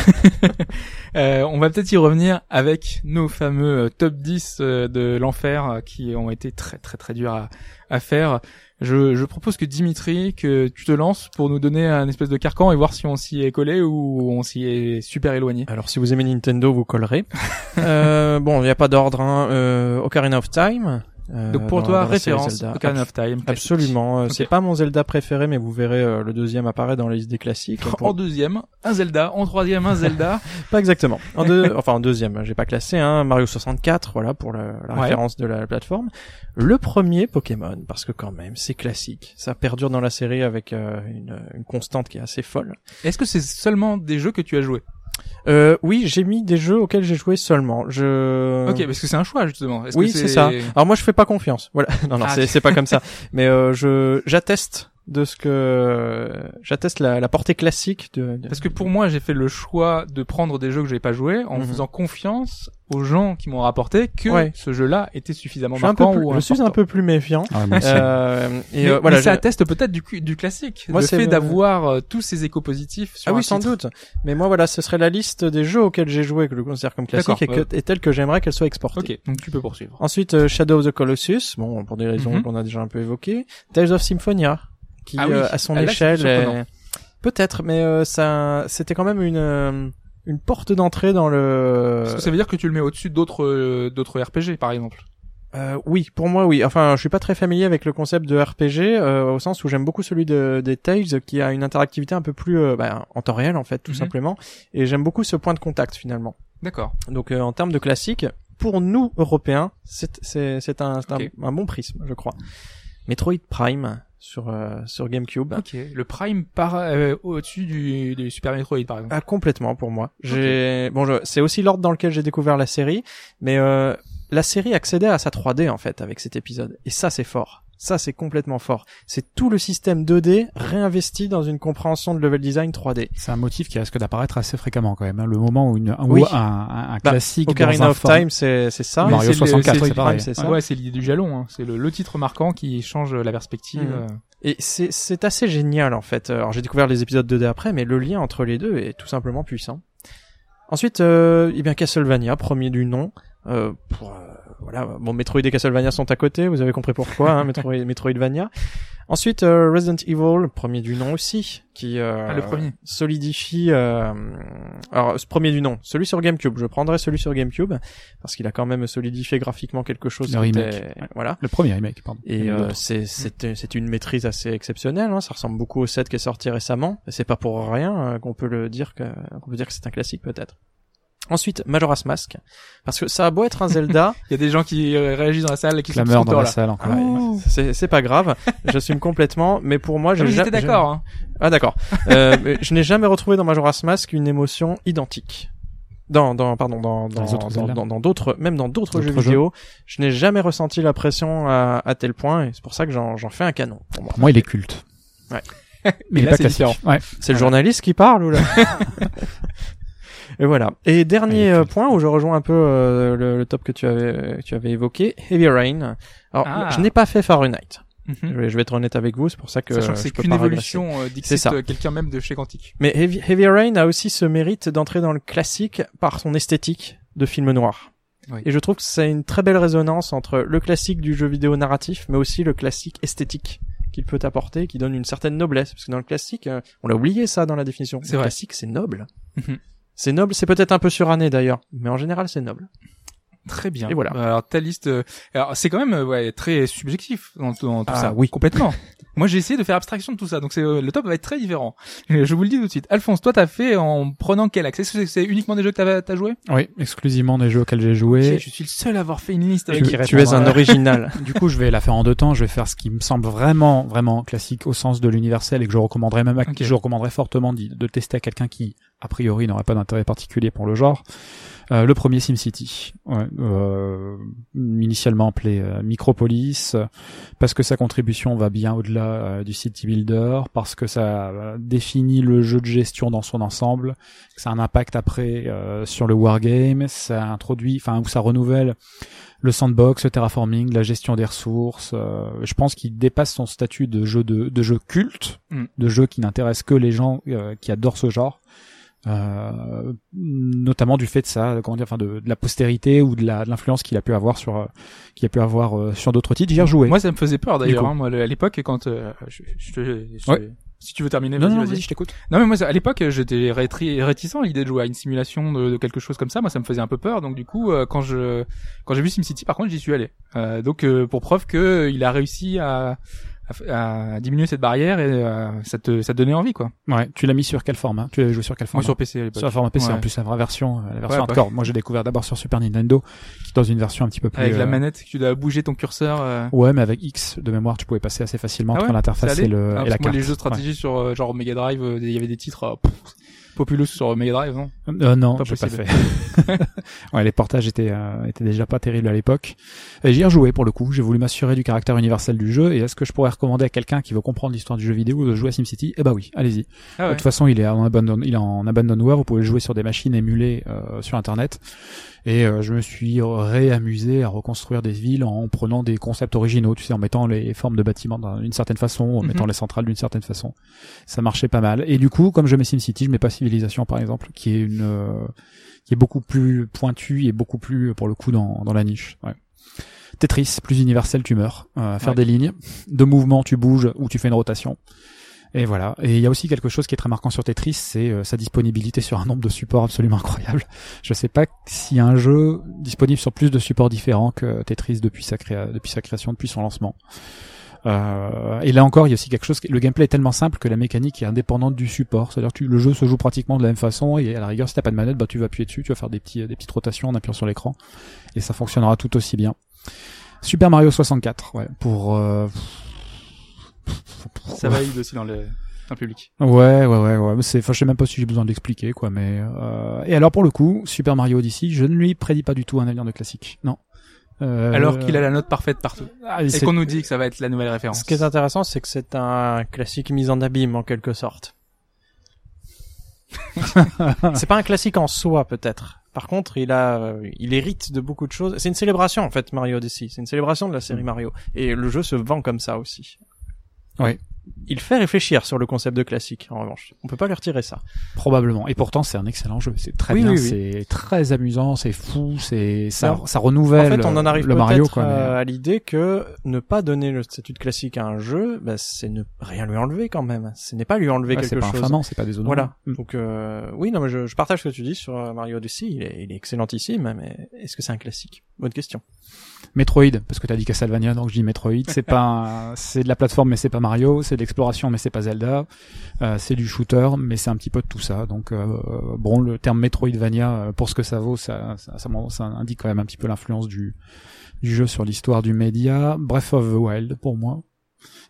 Euh, on va peut-être y revenir avec nos fameux euh, top 10 euh, de l'enfer euh, qui ont été très très très durs à, à faire. Je, je propose que Dimitri, que tu te lances pour nous donner un espèce de carcan et voir si on s'y est collé ou on s'y est super éloigné. Alors si vous aimez Nintendo, vous collerez. euh, bon, il n'y a pas d'ordre. Hein. Euh, Ocarina of Time. Euh, Donc pour dans- toi, dans référence. Ocarina of Time. classique. Absolument. euh. C'est pas mon Zelda préféré, mais vous verrez euh, le deuxième apparaît dans la liste des classiques. Pour- En deuxième, un Zelda. En troisième, un Zelda. Pas exactement. En deux, enfin en deuxième, j'ai pas classé hein, Mario 64, voilà pour la, la Ouais. référence de la plateforme. Le premier Pokémon, parce que quand même c'est classique, ça perdure dans la série avec euh, une, une constante qui est assez folle. Est-ce que c'est seulement des jeux que tu as joués? Euh, oui, j'ai mis des jeux auxquels j'ai joué seulement. Je Ok, parce que c'est un choix justement. Oui, c'est ça. Alors moi je fais pas confiance. Voilà, non non, Ah, c'est pas comme ça. Mais euh, je j'atteste de ce que j'atteste la, la portée classique de, de- Parce que pour moi, j'ai fait le choix de prendre des jeux que j'ai pas joué en Mhm. faisant confiance aux gens qui m'ont rapporté que Ouais. ce jeu-là était suffisamment je marquant plus, ou je suis un peu plus méfiant. Ah. Euh, et mais, euh, voilà, mais ça atteste peut-être du, du classique, Moi, le fait d'avoir euh, tous ces échos positifs. Sur Ah un oui, sans doute. Mais moi, voilà, ce serait la liste des jeux auxquels j'ai joué que je considère comme classique et, D'accord, que, et telle que j'aimerais qu'elle soit exportée. Ok, donc tu peux poursuivre. Ensuite, euh, Shadow of the Colossus, bon, pour des raisons Mhm. qu'on a déjà un peu évoquées. Tales of Symphonia, qui Ah oui, euh, à son ah, là, échelle est... Peut-être, mais euh, ça, c'était quand même une euh, une porte d'entrée dans le. Parce que ça veut dire que tu le mets au-dessus d'autres euh, d'autres RPG, par exemple? Euh, oui, pour moi, oui. Enfin, je suis pas très familier avec le concept de RPG, euh, au sens où j'aime beaucoup celui de, des Tales, qui a une interactivité un peu plus euh, bah, en temps réel, en fait, tout Mhm. simplement. Et j'aime beaucoup ce point de contact, finalement. D'accord. Donc, euh, en termes de classique, pour nous, Européens, c'est c'est c'est un, c'est un- un, bon prisme, je crois. Metroid Prime sur euh, sur GameCube. Ok. Le Prime par euh, au-dessus du, du Super Metroid, par exemple. Ah, complètement pour moi. J'ai bon, je... c'est aussi l'ordre dans lequel j'ai découvert la série, mais euh, la série accédait à sa 3D en fait avec cet épisode, et ça c'est fort. Ça c'est complètement fort. C'est tout le système 2D réinvesti dans une compréhension de level design 3D. C'est un motif qui risque d'apparaître assez fréquemment quand même. hein. Le moment où, une, où Oui. un, un, un Bah, classique dans Ocarina un of form- Time, c'est c'est ça. Mario c'est le- 64, c'est pareil. c'est ça. Ah ouais, c'est l'idée du jalon. Hein. C'est le, le titre marquant qui change la perspective. Mhm. euh. Et c'est c'est assez génial en fait. Alors j'ai découvert les épisodes 2D après, mais le lien entre les deux est tout simplement puissant. Ensuite, euh, eh bien Castlevania, premier du nom. Euh, pour, euh, voilà, bon Metroid et Castlevania sont à côté, vous avez compris pourquoi, hein, Metroid, Metroidvania. Ensuite, euh, Resident Evil, premier du nom aussi, qui euh, Ah, le premier. solidifie. Euh, alors, ce premier du nom, celui sur GameCube. Je prendrai celui sur GameCube parce qu'il a quand même solidifié graphiquement quelque chose. Le remake, était- ouais. Voilà. Le premier remake, pardon. Et y en a euh, c'est c'est c'est une maîtrise assez exceptionnelle. Hein. Ça ressemble beaucoup au set qui est sorti récemment. Et c'est pas pour rien euh, qu'on peut le dire que qu'on peut dire que c'est un classique peut-être. Ensuite, Majora's Mask, parce que ça a beau être un Zelda, Il y a des gens qui euh, réagissent dans la salle et qui sont Clameur dans la là. salle encore. ouais, c'est c'est pas grave. J'assume complètement, mais pour moi, Ah, j'ai mais ja- j'étais d'accord. Hein. Ah d'accord. Euh, je n'ai jamais retrouvé dans Majora's Mask une émotion identique. Dans, dans, pardon, dans, Dans dans, les autres dans, Zelda. dans- dans d'autres, même dans d'autres jeux jeux. vidéo, je n'ai jamais ressenti la pression à, à tel point, et c'est pour ça que j'en, j'en fais un canon. Pour moi. Pour moi, il est culte. Ouais. Mais il là, est pas c'est classique. différent. Ouais. C'est le journaliste qui parle ou là Et voilà. Et dernier Allez, euh, point où je rejoins un peu euh, le, le top que tu avais que tu avais évoqué, Heavy Rain. Alors, Ah. je n'ai pas fait Fahrenheit. Mhm. Je, vais, je vais être honnête avec vous, c'est pour ça que Sachant que c'est qu'une évolution euh, C'est dixit ça. euh, quelqu'un même de chez Quantique. Mais Heavy, Heavy Rain a aussi ce mérite d'entrer dans le classique par son esthétique de film noir. Oui. Et je trouve que c'est une très belle résonance entre le classique du jeu vidéo narratif, mais aussi le classique esthétique qu'il peut apporter, qui donne une certaine noblesse. Parce que dans le classique, euh, on l'a oublié ça dans la définition. C'est le vrai. classique, c'est noble. Mhm. C'est noble, c'est peut-être un peu suranné d'ailleurs, mais en général, c'est noble. Très bien. Et voilà. Alors ta liste, euh, alors c'est quand même euh, ouais très subjectif dans, tout- dans tout Ah, ça. oui. complètement. Moi j'ai essayé de faire abstraction de tout ça, donc c'est euh, le top va être très différent. Euh, Je vous le dis tout de suite. Alphonse, toi t'as fait en prenant quel axe? Est-ce que c'est- uniquement des jeux que t'as t'as joué? Oui, exclusivement des jeux auxquels j'ai joué. Je suis le seul à avoir fait une liste. Tu, Avec... qui tu es un original. Du coup, je vais la faire en deux temps. Je vais faire ce qui me semble vraiment, vraiment classique au sens de l'universel et que je recommanderais même, à, Ok. je recommanderais fortement de tester à quelqu'un qui, a priori, n'aurait pas d'intérêt particulier pour le genre. Euh, le premier SimCity, ouais, euh, initialement appelé euh, Micropolis, parce que sa contribution va bien au-delà du City Builder parce que ça définit le jeu de gestion dans son ensemble, que ça a un impact après euh, sur le wargame, ça introduit, enfin où ça renouvelle le sandbox, le terraforming, la gestion des ressources. euh, je pense qu'il dépasse son statut de jeu de, de jeu culte, Mm. de jeu qui n'intéresse que les gens qui adorent ce genre. Euh, notamment du fait de ça, comment dire, enfin de, de la postérité ou de l'influence qu'il a pu avoir sur, euh, qu'il a pu avoir euh, sur d'autres titres. J'y ai rejoué. Moi, ça me faisait peur d'ailleurs. Hein, moi, à l'époque, quand euh, je, je je- Ouais. si tu veux terminer, vas-y, vas-y. je t'écoute. Non, mais moi, à l'époque, j'étais réticent à l'idée de jouer à une simulation de, de quelque chose comme ça. Moi, ça me faisait un peu peur. Donc, du coup, euh, quand je quand j'ai vu SimCity, par contre, j'y suis allé. Euh, donc, euh, pour preuve que il a réussi à, à, à diminuer cette barrière et euh, ça te ça te donnait envie, quoi. Ouais, tu l'as mis sur quel format? Tu l'avais joué sur quel Moi, format? sur PC à l'époque. Sur la format PC, Ouais. en plus la vraie version, euh, la version Ouais, hardcore. Moi, j'ai découvert d'abord sur Super Nintendo, qui est dans une version un petit peu plus. Avec la euh, manette, tu dois bouger ton curseur. euh, Ouais, mais avec X de mémoire, tu pouvais passer assez facilement Ah entre l'interface et, le, Ah, et la moi, carte. les jeux de stratégie sur genre Mega Drive, il y avait des titres pff, populous sur Mega Drive, non? Euh, non, Pas pas fait. ouais, les portages étaient, euh, étaient déjà pas terribles à l'époque. Et J'y ai rejoué pour le coup. J'ai voulu m'assurer du caractère universel du jeu. Et est-ce que je pourrais recommander à quelqu'un qui veut comprendre l'histoire du jeu vidéo de jouer à SimCity? Eh bah oui, allez-y. Ah De toute façon, il est en abandon, il est en abandonware. Vous pouvez le jouer sur des machines émulées euh, sur Internet. Et euh, je me suis réamusé à reconstruire des villes en prenant des concepts originaux, tu sais, en mettant les formes de bâtiments d'une certaine façon, en Mhm. mettant les centrales d'une certaine façon. Ça marchait pas mal. Et du coup, comme je mets SimCity, je mets pas Par exemple, qui est une euh, qui est beaucoup plus pointue et beaucoup plus pour le coup dans dans la niche. Ouais. Tetris, plus universel, tu meurs. Euh, faire Ouais. des lignes, de mouvement, tu bouges ou tu fais une rotation. Et voilà. Et il y a aussi quelque chose qui est très marquant sur Tetris, c'est euh, sa disponibilité sur un nombre de supports absolument incroyable. Je sais pas s'il y a un jeu disponible sur plus de supports différents que Tetris depuis sa, créa depuis sa création, depuis son lancement. Euh, et là encore, il y a aussi quelque chose. Le gameplay est tellement simple que la mécanique est indépendante du support. C'est-à-dire que tu- le jeu se joue pratiquement de la même façon. Et à la rigueur, si t'as pas de manette, bah tu vas appuyer dessus, tu vas faire des petits, des petites rotations en appuyant sur l'écran, et ça fonctionnera tout aussi bien. Super Mario 64, ouais, pour. Euh... Ça valide aussi dans le, dans le public. Ouais, ouais, ouais, ouais. mais C'est, enfin, je sais même pas si j'ai besoin de l'expliquer, quoi. Mais euh... et alors pour le coup, Super Mario Odyssey, je ne lui prédis pas du tout un avenir de classique. Non. Euh, Alors qu'il a la note parfaite partout. ah, Et c'est- qu'on nous dit que ça va être la nouvelle référence. Ce qui est intéressant, c'est que c'est un classique mis en abîme en quelque sorte. c'est pas un classique en soi peut-être. Par contre, il a, euh, il hérite de beaucoup de choses. C'est une célébration en fait, Mario Odyssey. C'est une célébration de la série Mario. Et le jeu se vend comme ça aussi. Ouais. Il fait réfléchir sur le concept de classique. En revanche, on peut pas lui retirer ça. Probablement. Et pourtant, c'est un excellent jeu. C'est très Oui, bien, oui, oui. c'est très amusant, c'est fou, c'est ça, ça En renouvelle fait, on en arrive le Mario, quoi. mais- euh, à l'idée que ne pas donner le statut de classique à un jeu, bah, c'est ne rien lui enlever quand même. Ce n'est pas lui enlever Ouais, c'est quelque pas chose. infamant, c'est pas déshonorant. Voilà. Mm. Donc euh, oui, non, mais je, je partage ce que tu dis sur euh, Mario Odyssey. Il est, il est excellentissime, mais est-ce que c'est un classique? Bonne question. Metroid, parce que t'as dit Castlevania, donc je dis Metroid. C'est pas, c'est de la plateforme, mais c'est pas Mario. C'est de l'exploration, mais c'est pas Zelda. Euh, c'est du shooter, mais c'est un petit peu de tout ça. Donc euh, bon, le terme Metroidvania, euh, pour ce que ça vaut, ça, ça, ça, ça indique quand même un petit peu l'influence du du jeu sur l'histoire du média. Breath of the Wild pour moi.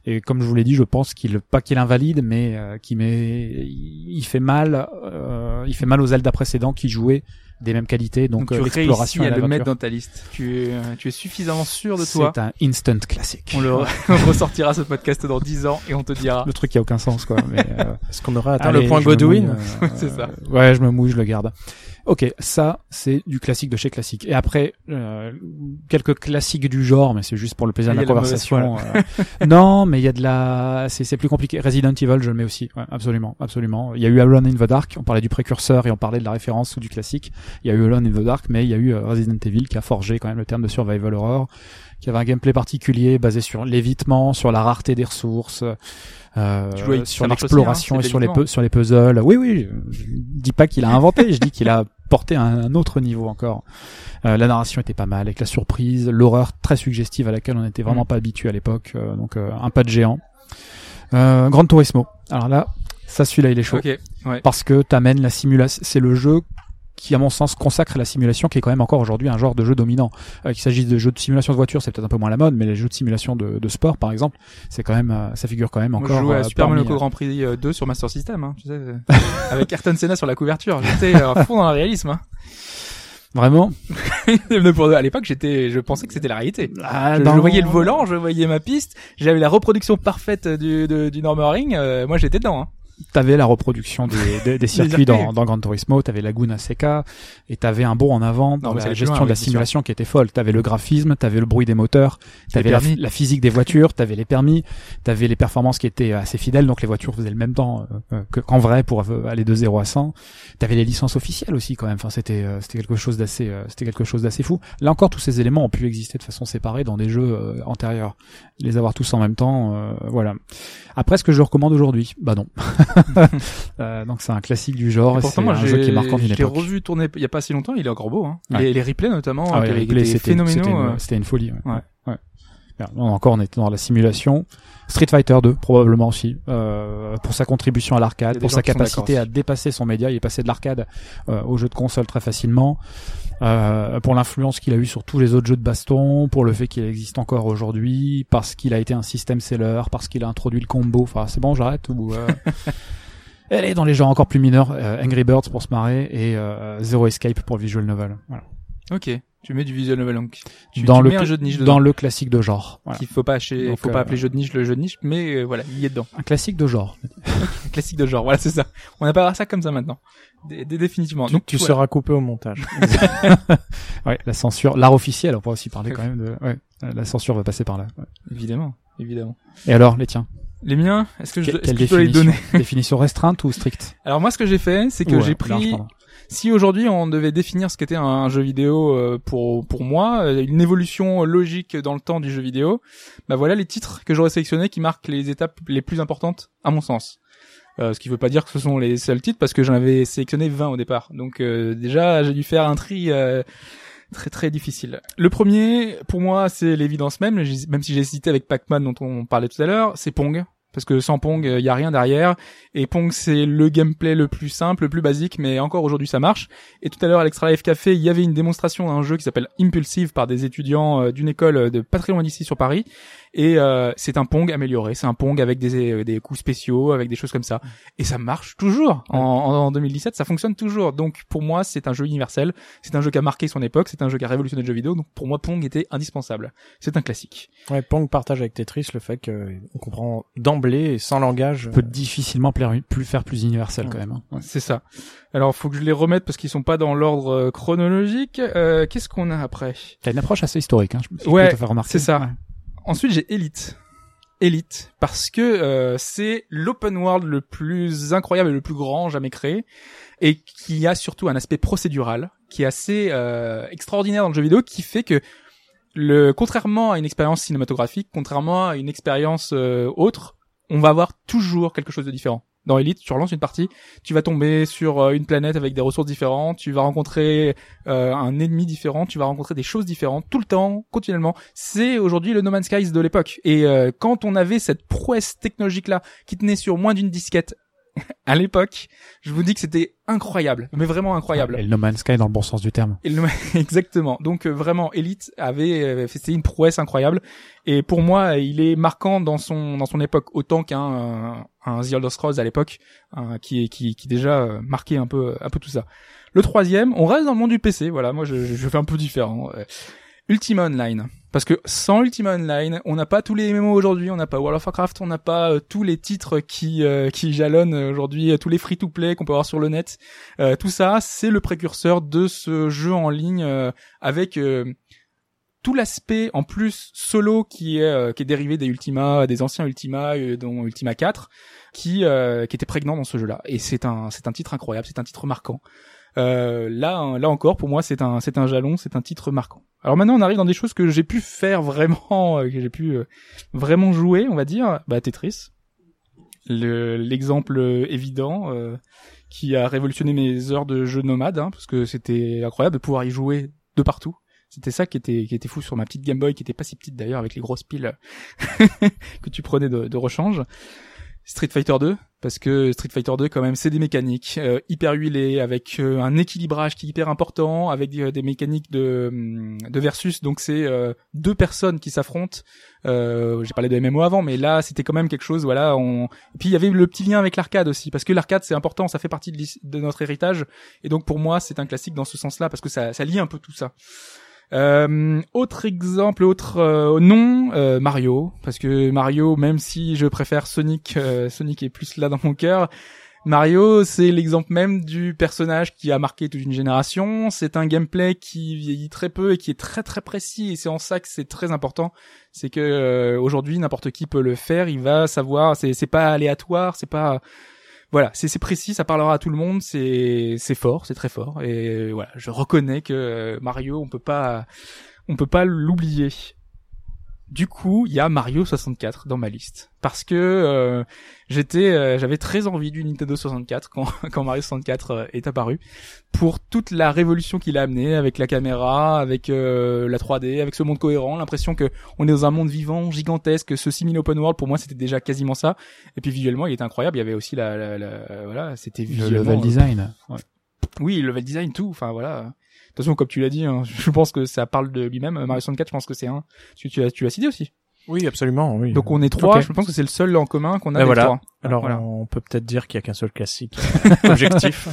Et comme je vous l'ai dit, je pense qu'il pas qu'il invalide, mais euh, qu'il met, il fait mal, euh, il fait mal aux Zelda précédents qui jouaient des mêmes qualités, donc, Donc, euh, tu l'exploration réussis à le mettre dans ta liste. Tu es, euh, tu es suffisamment sûr de toi. C'est un instant classique. On le on ressortira ce podcast dans 10 ans et on te dira. Le truc qui a aucun sens, quoi. Mais, euh, Est-ce qu'on aura atteint allez, le point Godwin euh, C'est ça. Ouais, je me mouille, je le garde. Ok, ça, c'est du classique de chez classique. Et après, euh, quelques classiques du genre, mais c'est juste pour le plaisir Ah, de la conversation. euh, non, mais il y a de la, c'est c'est plus compliqué. Resident Evil, je le mais aussi. Ouais, absolument, absolument. Il y a eu Alone in the Dark. On parlait du précurseur et on parlait de la référence ou du classique. Il y a eu Alone in the Dark, mais il y a eu euh, Resident Evil qui a forgé quand même le terme de survival horror, qui avait un gameplay particulier basé sur l'évitement, sur la rareté des ressources. Euh, sur l'exploration aussi, hein, et sur les, sur les puzzles. Oui, oui, je dis pas qu'il a inventé, je dis qu'il a porté à un autre niveau encore. Euh, la narration était pas mal, avec la surprise, l'horreur très suggestive à laquelle on n'était vraiment Mm. pas habitué à l'époque, euh, donc euh, un pas de géant. Euh, Gran Turismo. Alors là, ça celui-là il est chaud Ok. Ouais. parce que t'amènes la simulation. C'est le jeu qui, à mon sens, consacre la simulation, qui est quand même encore aujourd'hui un genre de jeu dominant. Euh, qu'il s'agisse de jeux de simulation de voiture, c'est peut-être un peu moins la mode, mais les jeux de simulation de, de sport, par exemple, c'est quand même, euh, ça figure quand même encore. je jouais à euh, Super Monaco euh, Grand Prix euh, 2 sur Master System, hein, tu sais, avec Ayrton Senna sur la couverture. J'étais à fond dans le réalisme. Hein. Vraiment à l'époque, j'étais, je pensais que c'était la réalité. ah, je, je voyais le volant, je voyais ma piste, j'avais la reproduction parfaite du, de- du Nürburgring. euh, moi, j'étais dedans. Hein. T'avais la reproduction des, des, des circuits dans, dans Gran Turismo, t'avais Laguna Seca, et t'avais un bond en avant dans la gestion loin, de la simulation qui était folle. T'avais le graphisme, t'avais le bruit des moteurs, t'avais la, physique des voitures, t'avais les permis, t'avais les performances qui étaient assez fidèles, donc les voitures faisaient le même temps euh, euh, que- qu'en vrai pour euh, aller de 0 à 100. T'avais les licences officielles aussi quand même. Enfin, c'était euh, c'était quelque chose d'assez euh, c'était quelque chose d'assez fou. Là encore, tous ces éléments ont pu exister de façon séparée dans des jeux antérieurs. Les avoir tous en même temps, euh, voilà. Après, ce que je recommande aujourd'hui, bah non. Euh, donc c'est un classique du genre. Et pourtant, c'est moi, un jeu qui est j'ai marquant d'une époque. revu tourner il y a pas si longtemps. Il est encore beau. Hein. Ouais. Les, les replays notamment, Ah ouais, les replays, c'était phénoménaux. c'était une, euh. c'était une folie. Ouais. Là, encore, on était dans la simulation. Street Fighter 2 probablement aussi euh, pour sa contribution à l'arcade, pour sa capacité à dépasser son média, il est passé de l'arcade euh, au jeu de console très facilement, euh, pour l'influence qu'il a eu sur tous les autres jeux de baston, pour le fait qu'il existe encore aujourd'hui, parce qu'il a été un système seller, parce qu'il a introduit le combo. Enfin, c'est bon, j'arrête ou euh... Elle est dans les genres encore plus mineurs, euh, Angry Birds pour se marrer et euh, Zero Escape pour le visual novel. Voilà. Ok. Tu mets du visual novel donc. Tu, dans tu le mets un jeu de niche dans le classique de genre. Voilà. qu'il faut pas acheter, faut pas euh, appeler jeu de niche le jeu de niche, mais euh, voilà, il y est dedans. Un classique de genre. Classique de genre, voilà, c'est ça. On appellera ça comme ça maintenant. Dé- dé- définitivement. Tu, Donc tu seras coupé au montage. Ouais, la censure, l'art officiel, on pourra aussi parler quand même de. Ouais, la censure va passer par là. ouais. Évidemment, évidemment. Et alors, les tiens? Les miens, est-ce que je, Quelle que je dois les donner? Définition restreinte ou stricte? Alors moi, ce que j'ai fait, c'est que j'ai euh, pris. large. Si aujourd'hui on devait définir ce qu'était un jeu vidéo euh, pour pour moi, euh, une évolution logique dans le temps du jeu vidéo, bah voilà les titres que j'aurais sélectionnés qui marquent les étapes les plus importantes à mon sens. Euh, ce qui veut pas dire que ce sont les seuls titres parce que j'en avais sélectionné 20 au départ. Donc euh, déjà j'ai dû faire un tri euh, très très difficile. Le premier pour moi c'est l'évidence même, même si j'ai hésité avec Pac-Man dont on parlait tout à l'heure, c'est Pong. Parce que sans Pong, il y a rien derrière. Et Pong, c'est le gameplay le plus simple, le plus basique, mais encore aujourd'hui, ça marche. Et tout à l'heure, à l'Extra Life Café, il y avait une démonstration d'un jeu qui s'appelle Impulsive par des étudiants euh, d'une école euh, de pas très loin d'ici sur Paris. Et euh, c'est un Pong amélioré. C'est un Pong avec des, euh, des coups spéciaux, avec des choses comme ça. Et ça marche toujours. En, en, en 2017, ça fonctionne toujours. Donc pour moi, c'est un jeu universel. C'est un jeu qui a marqué son époque. C'est un jeu qui a révolutionné le jeu vidéo. Donc pour moi, Pong était indispensable. C'est un classique. Ouais, Pong partage avec Tetris le fait qu'on comprend d'emblée et sans langage. peut difficilement plaire, plus faire plus universel quand même. hein. Ouais. C'est ça. Alors, faut que je les remette parce qu'ils sont pas dans l'ordre euh, chronologique. Euh, Qu'est-ce qu'on a après? T'as une approche assez historique, hein, je je peux Ouais, remarquer. c'est ça. Ensuite, j'ai Elite. Elite, parce que euh, c'est l'open world le plus incroyable et le plus grand jamais créé, et qui a surtout un aspect procédural, qui est assez euh, extraordinaire dans le jeu vidéo, qui fait que le contrairement à une expérience cinématographique, contrairement à une expérience euh, autre, on va avoir toujours quelque chose de différent. Dans Elite, tu relances une partie, tu vas tomber sur euh, une planète avec des ressources différentes, tu vas rencontrer euh, un ennemi différent, tu vas rencontrer des choses différentes tout le temps, continuellement. C'est aujourd'hui le No Man's Skies de l'époque. Et euh, quand on avait cette prouesse technologique là qui tenait sur moins d'une disquette à l'époque, je vous dis que c'était incroyable, mais vraiment incroyable. Et le No Man's Sky dans le bon sens du terme. Et le- Exactement. Donc euh, vraiment, Elite avait euh, fait c'était une prouesse incroyable. Et pour moi, il est marquant dans son dans son époque autant qu'un un The Elder Scrolls à l'époque, euh, qui qui qui déjà euh, marquait un peu un peu tout ça. Le troisième, on reste dans le monde du PC. Voilà, moi je, je je fais un peu différent. Euh, Ultima Online. Parce que sans Ultima Online, on n'a pas tous les MMO aujourd'hui, on n'a pas World of Warcraft, on n'a pas euh, tous les titres qui euh, qui jalonnent euh, aujourd'hui, euh, tous les free-to-play qu'on peut avoir sur le net. Euh, tout ça, c'est le précurseur de ce jeu en ligne avec tout l'aspect en plus solo qui est qui est dérivé des Ultima, des anciens Ultima, dont Ultima 4, qui qui était prégnant dans ce jeu-là. Et c'est un c'est un titre incroyable, c'est un titre marquant. Euh, là là encore pour moi c'est un c'est un jalon, c'est un titre marquant. Alors maintenant on arrive dans des choses que j'ai pu faire vraiment, euh, que j'ai pu euh, vraiment jouer, on va dire. Bah Tetris, le l'exemple évident. qui a révolutionné mes heures de jeu nomade, hein, parce que c'était incroyable de pouvoir y jouer de partout. C'était ça qui était qui était fou sur ma petite Game Boy, qui était pas si petite d'ailleurs, avec les grosses piles que tu prenais de, de rechange. Street Fighter 2 parce que Street Fighter 2 quand même c'est des mécaniques euh, hyper huilées avec euh, un équilibrage qui est hyper important avec des, des mécaniques de hum, de versus. Donc c'est euh, deux personnes qui s'affrontent. Euh, j'ai parlé de MMO avant mais là c'était quand même quelque chose voilà on puis il y avait le petit lien avec l'arcade aussi parce que l'arcade c'est important ça fait partie de, de notre héritage. Et donc pour moi c'est un classique dans ce sens-là parce que ça ça lie un peu tout ça euh, autre exemple, autre euh, nom, euh, Mario, parce que Mario, même si je préfère Sonic, euh, Sonic est plus là dans mon cœur. Mario, c'est l'exemple même du personnage qui a marqué toute une génération. C'est un gameplay qui vieillit très peu et qui est très très précis. Et c'est en ça que c'est très important. C'est que euh, aujourd'hui, n'importe qui peut le faire. Il va savoir. C'est c'est pas aléatoire. C'est pas voilà, c'est précis, ça parlera à tout le monde, c'est fort, c'est très fort et voilà, je reconnais que euh, Mario, on peut pas on peut pas l'oublier. Du coup, il y a Mario 64 dans ma liste parce que euh, j'étais euh, j'avais très envie du Nintendo 64 quand quand Mario 64 euh, est apparu pour toute la révolution qu'il a amené avec la caméra, avec euh, la 3D, avec ce monde cohérent, l'impression que on est dans un monde vivant, gigantesque, ce 6000 open world pour moi c'était déjà quasiment ça et puis visuellement il était incroyable, il y avait aussi la, la, la- voilà, c'était Le visuellement level euh, design. oui, le level design, tout. Enfin voilà. De toute façon, comme tu l'as dit, hein, je pense que ça parle de lui-même. Mario 64, je pense que c'est un. Tu, tu l'as, tu l'as cité aussi. Oui, absolument, oui. Donc on est trois. Je pense que c'est le seul en commun qu'on a. Et des voilà. trois. Alors, voilà. on peut peut-être dire qu'il y a qu'un seul classique objectif.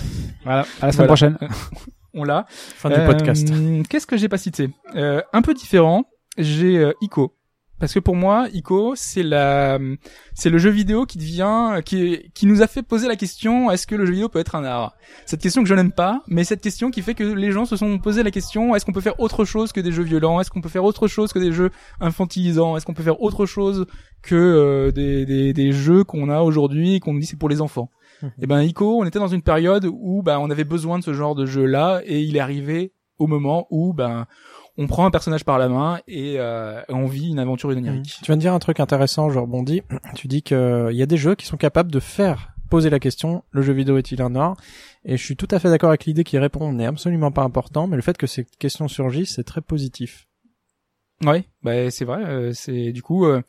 Voilà. À la semaine Voilà. prochaine. On l'a. Fin du podcast. Euh, Qu'est-ce que j'ai pas cité? Euh, Un peu différent. J'ai euh, Ico. Parce que pour moi, Ico, c'est la, c'est le jeu vidéo qui devient, qui, qui nous a fait poser la question est-ce que le jeu vidéo peut être un art? Cette question que je n'aime pas, mais cette question qui fait que les gens se sont posé la question est-ce qu'on peut faire autre chose que des jeux violents? Est-ce qu'on peut faire autre chose que des jeux infantilisants? Est-ce qu'on peut faire autre chose que euh, des, des, des jeux qu'on a aujourd'hui et qu'on nous dit c'est pour les enfants? Et ben, Ico, on était dans une période où ben on avait besoin de ce genre de jeu-là et il est arrivé au moment où ben on prend un personnage par la main et euh, on vit une aventure onirique. Tu viens de dire un truc intéressant, je rebondis. Tu dis qu'il y a des jeux qui sont capables de faire poser la question, le jeu vidéo est-il un art? Et je suis tout à fait d'accord avec l'idée qui répond n'est absolument pas important, mais le fait que cette question surgisse, c'est très positif. Ouais, bah c'est vrai. euh, c'est du coup, euh,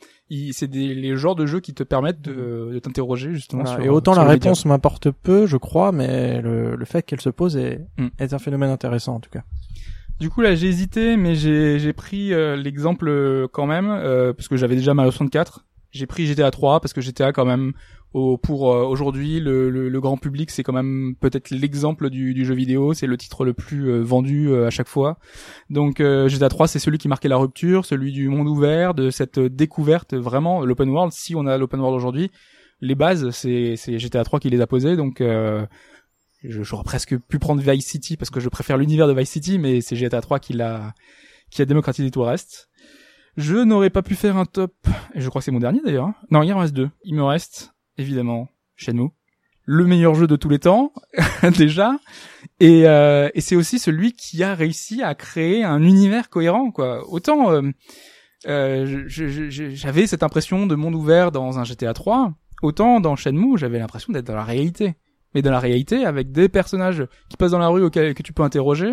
c'est des les genres de jeux qui te permettent de, de t'interroger justement. Voilà. sur, Et autant sur la réponse m'importe peu, je crois, mais le, le fait qu'elle se pose est, Mm. est un phénomène intéressant en tout cas. Du coup là, j'ai hésité, mais j'ai pris euh, l'exemple euh, quand même euh, parce que j'avais déjà Mario 64. J'ai pris GTA 3 parce que GTA quand même au, pour euh, aujourd'hui le, le, le grand public c'est quand même peut-être l'exemple du, du jeu vidéo. C'est le titre le plus euh, vendu euh, à chaque fois. Donc GTA 3 c'est celui qui marquait la rupture celui du monde ouvert de cette découverte vraiment l'open world. Si on a l'open world aujourd'hui les bases c'est GTA 3 qui les a posées. Donc euh, j'aurais presque pu prendre Vice City parce que je préfère l'univers de Vice City mais c'est GTA 3 qui l'a qui a démocratisé tout le reste. Je n'aurais pas pu faire un top et je crois que c'est mon dernier d'ailleurs hein. non il en reste deux. Il me reste évidemment Shenmue. Le meilleur jeu de tous les temps déjà. Et, euh, et c'est aussi celui qui a réussi à créer un univers cohérent quoi. Autant euh, euh, je- je- je- j'avais cette impression de monde ouvert dans un GTA 3 autant dans Shenmue j'avais l'impression d'être dans la réalité mais dans la réalité avec des personnages qui passent dans la rue auxquels que tu peux interroger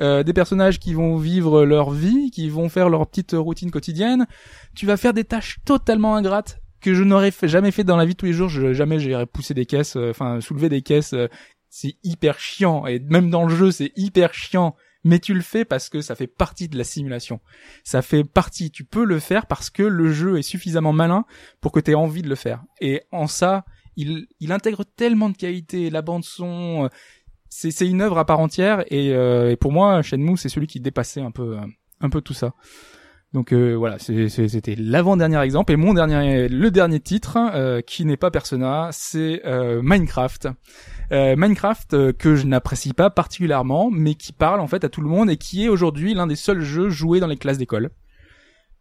euh, des personnages qui vont vivre leur vie qui vont faire leur petite routine quotidienne tu vas faire des tâches totalement ingrates que je n'aurais jamais fait dans la vie tous les jours. Jamais j'irais pousser des caisses, euh, enfin soulever des caisses. euh, c'est hyper chiant et même dans le jeu c'est hyper chiant. Mais tu le fais parce que ça fait partie de la simulation. Ça fait partie. Tu peux le faire parce que le jeu est suffisamment malin pour que tu aies envie de le faire. Et en ça, il, il intègre tellement de qualité. La bande son, euh, c'est une œuvre à part entière. Et, euh, pour moi, Shenmue, c'est celui qui dépassait un peu, euh, un peu tout ça. Donc euh, voilà, c'était l'avant-dernier exemple et mon dernier, le dernier titre qui n'est pas Persona, c'est Minecraft. Minecraft que je n'apprécie pas particulièrement, mais qui parle en fait à tout le monde et qui est aujourd'hui l'un des seuls jeux joués dans les classes d'école.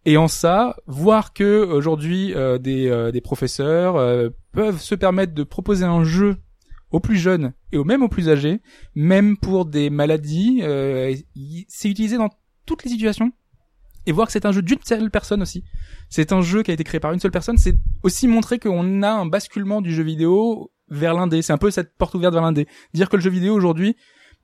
Et en ça, voir que aujourd'hui euh, des, euh, des professeurs euh, peuvent se permettre de proposer un jeu aux plus jeunes et aux même aux plus âgés, même pour des maladies, euh, c'est utilisé dans toutes les situations et voir que c'est un jeu d'une seule personne aussi. C'est un jeu qui a été créé par une seule personne. C'est aussi montrer qu'on a un basculement du jeu vidéo vers l'indé. C'est un peu cette porte ouverte vers l'indé. Dire que le jeu vidéo aujourd'hui,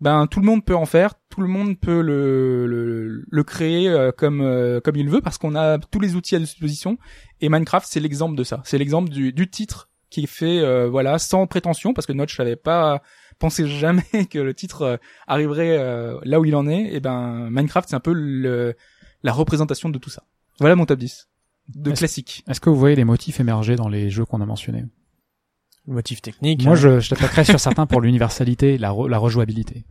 ben tout le monde peut en faire, tout le monde peut le le, le créer euh, comme euh, comme il veut parce qu'on a tous les outils à disposition. Et Minecraft, c'est l'exemple de ça. C'est l'exemple du, du titre qui est fait euh, voilà sans prétention parce que Notch n'avait pas pensé jamais que le titre euh, arriverait euh, là où il en est. Et ben Minecraft c'est un peu le, la représentation de tout ça. Voilà mon top 10 de classique. Est-ce que vous voyez les motifs émerger dans les jeux qu'on a mentionnés? Le motif technique. Moi, hein. je, je t'attaquerais sur certains pour l'universalité, la, re- la rejouabilité.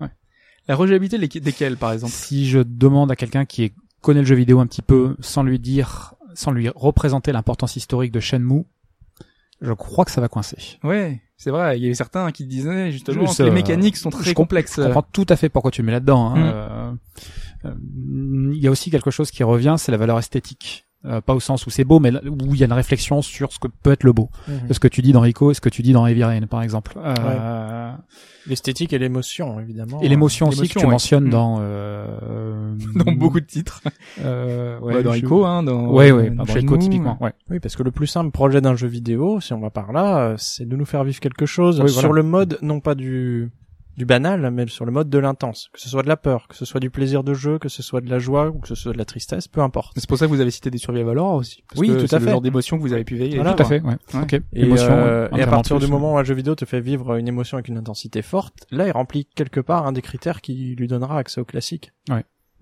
La rejouabilité les- desquels par exemple? Si je demande à quelqu'un qui est- connaît le jeu vidéo un petit peu, sans lui dire, sans lui représenter l'importance historique de Shenmue, je crois que ça va coincer. Ouais, c'est vrai. Il y avait certains qui disaient justement Juste, que les euh, mécaniques sont très je complexes. Je comprends tout à fait pourquoi tu le mets là-dedans. hein. Mm. Euh, euh, Il y a aussi quelque chose qui revient, c'est la valeur esthétique. Euh, pas au sens où c'est beau, mais là- où il y a une réflexion sur ce que peut être le beau. Mhm. Ce que tu dis dans Rico et ce que tu dis dans Heavy Rain, par exemple. Euh, L'esthétique et l'émotion, évidemment. Et l'émotion aussi que tu ouais. mentionnes Mm. dans... Euh, dans beaucoup de titres. Euh, ouais, Ouais, dans je- Rico, hein, dans Ouais, ouais, dans Rico typiquement. Ouais. Oui, parce que le plus simple projet d'un jeu vidéo, si on va par là, euh, c'est de nous faire vivre quelque chose Oui, sur voilà. le mode, non pas du du banal, mais sur le mode de l'intense. Que ce soit de la peur, que ce soit du plaisir de jeu, que ce soit de la joie ou que ce soit de la tristesse, peu importe. C'est pour ça que vous avez cité des survival horror aussi. Parce Oui, que tout c'est à le fait. genre d'émotion que vous avez pu veiller. Voilà. Tout à fait, ouais. Ouais. Ok. Et, Émotion, euh, ouais, et à partir plus, du ouais. moment où un jeu vidéo te fait vivre une émotion avec une intensité forte, là, il remplit quelque part un des critères qui lui donnera accès au classique.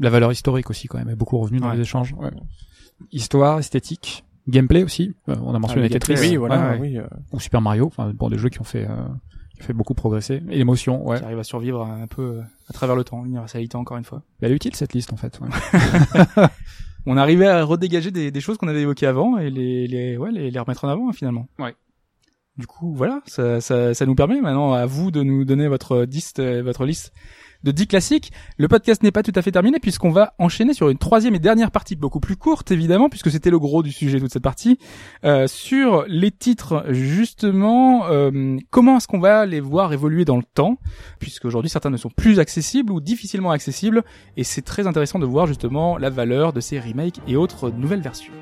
La valeur historique aussi, quand même, est beaucoup revenue dans Ouais. les échanges. Ouais. Histoire, esthétique, gameplay aussi. Euh, on a mentionné Ah, le Tetris. Oui, Ouais, voilà, ouais. oui. euh, Ou Super Mario. Enfin, bon, des jeux qui ont fait, euh, qui fait beaucoup progresser. Et l'émotion, ouais. Qui arrive à survivre un peu euh, à travers le temps. L'universalité encore une fois. Elle est utile, cette liste, en fait. ouais. On arrivait à redégager des, des choses qu'on avait évoquées avant et les, les, ouais, les, les remettre en avant hein, finalement. Ouais. Du coup, voilà, ça, ça, ça nous permet maintenant à vous de nous donner votre liste, euh, votre liste de 10 classiques. Le podcast n'est pas tout à fait terminé puisqu'on va enchaîner sur une troisième et dernière partie beaucoup plus courte évidemment puisque c'était le gros du sujet toute cette partie euh, sur les titres justement euh, comment est-ce qu'on va les voir évoluer dans le temps puisque aujourd'hui certains ne sont plus accessibles ou difficilement accessibles et c'est très intéressant de voir justement la valeur de ces remakes et autres nouvelles versions.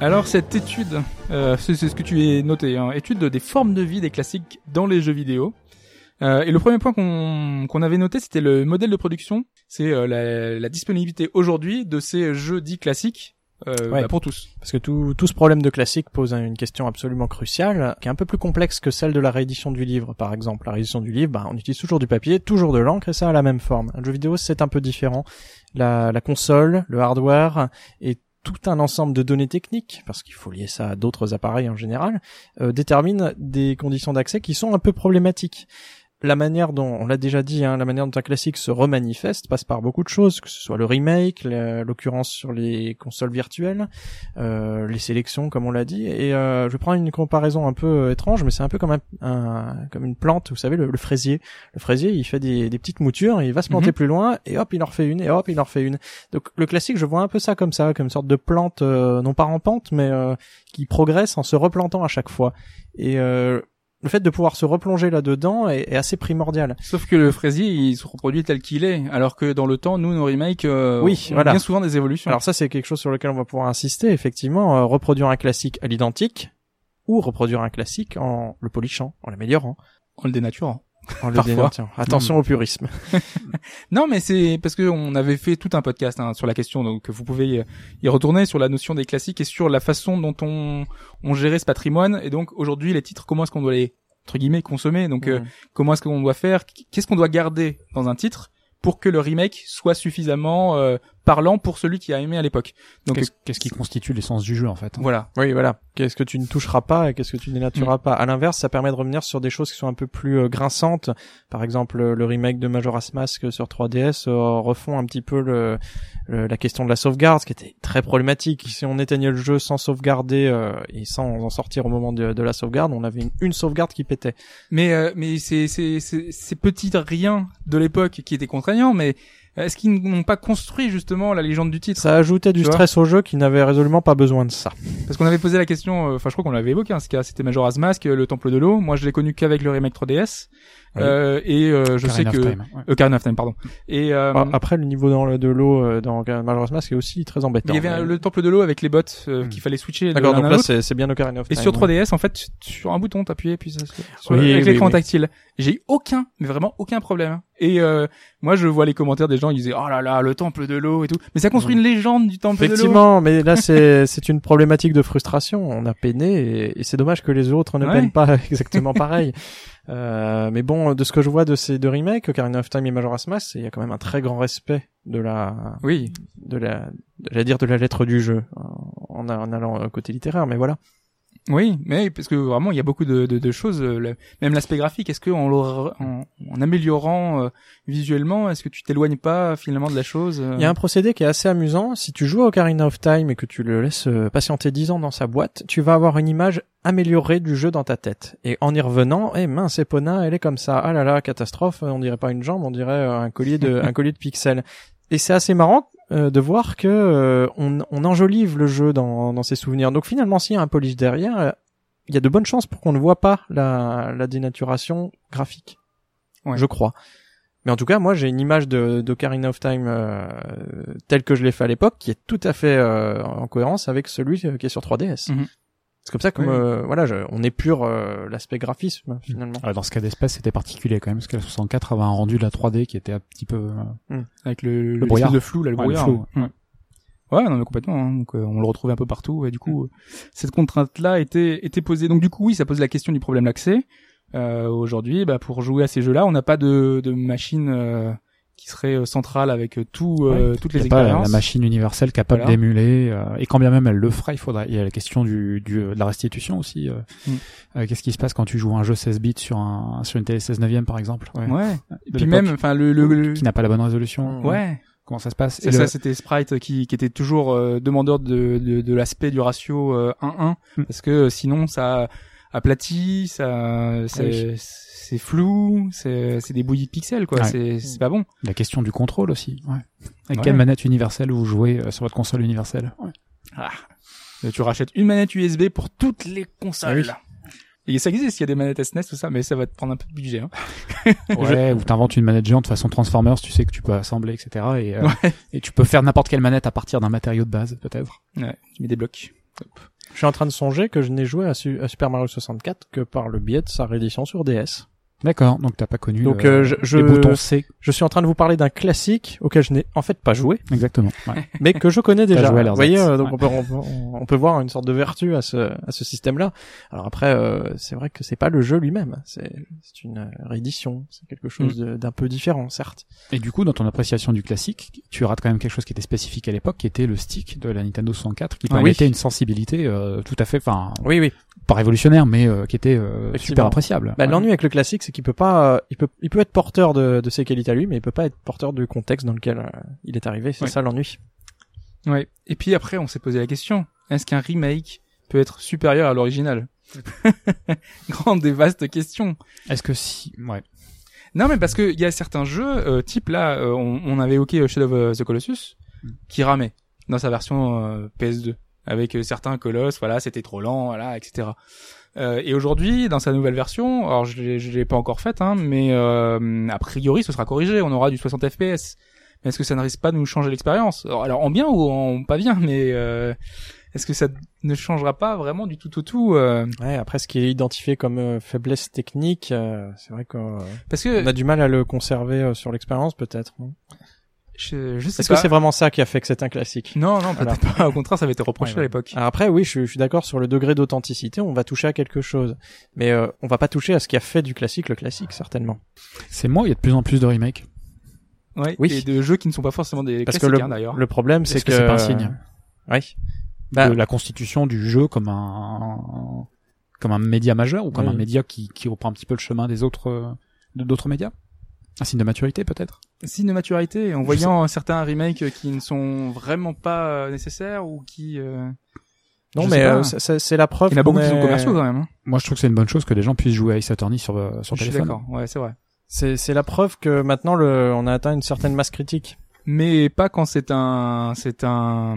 Alors cette étude, euh, c'est ce que tu es noté, hein, étude des formes de vie des classiques dans les jeux vidéo. Euh, et le premier point qu'on qu'on avait noté, c'était le modèle de production, c'est euh, la, la disponibilité aujourd'hui de ces jeux dits classiques euh, Ouais. bah, pour tous. Parce que tout, tout ce problème de classique pose une question absolument cruciale, qui est un peu plus complexe que celle de la réédition du livre, par exemple. La réédition du livre, bah, on utilise toujours du papier, toujours de l'encre, et ça a la même forme. Un jeu vidéo, c'est un peu différent. La, la console, le hardware, et tout un ensemble de données techniques, parce qu'il faut lier ça à d'autres appareils en général, euh, détermine des conditions d'accès qui sont un peu problématiques la manière dont, on l'a déjà dit, hein, la manière dont un classique se remanifeste passe par beaucoup de choses, que ce soit le remake, l'occurrence sur les consoles virtuelles, euh, les sélections, comme on l'a dit. Et euh, je prends une comparaison un peu euh, étrange, mais c'est un peu comme un, un- comme une plante, vous savez, le, le fraisier. Le fraisier, il fait des, des petites moutures, et il va se planter Mhm. plus loin, et hop, il en refait une, et hop, il en refait une. Donc le classique, je vois un peu ça comme ça, comme une sorte de plante, euh, non pas rampante, mais euh, qui progresse en se replantant à chaque fois. Et euh, le fait de pouvoir se replonger là-dedans est, est assez primordial. Sauf que le fraisier, il se reproduit tel qu'il est, alors que dans le temps, nous, nos remakes, euh, Oui, ont voilà. bien souvent des évolutions. Alors ça, c'est quelque chose sur lequel on va pouvoir insister. Effectivement, euh, reproduire un classique à l'identique ou reproduire un classique en le polichant, en l'améliorant, en le dénaturant. Parfois. Attention au purisme. Non, mais c'est parce que on avait fait tout un podcast hein, sur la question, donc vous pouvez y- retourner sur la notion des classiques et sur la façon dont on, on gérait ce patrimoine. Et donc aujourd'hui, les titres, comment est-ce qu'on doit les entre guillemets consommer? Donc euh, Mm. comment est-ce qu'on doit faire? Qu'est-ce qu'on doit garder dans un titre pour que le remake soit suffisamment euh, parlant pour celui qui a aimé à l'époque. Donc Qu'est-ce qui constitue l'essence du jeu en fait voilà. Oui, voilà. Qu'est-ce que tu ne toucheras pas et qu'est-ce que tu dénatureras Mm. pas. À l'inverse, ça permet de revenir sur des choses qui sont un peu plus euh, grinçantes. Par exemple, le remake de Majora's Mask sur 3DS euh, refont un petit peu le, le- la question de la sauvegarde, ce qui était très problématique. Si on éteignait le jeu sans sauvegarder euh, et sans en sortir au moment de, de la sauvegarde, on avait une, une sauvegarde qui pétait. Mais euh, mais c'est c'est ces petits riens de l'époque qui étaient contraignants, mais est-ce qu'ils n'ont pas construit justement la légende du titre? Ça ajoutait du stress au jeu qui n'avait résolument pas besoin de ça. Parce qu'on avait posé la question, euh, enfin je crois qu'on l'avait évoqué, hein, ce cas, c'était Majora's Mask, euh, le Temple de l'eau. Moi je l'ai connu qu'avec le remake 3DS. Oui. Euh, et euh, je sais que Time, ouais. euh, of Time, pardon. Et euh, Ah, Après, le niveau dans le, de l'eau euh, dans Majora's Mask est aussi très il embêtant. y avait Mais- le Temple de l'eau avec les bots euh, Hmm. qu'il fallait switcher D'accord, donc là c'est bien Ocarina of Et Time. sur ouais. 3DS, en fait, sur un bouton, t'appuyais puis ça, se- sur, Oui, avec oui, l'écran oui. tactile. J'ai eu aucun, mais vraiment aucun problème. Et euh, moi, je vois les commentaires des gens, ils disaient oh là là, le temple de l'eau et tout. Mais ça construit une légende du temple de l'eau. Effectivement, mais là c'est c'est une problématique de frustration. On a peiné et, et c'est dommage que les autres ne Ouais. peinent pas exactement pareil. Euh, mais bon, de ce que je vois de ces deux remakes, Ocarina of Time et Majora's Mask, il y a quand même un très grand respect de la Oui, de la j'allais dire de la lettre du jeu en, en allant côté littéraire, mais voilà. Oui, mais parce que vraiment, il y a beaucoup de, de, de choses. euh, le- même l'aspect graphique, est-ce que en, en, en améliorant euh, visuellement, est-ce que tu t'éloignes pas finalement de la chose euh Il y a un procédé qui est assez amusant. Si tu joues à Ocarina of Time et que tu le laisses patienter 10 ans dans sa boîte, tu vas avoir une image améliorée du jeu dans ta tête. Et en y revenant, eh mince, Epona, elle est comme ça. Ah là là, catastrophe. On dirait pas une jambe, on dirait un collier de, un collier de pixels. Et c'est assez marrant euh, de voir que euh, on, on enjolive le jeu dans, dans ses souvenirs. Donc finalement, s'il y a un polish derrière, il y a de bonnes chances pour qu'on ne voit pas la, la dénaturation graphique. Ouais. Je crois. Mais en tout cas, moi, j'ai une image de d'Ocarina of Time euh, telle que je l'ai fait à l'époque, qui est tout à fait euh, en cohérence avec celui qui est sur 3DS. Mhm. C'est comme ça que Oui. me- voilà, je, on épure euh, l'aspect graphisme finalement. Ah, dans ce cas d'espèce, c'était particulier quand même, parce que la 64 avait un rendu de la 3D qui était un petit peu... euh, avec le, le, brouillard. l'espèce de flou, là, le Ouais, le flou, Ouais. Ouais, non, mais complètement. hein. Donc, euh, on le retrouvait un peu partout. Et du coup, euh, cette contrainte-là était était posée. Donc, du coup, oui, ça pose la question du problème d'accès. Euh, Aujourd'hui, bah, pour jouer à ces jeux-là, on n'a pas de, de machine euh, qui serait euh, centrale avec euh, tout, euh, toutes Il les a pas la, expériences. la machine universelle capable Voilà. d'émuler, euh, et quand bien même elle le fera, il faudra. Il y a la question du, du de la restitution aussi. euh. Mm. Euh, Qu'est-ce qui se passe quand tu joues un jeu 16 bits sur un sur une télé 16 neuvième par exemple, ouais. Ouais. Puis même, enfin, le, le, le- qui n'a pas la bonne résolution. Ouais. Comment ça se passe? C'est Et ça, le- c'était Sprite qui, qui était toujours euh, demandeur de, de, de l'aspect du ratio euh, 1-1 Mm. parce que sinon ça aplatit, ça c'est oui. c'est flou, c'est c'est des bouillis de pixels quoi, Ouais. c'est c'est pas bon. La question du contrôle aussi. Ouais. Avec Ouais. quelle manette universelle vous jouez euh, sur votre console universelle? Ouais. Et tu rachètes une manette USB pour toutes les consoles. Ah Et ça existe, il y a des manettes SNES tout ça, mais ça va te prendre un peu de budget. Hein. Ouais, ou t'inventes une manette géante de façon Transformers, tu sais que tu peux assembler, etc. Et, euh, Ouais. et tu peux faire n'importe quelle manette à partir d'un matériau de base, peut-être. Ouais, tu mets des blocs. Je suis en train de songer que je n'ai joué à, Su- à Super Mario 64 que par le biais de sa réédition sur DS. D'accord, donc t'as pas connu Donc, euh, euh, je- je- les boutons C. Je suis en train de vous parler d'un classique auquel je n'ai en fait pas joué, Exactement. Ouais. mais que je connais déjà. joué à Vous voyez, euh, donc Ouais. on, peut, on, peut- on peut voir une sorte de vertu à ce, à ce système-là. Alors après, euh, c'est vrai que c'est pas le jeu lui-même, c'est c'est une euh, réédition, c'est quelque chose Mm. de- d'un peu différent, certes. Et du coup, dans ton appréciation du classique, tu rates quand même quelque chose qui était spécifique à l'époque, qui était le stick de la Nintendo 64, qui Ah oui. permettait une sensibilité euh, tout à fait, enfin, Oui, oui. pas révolutionnaire, mais euh, qui était euh, super appréciable. Bah, Ouais. L'ennui avec le classique, c'est qu'il peut pas, euh, il peut, il peut être porteur de, de ses qualités à lui, mais il peut pas être porteur du contexte dans lequel euh, il est arrivé. C'est Ouais. ça l'ennui. Ouais. Et puis après, on s'est posé la question est-ce qu'un remake peut être supérieur à l'original? Grande et vaste question. Est-ce que si, ouais. Non, mais parce que il y a certains jeux, euh, type là, euh, on, on avait évoqué euh, Shadow of the Colossus, Mm. qui ramait dans sa version euh, PS2, avec euh, certains colosses, voilà, c'était trop lent, voilà, etc. Euh, et aujourd'hui, dans sa nouvelle version, alors je l'ai, je l'ai pas encore faite, hein, mais euh, a priori, ce sera corrigé, on aura du 60 FPS. Mais est-ce que ça ne risque pas de nous changer l'expérience? Alors, alors, en bien ou en pas bien, mais euh, est-ce que ça ne changera pas vraiment du tout au tout euh, Ouais, après, ce qui est identifié comme euh, faiblesse technique, euh, c'est vrai qu'on Parce que a du mal à le conserver sur l'expérience, peut-être. Je, je sais Est-ce que c'est vraiment ça qui a fait que c'est un classique Non, non, peut-être pas. Au contraire, ça avait été reproché Ouais, ouais. à l'époque. Après, oui, je, suis- je suis d'accord sur le degré d'authenticité. On va toucher à quelque chose, mais euh, on va pas toucher à ce qui a fait du classique le classique, certainement. C'est moi, il y a de plus en plus de remakes. Ouais, Oui. et de jeux qui ne sont pas forcément des Parce que classiques le, hein, d'ailleurs. le problème, c'est Est-ce que c'est pas un signe Oui. Bah, de la constitution du jeu comme un comme un média majeur ou comme Oui. un média qui, qui reprend un petit peu le chemin des autres euh, de d'autres médias? Un signe de maturité peut-être? Signe de maturité en voyant certains remakes qui ne sont vraiment pas euh, nécessaires ou qui. euh, non, je mais euh, c'est- la preuve. Il y en a beaucoup qu'on qui sont commerciaux quand même. Hein. Moi je trouve que c'est une bonne chose que les gens puissent jouer à Ace Attorney sur sur Je suis téléphone. d'accord. Ouais, c'est vrai. C'est c'est la preuve que maintenant le, on a atteint une certaine masse critique. Mais pas quand c'est un c'est un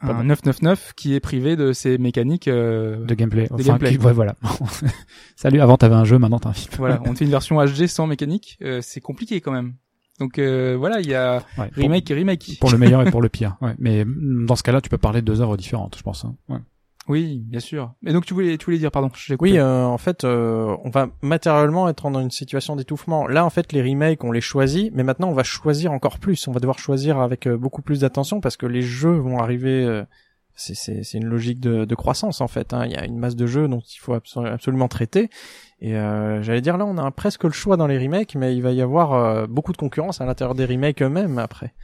un bon. 999 qui est privé de ses mécaniques. euh, De gameplay. Qui- quoi. ouais, voilà. Salut, avant t'avais un jeu, maintenant t'as un film. Voilà, on te fait une version HD sans mécanique, euh, c'est compliqué quand même. Donc euh, voilà, il y a Ouais, pour- remake et remake. Pour, le meilleur et pour le pire. Ouais. Mais mm, dans ce cas-là, tu peux parler de deux œuvres différentes, je pense. hein. Ouais. Oui, bien sûr. Mais donc tu voulais tu voulais dire pardon. Oui, euh, en fait, euh, on va matériellement être dans une situation d'étouffement. Là, en fait, les remakes, on les choisit, mais maintenant, on va choisir encore plus. On va devoir choisir avec euh, beaucoup plus d'attention parce que les jeux vont arriver. euh, c'est c'est c'est une logique de, de croissance en fait. hein. Il y a une masse de jeux dont il faut abso- absolument traiter. Et euh, j'allais dire là, on a presque le choix dans les remakes, mais il va y avoir beaucoup de concurrence à l'intérieur des remakes eux-mêmes après.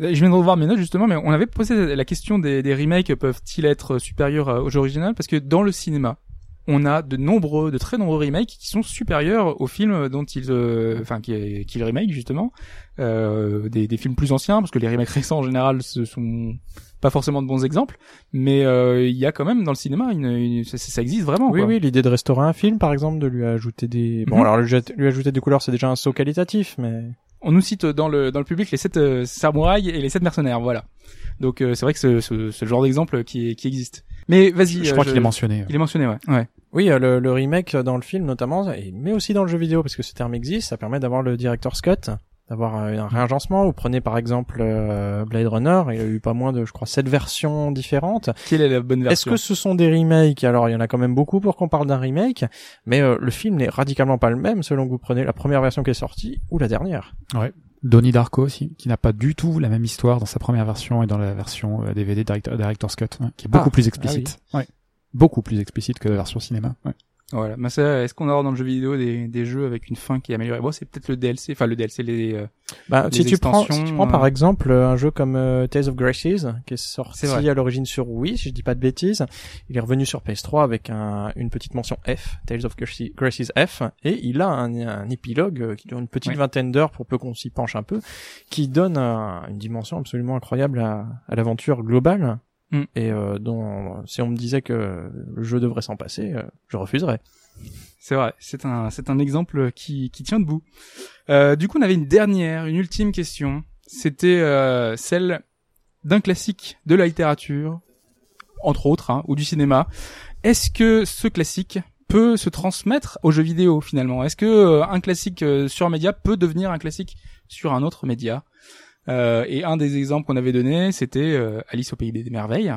Je viens de revoir mes notes justement, mais on avait posé la question des, des remakes peuvent-ils être supérieurs euh, aux originales? Parce que dans le cinéma, on a de nombreux, de très nombreux remakes qui sont supérieurs aux films dont ils, euh, enfin, qui, qui remake justement, euh, des, des films plus anciens parce que les remakes récents en général ce sont pas forcément de bons exemples, mais euh, il y a quand même dans le cinéma une, une- ça, ça existe vraiment. Oui, quoi. oui, l'idée de restaurer un film, par exemple, de lui ajouter des. Bon, Mhm. alors lui, lui ajouter des couleurs, c'est déjà un saut qualitatif, mais. On nous cite dans le dans le public les sept euh, samouraïs et les sept mercenaires, voilà. Donc euh, c'est vrai que c'est ce, ce genre d'exemple qui qui existe. Mais vas-y, Je euh, crois qu'il est mentionné. Il est mentionné, ouais. Ouais. Oui, euh, le, le remake dans le film notamment, mais aussi dans le jeu vidéo, parce que ce terme existe, ça permet d'avoir le director's cut, d'avoir euh, un réagencement. Vous prenez par exemple euh, Blade Runner, il y a eu pas moins de, je crois, sept versions différentes. Quelle est la bonne Est-ce version que ce sont des remakes? Alors il y en a quand même beaucoup pour qu'on parle d'un remake, mais euh, le film n'est radicalement pas le même selon que vous prenez la première version qui est sortie ou la dernière. Donnie Darko aussi, qui n'a pas du tout la même histoire dans sa première version et dans la version DVD Director, Director's Cut, ouais, qui est beaucoup Ah, plus explicite. Ouais. Beaucoup plus explicite que la version cinéma. Ouais. Voilà. Mais ça, est-ce qu'on aura dans le jeu vidéo des, des jeux avec une fin qui est améliorée? Bon, c'est peut-être le DLC, enfin le DLC, les. euh, Bah, Les si tu prends, si tu prends par euh, exemple euh, un jeu comme euh, Tales of Graces, qui est sorti vrai. à l'origine sur Wii, si je dis pas de bêtises, il est revenu sur PS3 avec un, une petite mention F, Tales of Graces F, et il a un, un épilogue qui dure une petite Oui. vingtaine d'heures pour peu qu'on s'y penche un peu, qui donne un- une dimension absolument incroyable à, à l'aventure globale. Mm. Et euh, dont, si on me disait que le jeu devrait s'en passer, euh, je refuserais. C'est vrai. C'est un, c'est un exemple qui, qui tient debout. Euh, du coup, on avait une dernière, une ultime question. C'était euh, celle d'un classique de la littérature, entre autres, hein, ou du cinéma. Est-ce que ce classique peut se transmettre aux jeux vidéo finalement? Est-ce que euh, un classique euh, sur un média peut devenir un classique sur un autre média? Et un des exemples qu'on avait donné, c'était euh, Alice au pays des merveilles,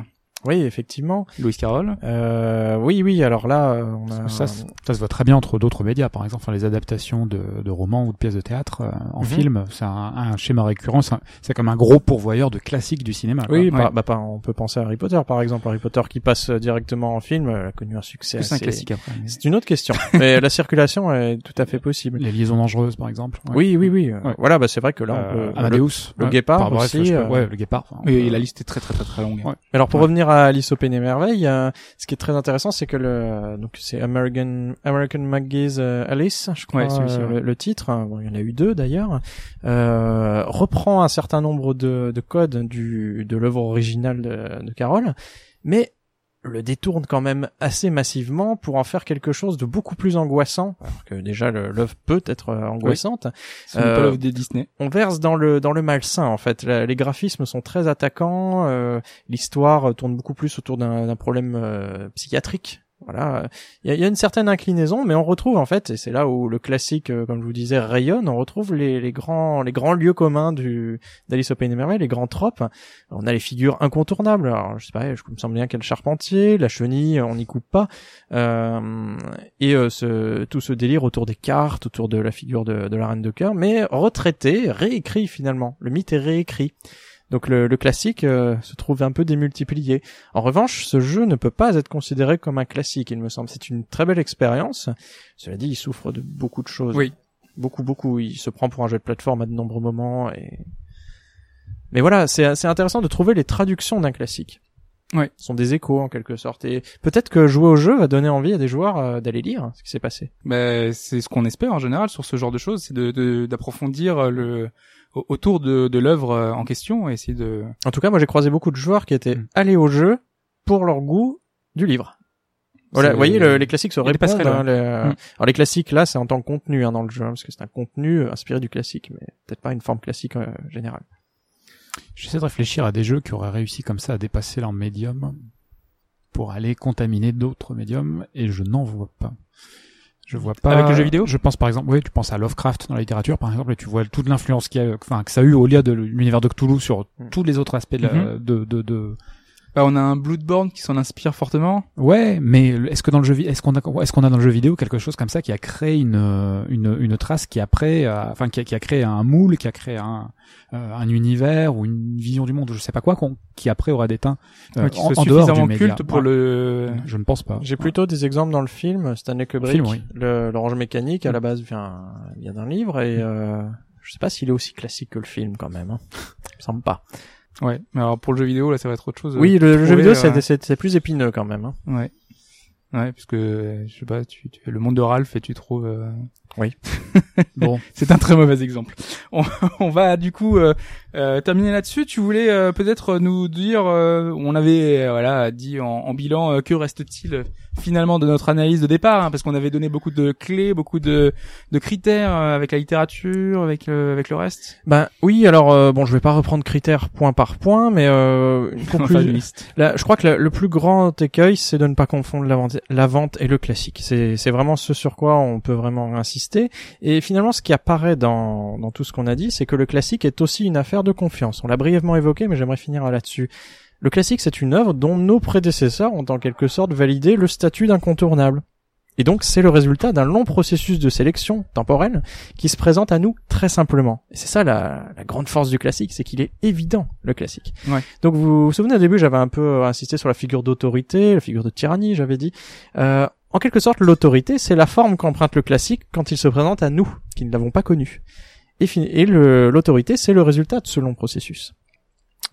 Oui, effectivement. Louis Carroll. Euh, oui, oui. Alors là, euh, on a Ça, se voit très bien entre d'autres médias, par exemple, enfin, les adaptations de, de romans ou de pièces de théâtre euh, en Mhm. film. C'est un, un schéma récurrent. C'est comme un gros pourvoyeur de classiques du cinéma. quoi. Oui, Ouais. bah, bah, on peut penser à Harry Potter par exemple. Harry Potter qui passe euh, directement en film a connu un succès. C'est un classique après. mais- C'est une autre question. Mais la circulation est tout à fait possible. Les liaisons dangereuses, par exemple. Ouais. Oui, oui, oui. Ouais. Voilà, bah c'est vrai que là on Euh, peut. Amadeus. le ouais. guépard Par bref, aussi, peux- euh, Ouais, le guépard. enfin, peut- la liste est très très très très longue. Ouais. Alors pour Ouais. revenir à Alice au Pays des merveilles, euh, ce qui est très intéressant, c'est que le donc c'est American American McGee's euh, Alice, je crois Ouais, euh, ouais. le, le titre. Bon, il y en a eu deux d'ailleurs. Euh, reprend un certain nombre de, de codes du de l'œuvre originale de, de Carole, mais le détourne quand même assez massivement pour en faire quelque chose de beaucoup plus angoissant, alors que déjà l'œuvre peut être euh, angoissante pas Euh, l'œuvre de Disney. on verse dans le dans le malsain en fait. La- les graphismes sont très attaquants. euh, L'histoire tourne beaucoup plus autour d'un d'un problème euh, psychiatrique. Voilà, il y a, y a une certaine inclinaison, mais on retrouve en fait, et c'est là où le classique, euh, comme je vous disais, rayonne. On retrouve les, les grands les grands lieux communs du d'Alice au Pays des Merveilles, les grands tropes. On a les figures incontournables. Alors je sais pas, je me semble bien qu'il charpentier, la chenille, on n'y coupe pas. Euh, et euh, ce, tout ce délire autour des cartes, autour de la figure de, de la reine de cœur, mais retraité, réécrit finalement. Le mythe est réécrit. Donc le, le classique euh, se trouve un peu démultiplié. En revanche, ce jeu ne peut pas être considéré comme un classique, il me semble. C'est une très belle expérience. Cela dit, il souffre de beaucoup de choses. Oui. beaucoup, beaucoup. Il se prend pour un jeu de plateforme à de nombreux moments et. Mais voilà, c'est c'est intéressant de trouver les traductions d'un classique. Ouais. Ce sont des échos en quelque sorte. Et peut-être que jouer au jeu va donner envie à des joueurs euh, d'aller lire ce qui s'est passé. Ben, c'est ce qu'on espère en général sur ce genre de choses, c'est de de- d'approfondir le autour de, de l'œuvre euh, en question et essayer de. En tout cas, moi j'ai croisé beaucoup de joueurs qui étaient Mm. allés au jeu pour leur goût du livre. Voilà, vous voyez, le- les classiques se répondent. hein, les- Mm. Alors les classiques là, c'est en tant que contenu hein, dans le jeu, hein, parce que c'est un contenu euh, inspiré du classique, mais peut-être pas une forme classique euh, générale. J'essaie de réfléchir à des jeux qui auraient réussi comme ça à dépasser leur médium pour aller contaminer d'autres médiums et je n'en vois pas. Je vois pas. Avec le jeu vidéo Je pense par exemple, oui, tu penses à Lovecraft dans la littérature par exemple et tu vois toute l'influence qu'il y a, enfin, que ça a eu au lieu de l'univers de Cthulhu sur Mm. tous les autres aspects de, la- Mhm. de, de, de- Bah, on a un Bloodborne qui s'en inspire fortement. Ouais, mais est-ce que dans le jeu, est-ce qu'on a, est-ce qu'on a dans le jeu vidéo quelque chose comme ça qui a créé une euh, une, une trace qui après, a- enfin qui a, qui a créé un moule, qui a créé un euh, un univers ou une vision du monde, je sais pas quoi, qu'on- qui après aura déteint euh, Ouais, qui en, soit en dehors du suffisamment média. culte pour Ouais. le. Je ne pense pas. J'ai plutôt des exemples dans le film Stanley Kubrick, Film, oui. le l'orange mécanique à la base vient vient d'un livre et euh, je sais pas s'il est aussi classique que le film quand même. Hein. Il me semble pas. Ouais. Mais alors pour le jeu vidéo là, ça va être autre chose. Oui, le, le jeu vidéo euh, c'est plus épineux quand même. Hein. Ouais. Ouais, parce que je sais pas, tu, tu le monde de Ralph et tu trouves. Euh, Bon, C'est un très mauvais exemple. On, on va du coup euh, euh, terminer là-dessus. Tu voulais euh, peut-être nous dire, euh, on avait euh, voilà dit en, en bilan, euh, que reste-t-il finalement de notre analyse de départ, hein, parce qu'on avait donné beaucoup de clés, beaucoup de, de critères euh, avec la littérature, avec le, avec le reste. Ben oui, alors euh, bon, je vais pas reprendre critères point par point, mais euh, une conclusion-. Là, je crois que le, le plus grand écueil, c'est de ne pas confondre la vente, la vente et le classique. C'est, c'est vraiment ce sur quoi on peut vraiment insister. Et finalement, ce qui apparaît dans, dans tout ce qu'on a dit, c'est que le classique est aussi une affaire de confiance. On l'a brièvement évoqué, mais j'aimerais finir là-dessus. Le classique, c'est une œuvre dont nos prédécesseurs ont en quelque sorte validé le statut d'incontournable. Et donc, c'est le résultat d'un long processus de sélection temporelle qui se présente à nous très simplement. Et c'est ça la, la grande force du classique, c'est qu'il est évident, le classique. Donc vous vous souvenez au début, j'avais un peu insisté sur la figure d'autorité, la figure de tyrannie, j'avais dit. Euh, en quelque sorte, l'autorité, c'est la forme qu'emprunte le classique quand il se présente à nous, qui ne l'avons pas connu. Et, l'autorité, c'est le résultat de ce long processus.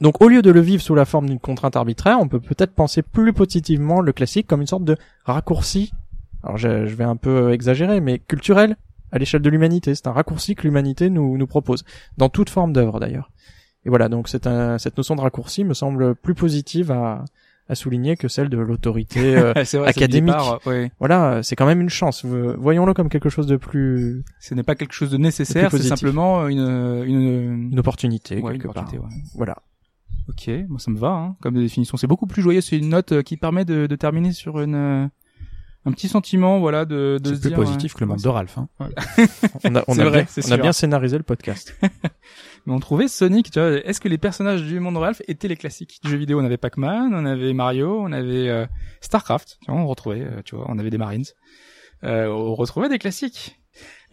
Donc au lieu de le vivre sous la forme d'une contrainte arbitraire, on peut peut-être penser plus positivement le classique comme une sorte de raccourci. Alors je, vais un peu exagérer, mais culturel à l'échelle de l'humanité. C'est un raccourci que l'humanité nous, propose, dans toute forme d'œuvre d'ailleurs. Et voilà, donc cette notion de raccourci me semble plus positive à, à souligner que celle de l'autorité. euh, vrai, académique. départ, ouais. voilà, c'est quand même une chance. Vo- Voyons-le comme quelque chose de plus Ce n'est pas quelque chose de nécessaire, c'est simplement une, une, une opportunité ouais, une quelque part. opportunité, ouais. Voilà. Ok, moi ça me va, hein, comme définition. C'est beaucoup plus joyeux. C'est une note euh, qui permet de, de terminer sur une euh, un petit sentiment, voilà, de, de c'est plus dire, positif ouais, que le monde de Ralph. Hein. On a, on C'est a, vrai, bien, on a bien scénarisé le podcast. Mais on trouvait Sonic, tu vois. Est-ce que les personnages du monde de Ralph étaient les classiques? Du jeu vidéo On avait Pac-Man, on avait Mario, on avait euh, Starcraft. Tu vois, on retrouvait, euh, tu vois, on avait des Marines. Euh, on retrouvait des classiques.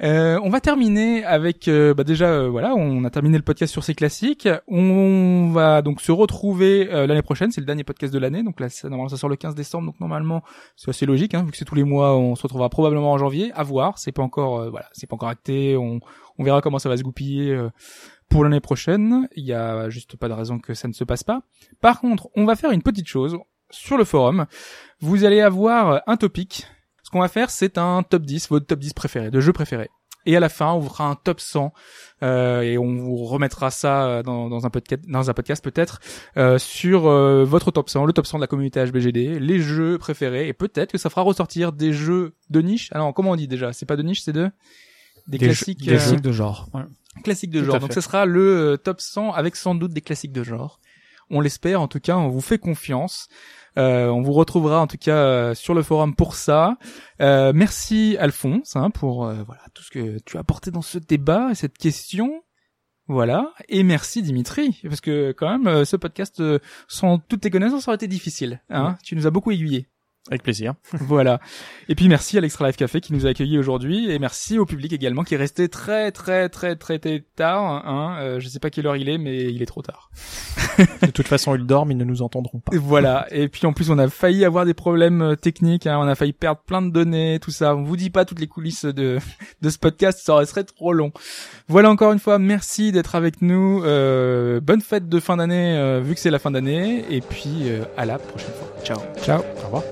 Euh, on va terminer avec, euh, bah déjà, euh, voilà, on a terminé le podcast sur ces classiques. On va donc se retrouver l'année prochaine. C'est le dernier podcast de l'année, donc là, ça, normalement, ça sort le 15 décembre. Donc normalement, c'est assez logique, hein, vu que c'est tous les mois. On se retrouvera probablement en janvier. À voir. C'est pas encore, voilà, c'est pas encore acté. On, on verra comment ça va se goupiller. Euh, pour l'année prochaine. Il y a juste pas de raison que ça ne se passe pas. Par contre, on va faire une petite chose sur le forum. Vous allez avoir un topic. Ce qu'on va faire, c'est un top 10, votre top 10 préféré, de jeux préférés. Et à la fin, on vous fera un top 100 euh, et on vous remettra ça dans, dans un podcast, dans un podcast peut-être euh, sur euh, votre top 100, le top 100 de la communauté HBGD, les jeux préférés et peut-être que ça fera ressortir des jeux de niche. Alors comment on dit déjà? C'est pas de niche, c'est de? Des, Des jeux- classiques. des euh, classiques de genre. Ouais. Classiques de Tout genre. Donc ce sera le euh, top 100 avec sans doute des classiques de genre. On l'espère, en tout cas, on vous fait confiance. Euh, on vous retrouvera en tout cas euh, sur le forum pour ça. Euh, merci Alphonse hein, pour euh, voilà tout ce que tu as apporté dans ce débat et cette question. Voilà. Et merci Dimitri parce que quand même euh, ce podcast euh, sans toutes tes connaissances aurait été difficile. Hein. Tu nous as beaucoup aiguillé. Avec plaisir. voilà. Et puis merci à l'Extra Life Café qui nous a accueillis aujourd'hui et merci au public également qui est resté très très très très, très tard. Hein. Euh, je sais pas quelle heure il est, mais il est trop tard. De toute façon, ils dorment, ils ne nous entendront pas. Voilà. Et puis en plus, on a failli avoir des problèmes euh, techniques. Hein. On a failli perdre plein de données, tout ça. On vous dit pas toutes les coulisses de de ce podcast, ça serait trop long. Voilà encore une fois, merci d'être avec nous. Euh, bonne fête de fin d'année, euh, vu que c'est la fin d'année. Et puis euh, à la prochaine fois. Ciao. Ciao. Au revoir.